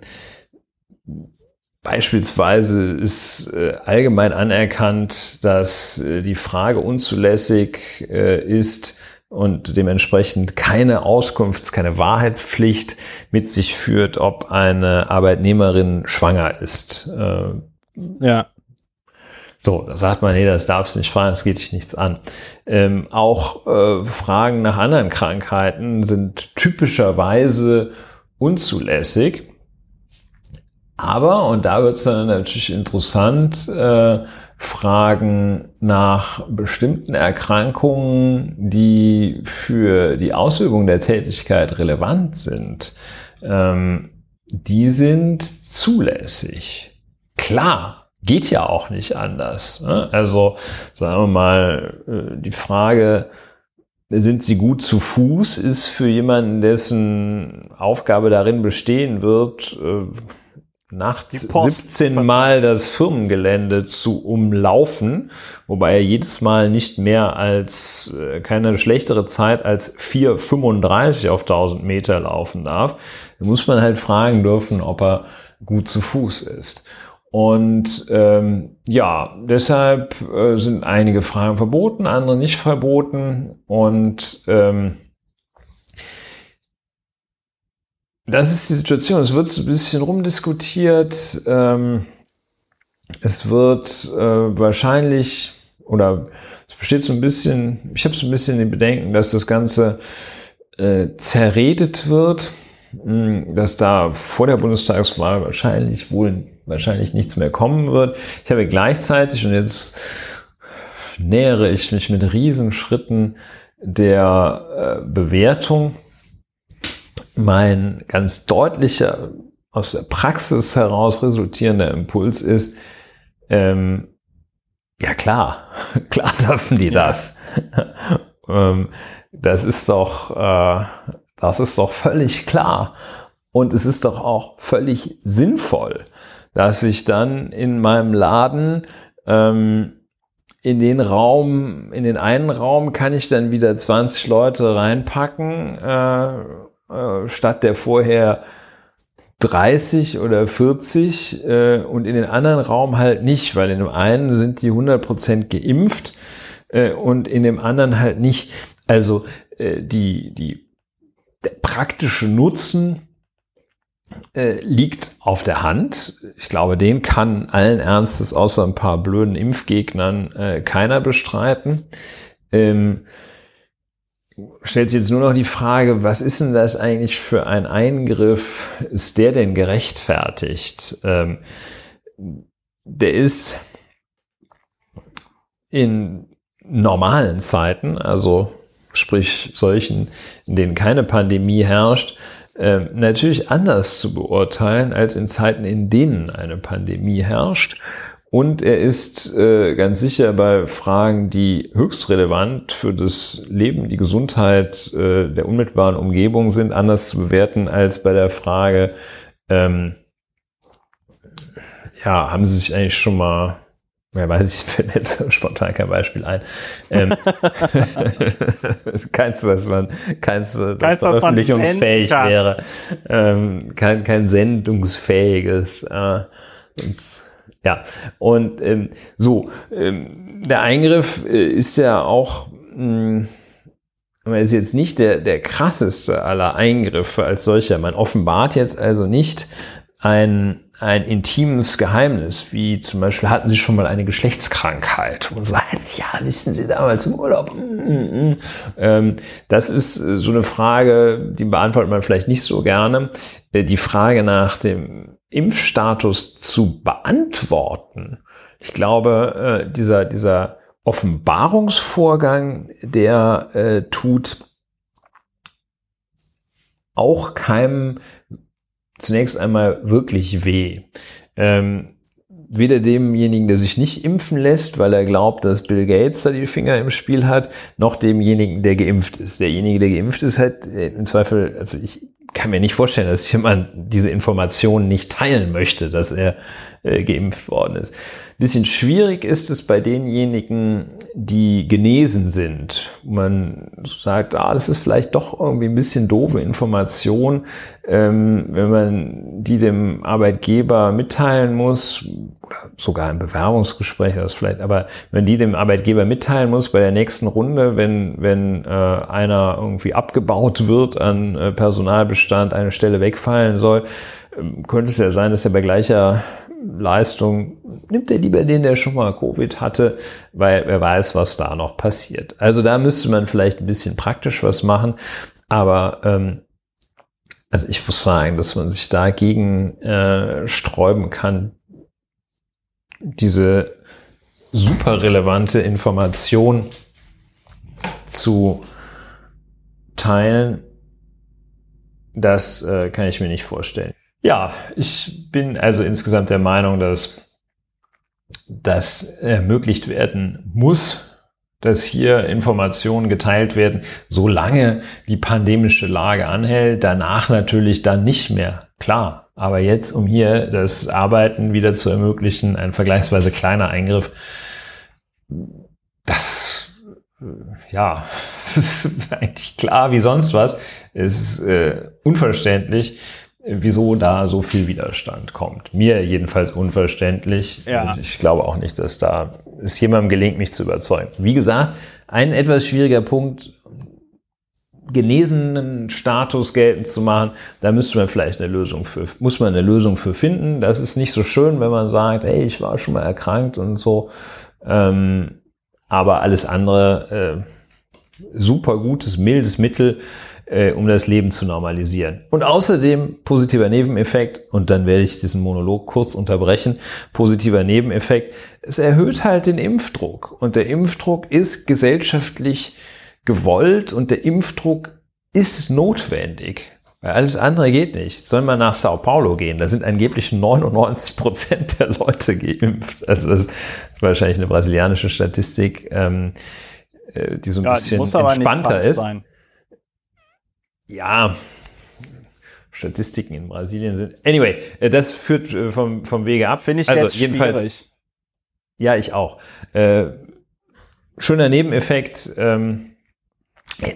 [SPEAKER 2] Beispielsweise ist äh, allgemein anerkannt, dass äh, die Frage unzulässig äh, ist und dementsprechend keine Auskunfts-, keine Wahrheitspflicht mit sich führt, ob eine Arbeitnehmerin schwanger ist. Äh,
[SPEAKER 1] Ja.
[SPEAKER 2] So, da sagt man, nee, das darfst du nicht fragen, das geht dich nichts an. Ähm, auch äh, Fragen nach anderen Krankheiten sind typischerweise unzulässig. Aber, und da wird es dann natürlich interessant, äh, Fragen nach bestimmten Erkrankungen, die für die Ausübung der Tätigkeit relevant sind, ähm, die sind zulässig. Klar, geht ja auch nicht anders. Ne? Also sagen wir mal, äh, die Frage, sind sie gut zu Fuß, ist für jemanden, dessen Aufgabe darin bestehen wird, äh, nachts 17 Mal das Firmengelände zu umlaufen, wobei er jedes Mal nicht mehr als äh, keine schlechtere Zeit als 4,35 auf 1000 Meter laufen darf. Da muss man halt fragen dürfen, ob er gut zu Fuß ist. Und ähm, ja, deshalb äh, sind einige Fragen verboten, andere nicht verboten. Und ähm, das ist die Situation. Es wird so ein bisschen rumdiskutiert. Ähm, es wird äh, wahrscheinlich oder es besteht so ein bisschen, ich habe so ein bisschen den Bedenken, dass das Ganze äh, zerredet wird, hm, dass da vor der Bundestagswahl wahrscheinlich wohl wahrscheinlich nichts mehr kommen wird. Ich habe gleichzeitig und jetzt nähere ich mich mit Riesenschritten der äh, Bewertung mein ganz deutlicher, aus der Praxis heraus resultierender Impuls ist, ähm, ja klar, klar dürfen die das. ähm, das ist doch, äh, das ist doch völlig klar. Und es ist doch auch völlig sinnvoll, dass ich dann in meinem Laden ähm, in den Raum, in den einen Raum kann ich dann wieder 20 Leute reinpacken äh, äh, statt der vorher 30 oder 40 äh, und in den anderen Raum halt nicht, weil in dem einen sind die 100% geimpft äh, und in dem anderen halt nicht. Also äh, die, die, der praktische Nutzen äh, liegt auf der Hand. Ich glaube, den kann allen Ernstes außer ein paar blöden Impfgegnern äh, keiner bestreiten. Ähm, stellt sich jetzt nur noch die Frage, was ist denn das eigentlich für ein Eingriff? Ist der denn gerechtfertigt? Ähm, der ist in normalen Zeiten, also sprich solchen, in denen keine Pandemie herrscht, äh, natürlich anders zu beurteilen als in Zeiten, in denen eine Pandemie herrscht. Und er ist äh, ganz sicher bei Fragen, die höchst relevant für das Leben, die Gesundheit äh, der unmittelbaren Umgebung sind, anders zu bewerten als bei der Frage, ähm, ja, haben Sie sich eigentlich schon mal, wer weiß, ich fällt jetzt spontan kein Beispiel ein, ähm, keins, was man, keins, das keins, veröffentlichungsfähig wäre, ähm, kein, kein sendungsfähiges, äh, sonst ja, und ähm, so, ähm, der Eingriff äh, ist ja auch, mh, hm, ist jetzt nicht der, der krasseste aller Eingriffe als solcher. Man offenbart jetzt also nicht ein, ein intimes Geheimnis, wie zum Beispiel hatten Sie schon mal eine Geschlechtskrankheit und sagt, ja, wissen Sie damals im Urlaub. Mm, mm, mm. Ähm, das ist äh, so eine Frage, die beantwortet man vielleicht nicht so gerne. Äh, die Frage nach dem Impfstatus zu beantworten. Ich glaube, äh, dieser, dieser Offenbarungsvorgang, der tut auch keinem zunächst einmal wirklich weh. Ähm, weder demjenigen, der sich nicht impfen lässt, weil er glaubt, dass Bill Gates da die Finger im Spiel hat, noch demjenigen, der geimpft ist. Derjenige, der geimpft ist, hat äh, im Zweifel, also ich kann mir nicht vorstellen, dass jemand diese Informationen nicht teilen möchte, dass er äh, geimpft worden ist bisschen schwierig ist es bei denjenigen, die genesen sind. Man sagt, ah, das ist vielleicht doch irgendwie ein bisschen doofe Information, ähm, wenn man die dem Arbeitgeber mitteilen muss, oder sogar im Bewerbungsgespräch, das vielleicht, aber wenn die dem Arbeitgeber mitteilen muss bei der nächsten Runde, wenn, wenn äh, einer irgendwie abgebaut wird an äh, Personalbestand, eine Stelle wegfallen soll, ähm, könnte es ja sein, dass er bei gleicher Leistung, nimmt er lieber den, der schon mal Covid hatte, weil wer weiß, was da noch passiert. Also da müsste man vielleicht ein bisschen praktisch was machen, aber ähm, also ich muss sagen, dass man sich dagegen äh, sträuben kann, diese super relevante Information zu teilen, das äh, kann ich mir nicht vorstellen. Ja, ich bin also insgesamt der Meinung, dass das ermöglicht werden muss, dass hier Informationen geteilt werden, solange die pandemische Lage anhält. Danach natürlich dann nicht mehr. Klar. Aber jetzt, um hier das Arbeiten wieder zu ermöglichen, ein vergleichsweise kleiner Eingriff, das, ja, ist eigentlich klar wie sonst was. Es ist äh, unverständlich, wieso da so viel Widerstand kommt. Mir jedenfalls unverständlich. Ja. Ich glaube auch nicht, dass da es jemandem gelingt, mich zu überzeugen. Wie gesagt, ein etwas schwieriger Punkt, genesenen Status geltend zu machen, da müsste man vielleicht eine Lösung für, muss man eine Lösung für finden. Das ist nicht so schön, wenn man sagt, hey, ich war schon mal erkrankt und so. Ähm, aber alles andere, äh, super gutes, mildes Mittel, äh, um das Leben zu normalisieren. Und außerdem positiver Nebeneffekt, und dann werde ich diesen Monolog kurz unterbrechen, positiver Nebeneffekt, es erhöht halt den Impfdruck. Und der Impfdruck ist gesellschaftlich gewollt und der Impfdruck ist notwendig. Weil alles andere geht nicht. Sollen wir nach Sao Paulo gehen? Da sind angeblich 99 Prozent der Leute geimpft. Also das ist wahrscheinlich eine brasilianische Statistik, ähm, äh, die so ein ja, bisschen entspannter ist. Sein. Ja, Statistiken in Brasilien sind. Anyway, äh, das führt äh, vom, vom Wege ab.
[SPEAKER 1] Finde ich also jetzt jedenfalls, schwierig.
[SPEAKER 2] Ja, ich auch. Äh, schöner Nebeneffekt. Ähm,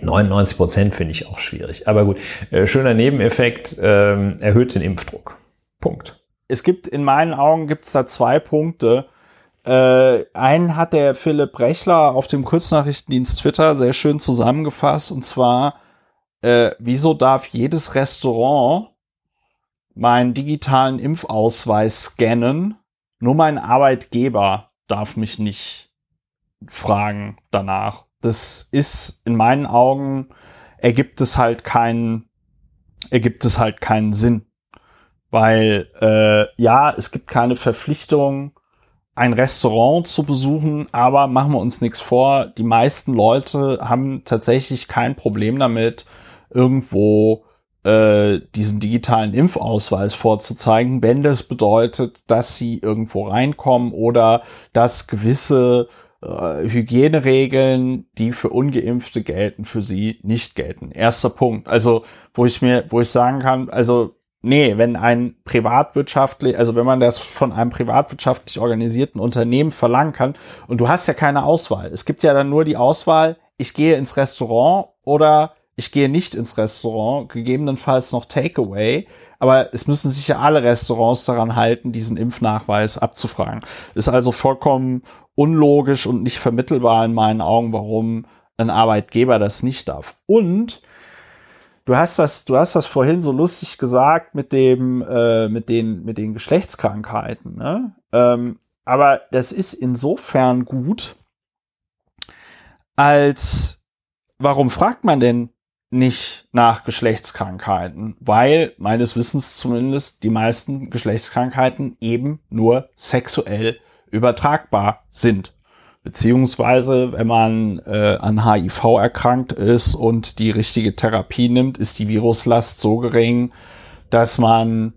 [SPEAKER 2] 99 Prozent finde ich auch schwierig. Aber gut, äh, schöner Nebeneffekt ähm, erhöht den Impfdruck. Punkt.
[SPEAKER 1] Es gibt in meinen Augen gibt's da zwei Punkte. Äh, einen hat der Philipp Brechler auf dem Kurznachrichtendienst Twitter sehr schön zusammengefasst. Und zwar äh, wieso darf jedes Restaurant meinen digitalen Impfausweis scannen? Nur mein Arbeitgeber darf mich nicht fragen danach. Das ist in meinen Augen ergibt es halt keinen ergibt es halt keinen Sinn, weil äh, ja es gibt keine Verpflichtung ein Restaurant zu besuchen, aber machen wir uns nichts vor, die meisten Leute haben tatsächlich kein Problem damit, irgendwo äh, diesen digitalen Impfausweis vorzuzeigen, wenn das bedeutet, dass sie irgendwo reinkommen oder dass gewisse äh, Hygieneregeln, die für Ungeimpfte gelten, für sie nicht gelten. Erster Punkt. Also, wo ich mir, wo ich sagen kann, also Nee, wenn ein privatwirtschaftlich, also wenn man das von einem privatwirtschaftlich organisierten Unternehmen verlangen kann und du hast ja keine Auswahl. Es gibt ja dann nur die Auswahl, ich gehe ins Restaurant oder ich gehe nicht ins Restaurant, gegebenenfalls noch Takeaway, aber es müssen sich ja alle Restaurants daran halten, diesen Impfnachweis abzufragen. Ist also vollkommen unlogisch und nicht vermittelbar in meinen Augen, warum ein Arbeitgeber das nicht darf. Und du hast das, du hast das vorhin so lustig gesagt mit dem, äh, mit den, mit den Geschlechtskrankheiten. Ne? Ähm, aber das ist insofern gut, als warum fragt man denn nicht nach Geschlechtskrankheiten, weil meines Wissens zumindest die meisten Geschlechtskrankheiten eben nur sexuell übertragbar sind. Beziehungsweise, wenn man äh, an HIV erkrankt ist und die richtige Therapie nimmt, ist die Viruslast so gering, dass man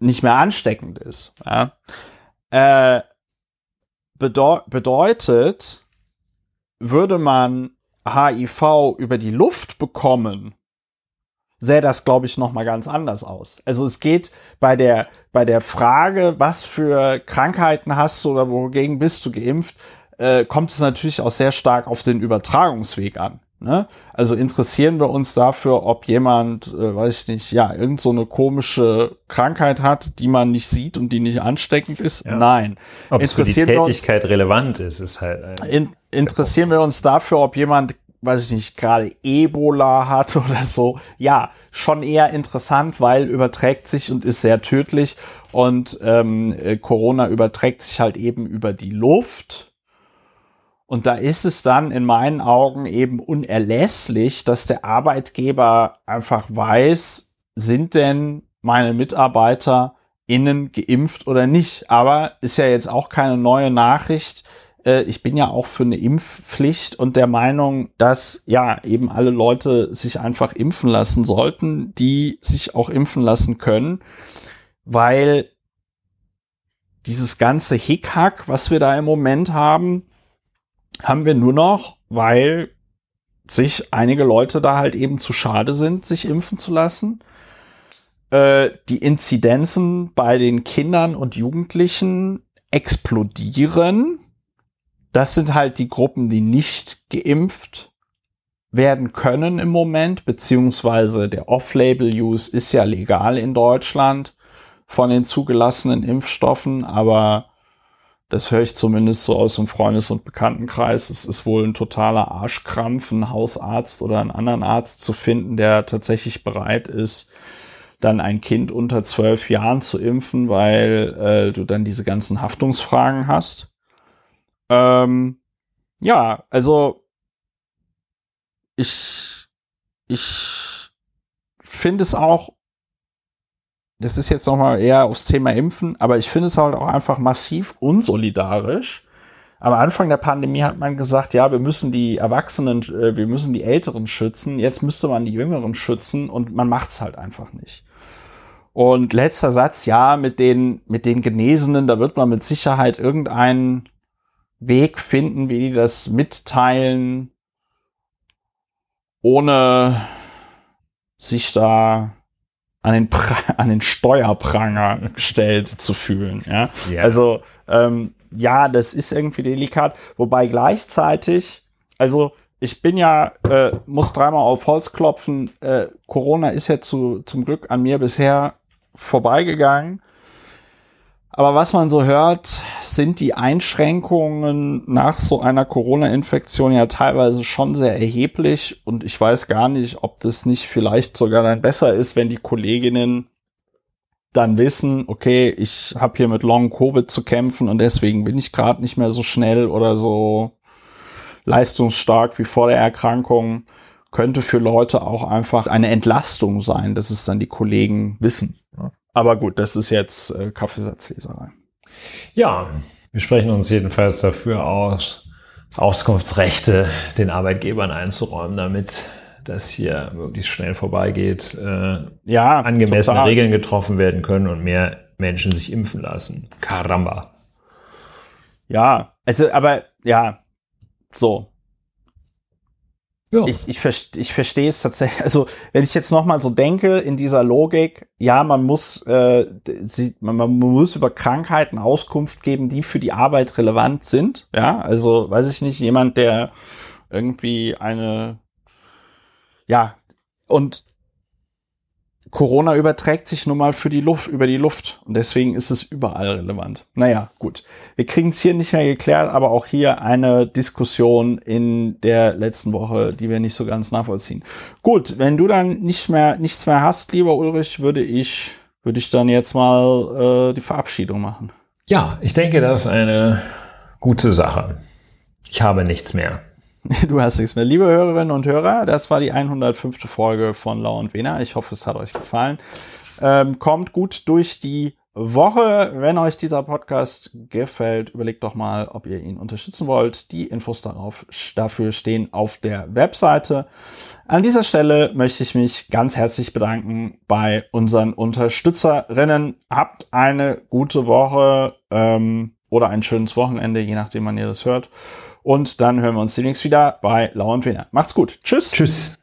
[SPEAKER 1] nicht mehr ansteckend ist. Ja? Äh, bedeu bedeutet, würde man HIV über die Luft bekommen, sähe das, glaube ich, noch mal ganz anders aus. Also es geht bei der, bei der Frage, was für Krankheiten hast du oder wogegen bist du geimpft, äh, kommt es natürlich auch sehr stark auf den Übertragungsweg an. Ne? Also interessieren wir uns dafür, ob jemand, äh, weiß ich nicht, ja, irgend so eine komische Krankheit hat, die man nicht sieht und die nicht ansteckend ist? Ja. Nein.
[SPEAKER 2] Ob es für die Tätigkeit uns, relevant ist, ist halt.
[SPEAKER 1] Äh, in, interessieren wir uns dafür, ob jemand weiß ich nicht, gerade Ebola hat oder so, ja, schon eher interessant, weil überträgt sich und ist sehr tödlich. Und ähm, äh, Corona überträgt sich halt eben über die Luft. Und da ist es dann in meinen Augen eben unerlässlich, dass der Arbeitgeber einfach weiß, sind denn meine Mitarbeiter innen geimpft oder nicht. Aber ist ja jetzt auch keine neue Nachricht. Äh, ich bin ja auch für eine Impfpflicht und der Meinung, dass ja eben alle Leute sich einfach impfen lassen sollten, die sich auch impfen lassen können, weil dieses ganze Hickhack, was wir da im Moment haben, haben wir nur noch, weil sich einige Leute da halt eben zu schade sind, sich impfen zu lassen. Äh, die Inzidenzen bei den Kindern und Jugendlichen explodieren. Das sind halt die Gruppen, die nicht geimpft werden können im Moment, beziehungsweise der Off-Label-Use ist ja legal in Deutschland von den zugelassenen Impfstoffen, aber das höre ich zumindest so aus dem Freundes- und Bekanntenkreis. Es ist wohl ein totaler Arschkrampf, einen Hausarzt oder einen anderen Arzt zu finden, der tatsächlich bereit ist, dann ein Kind unter zwölf Jahren zu impfen, weil äh, du dann diese ganzen Haftungsfragen hast. Ähm, ja, also ich, ich finde es auch, das ist jetzt nochmal eher aufs Thema Impfen, aber ich finde es halt auch einfach massiv unsolidarisch. Am Anfang der Pandemie hat man gesagt, ja, wir müssen die Erwachsenen, äh, wir müssen die Älteren schützen. Jetzt müsste man die Jüngeren schützen und man macht es halt einfach nicht. Und letzter Satz, ja, mit den, mit den Genesenen, da wird man mit Sicherheit irgendeinen Weg finden, wie die das mitteilen, ohne sich da an den, pra an den Steuerpranger gestellt zu fühlen. Ja? Yeah. Also ähm, ja, das ist irgendwie delikat. Wobei gleichzeitig, also ich bin ja, äh, muss dreimal auf Holz klopfen. Äh, Corona ist ja zu, zum Glück an mir bisher vorbeigegangen. Aber was man so hört, sind die Einschränkungen nach so einer Corona-Infektion ja teilweise schon sehr erheblich. Und ich weiß gar nicht, ob das nicht vielleicht sogar dann besser ist, wenn die Kolleginnen dann wissen, okay, ich habe hier mit Long Covid zu kämpfen und deswegen bin ich gerade nicht mehr so schnell oder so leistungsstark wie vor der Erkrankung, könnte für Leute auch einfach eine Entlastung sein, dass es dann die Kollegen wissen. Aber gut, das ist jetzt äh, Kaffeesatzleserei.
[SPEAKER 2] Ja, wir sprechen uns jedenfalls dafür aus, Auskunftsrechte den Arbeitgebern einzuräumen, damit das hier möglichst schnell vorbeigeht, äh, ja, angemessene total. Regeln getroffen werden können und mehr Menschen sich impfen lassen. Caramba.
[SPEAKER 1] Ja, also, aber ja, so. Ja. Ich, ich, verste, ich verstehe es tatsächlich. Also, wenn ich jetzt nochmal so denke, in dieser Logik, ja, man muss, äh, sie, man, man muss über Krankheiten Auskunft geben, die für die Arbeit relevant sind. Ja, also, weiß ich nicht, jemand, der irgendwie eine, ja, und Corona überträgt sich nun mal für die Luft, über die Luft. Und deswegen ist es überall relevant. Naja, gut. Wir kriegen es hier nicht mehr geklärt, aber auch hier eine Diskussion in der letzten Woche, die wir nicht so ganz nachvollziehen. Gut, wenn du dann nicht mehr, nichts mehr hast, lieber Ulrich, würde ich, würde ich dann jetzt mal äh, die Verabschiedung machen.
[SPEAKER 2] Ja, ich denke, das ist eine gute Sache. Ich habe nichts mehr.
[SPEAKER 1] Du hast nichts mehr. Liebe Hörerinnen und Hörer, das war die 105. Folge von Lau und Wena. Ich hoffe, es hat euch gefallen. Ähm, kommt gut durch die Woche. Wenn euch dieser Podcast gefällt, überlegt doch mal, ob ihr ihn unterstützen wollt. Die Infos darauf, dafür stehen auf der Webseite. An dieser Stelle möchte ich mich ganz herzlich bedanken bei unseren Unterstützerinnen. Habt eine gute Woche ähm, oder ein schönes Wochenende, je nachdem, wann ihr das hört. Und dann hören wir uns demnächst wieder bei Lau und Wiener. Macht's gut. Tschüss.
[SPEAKER 2] Tschüss.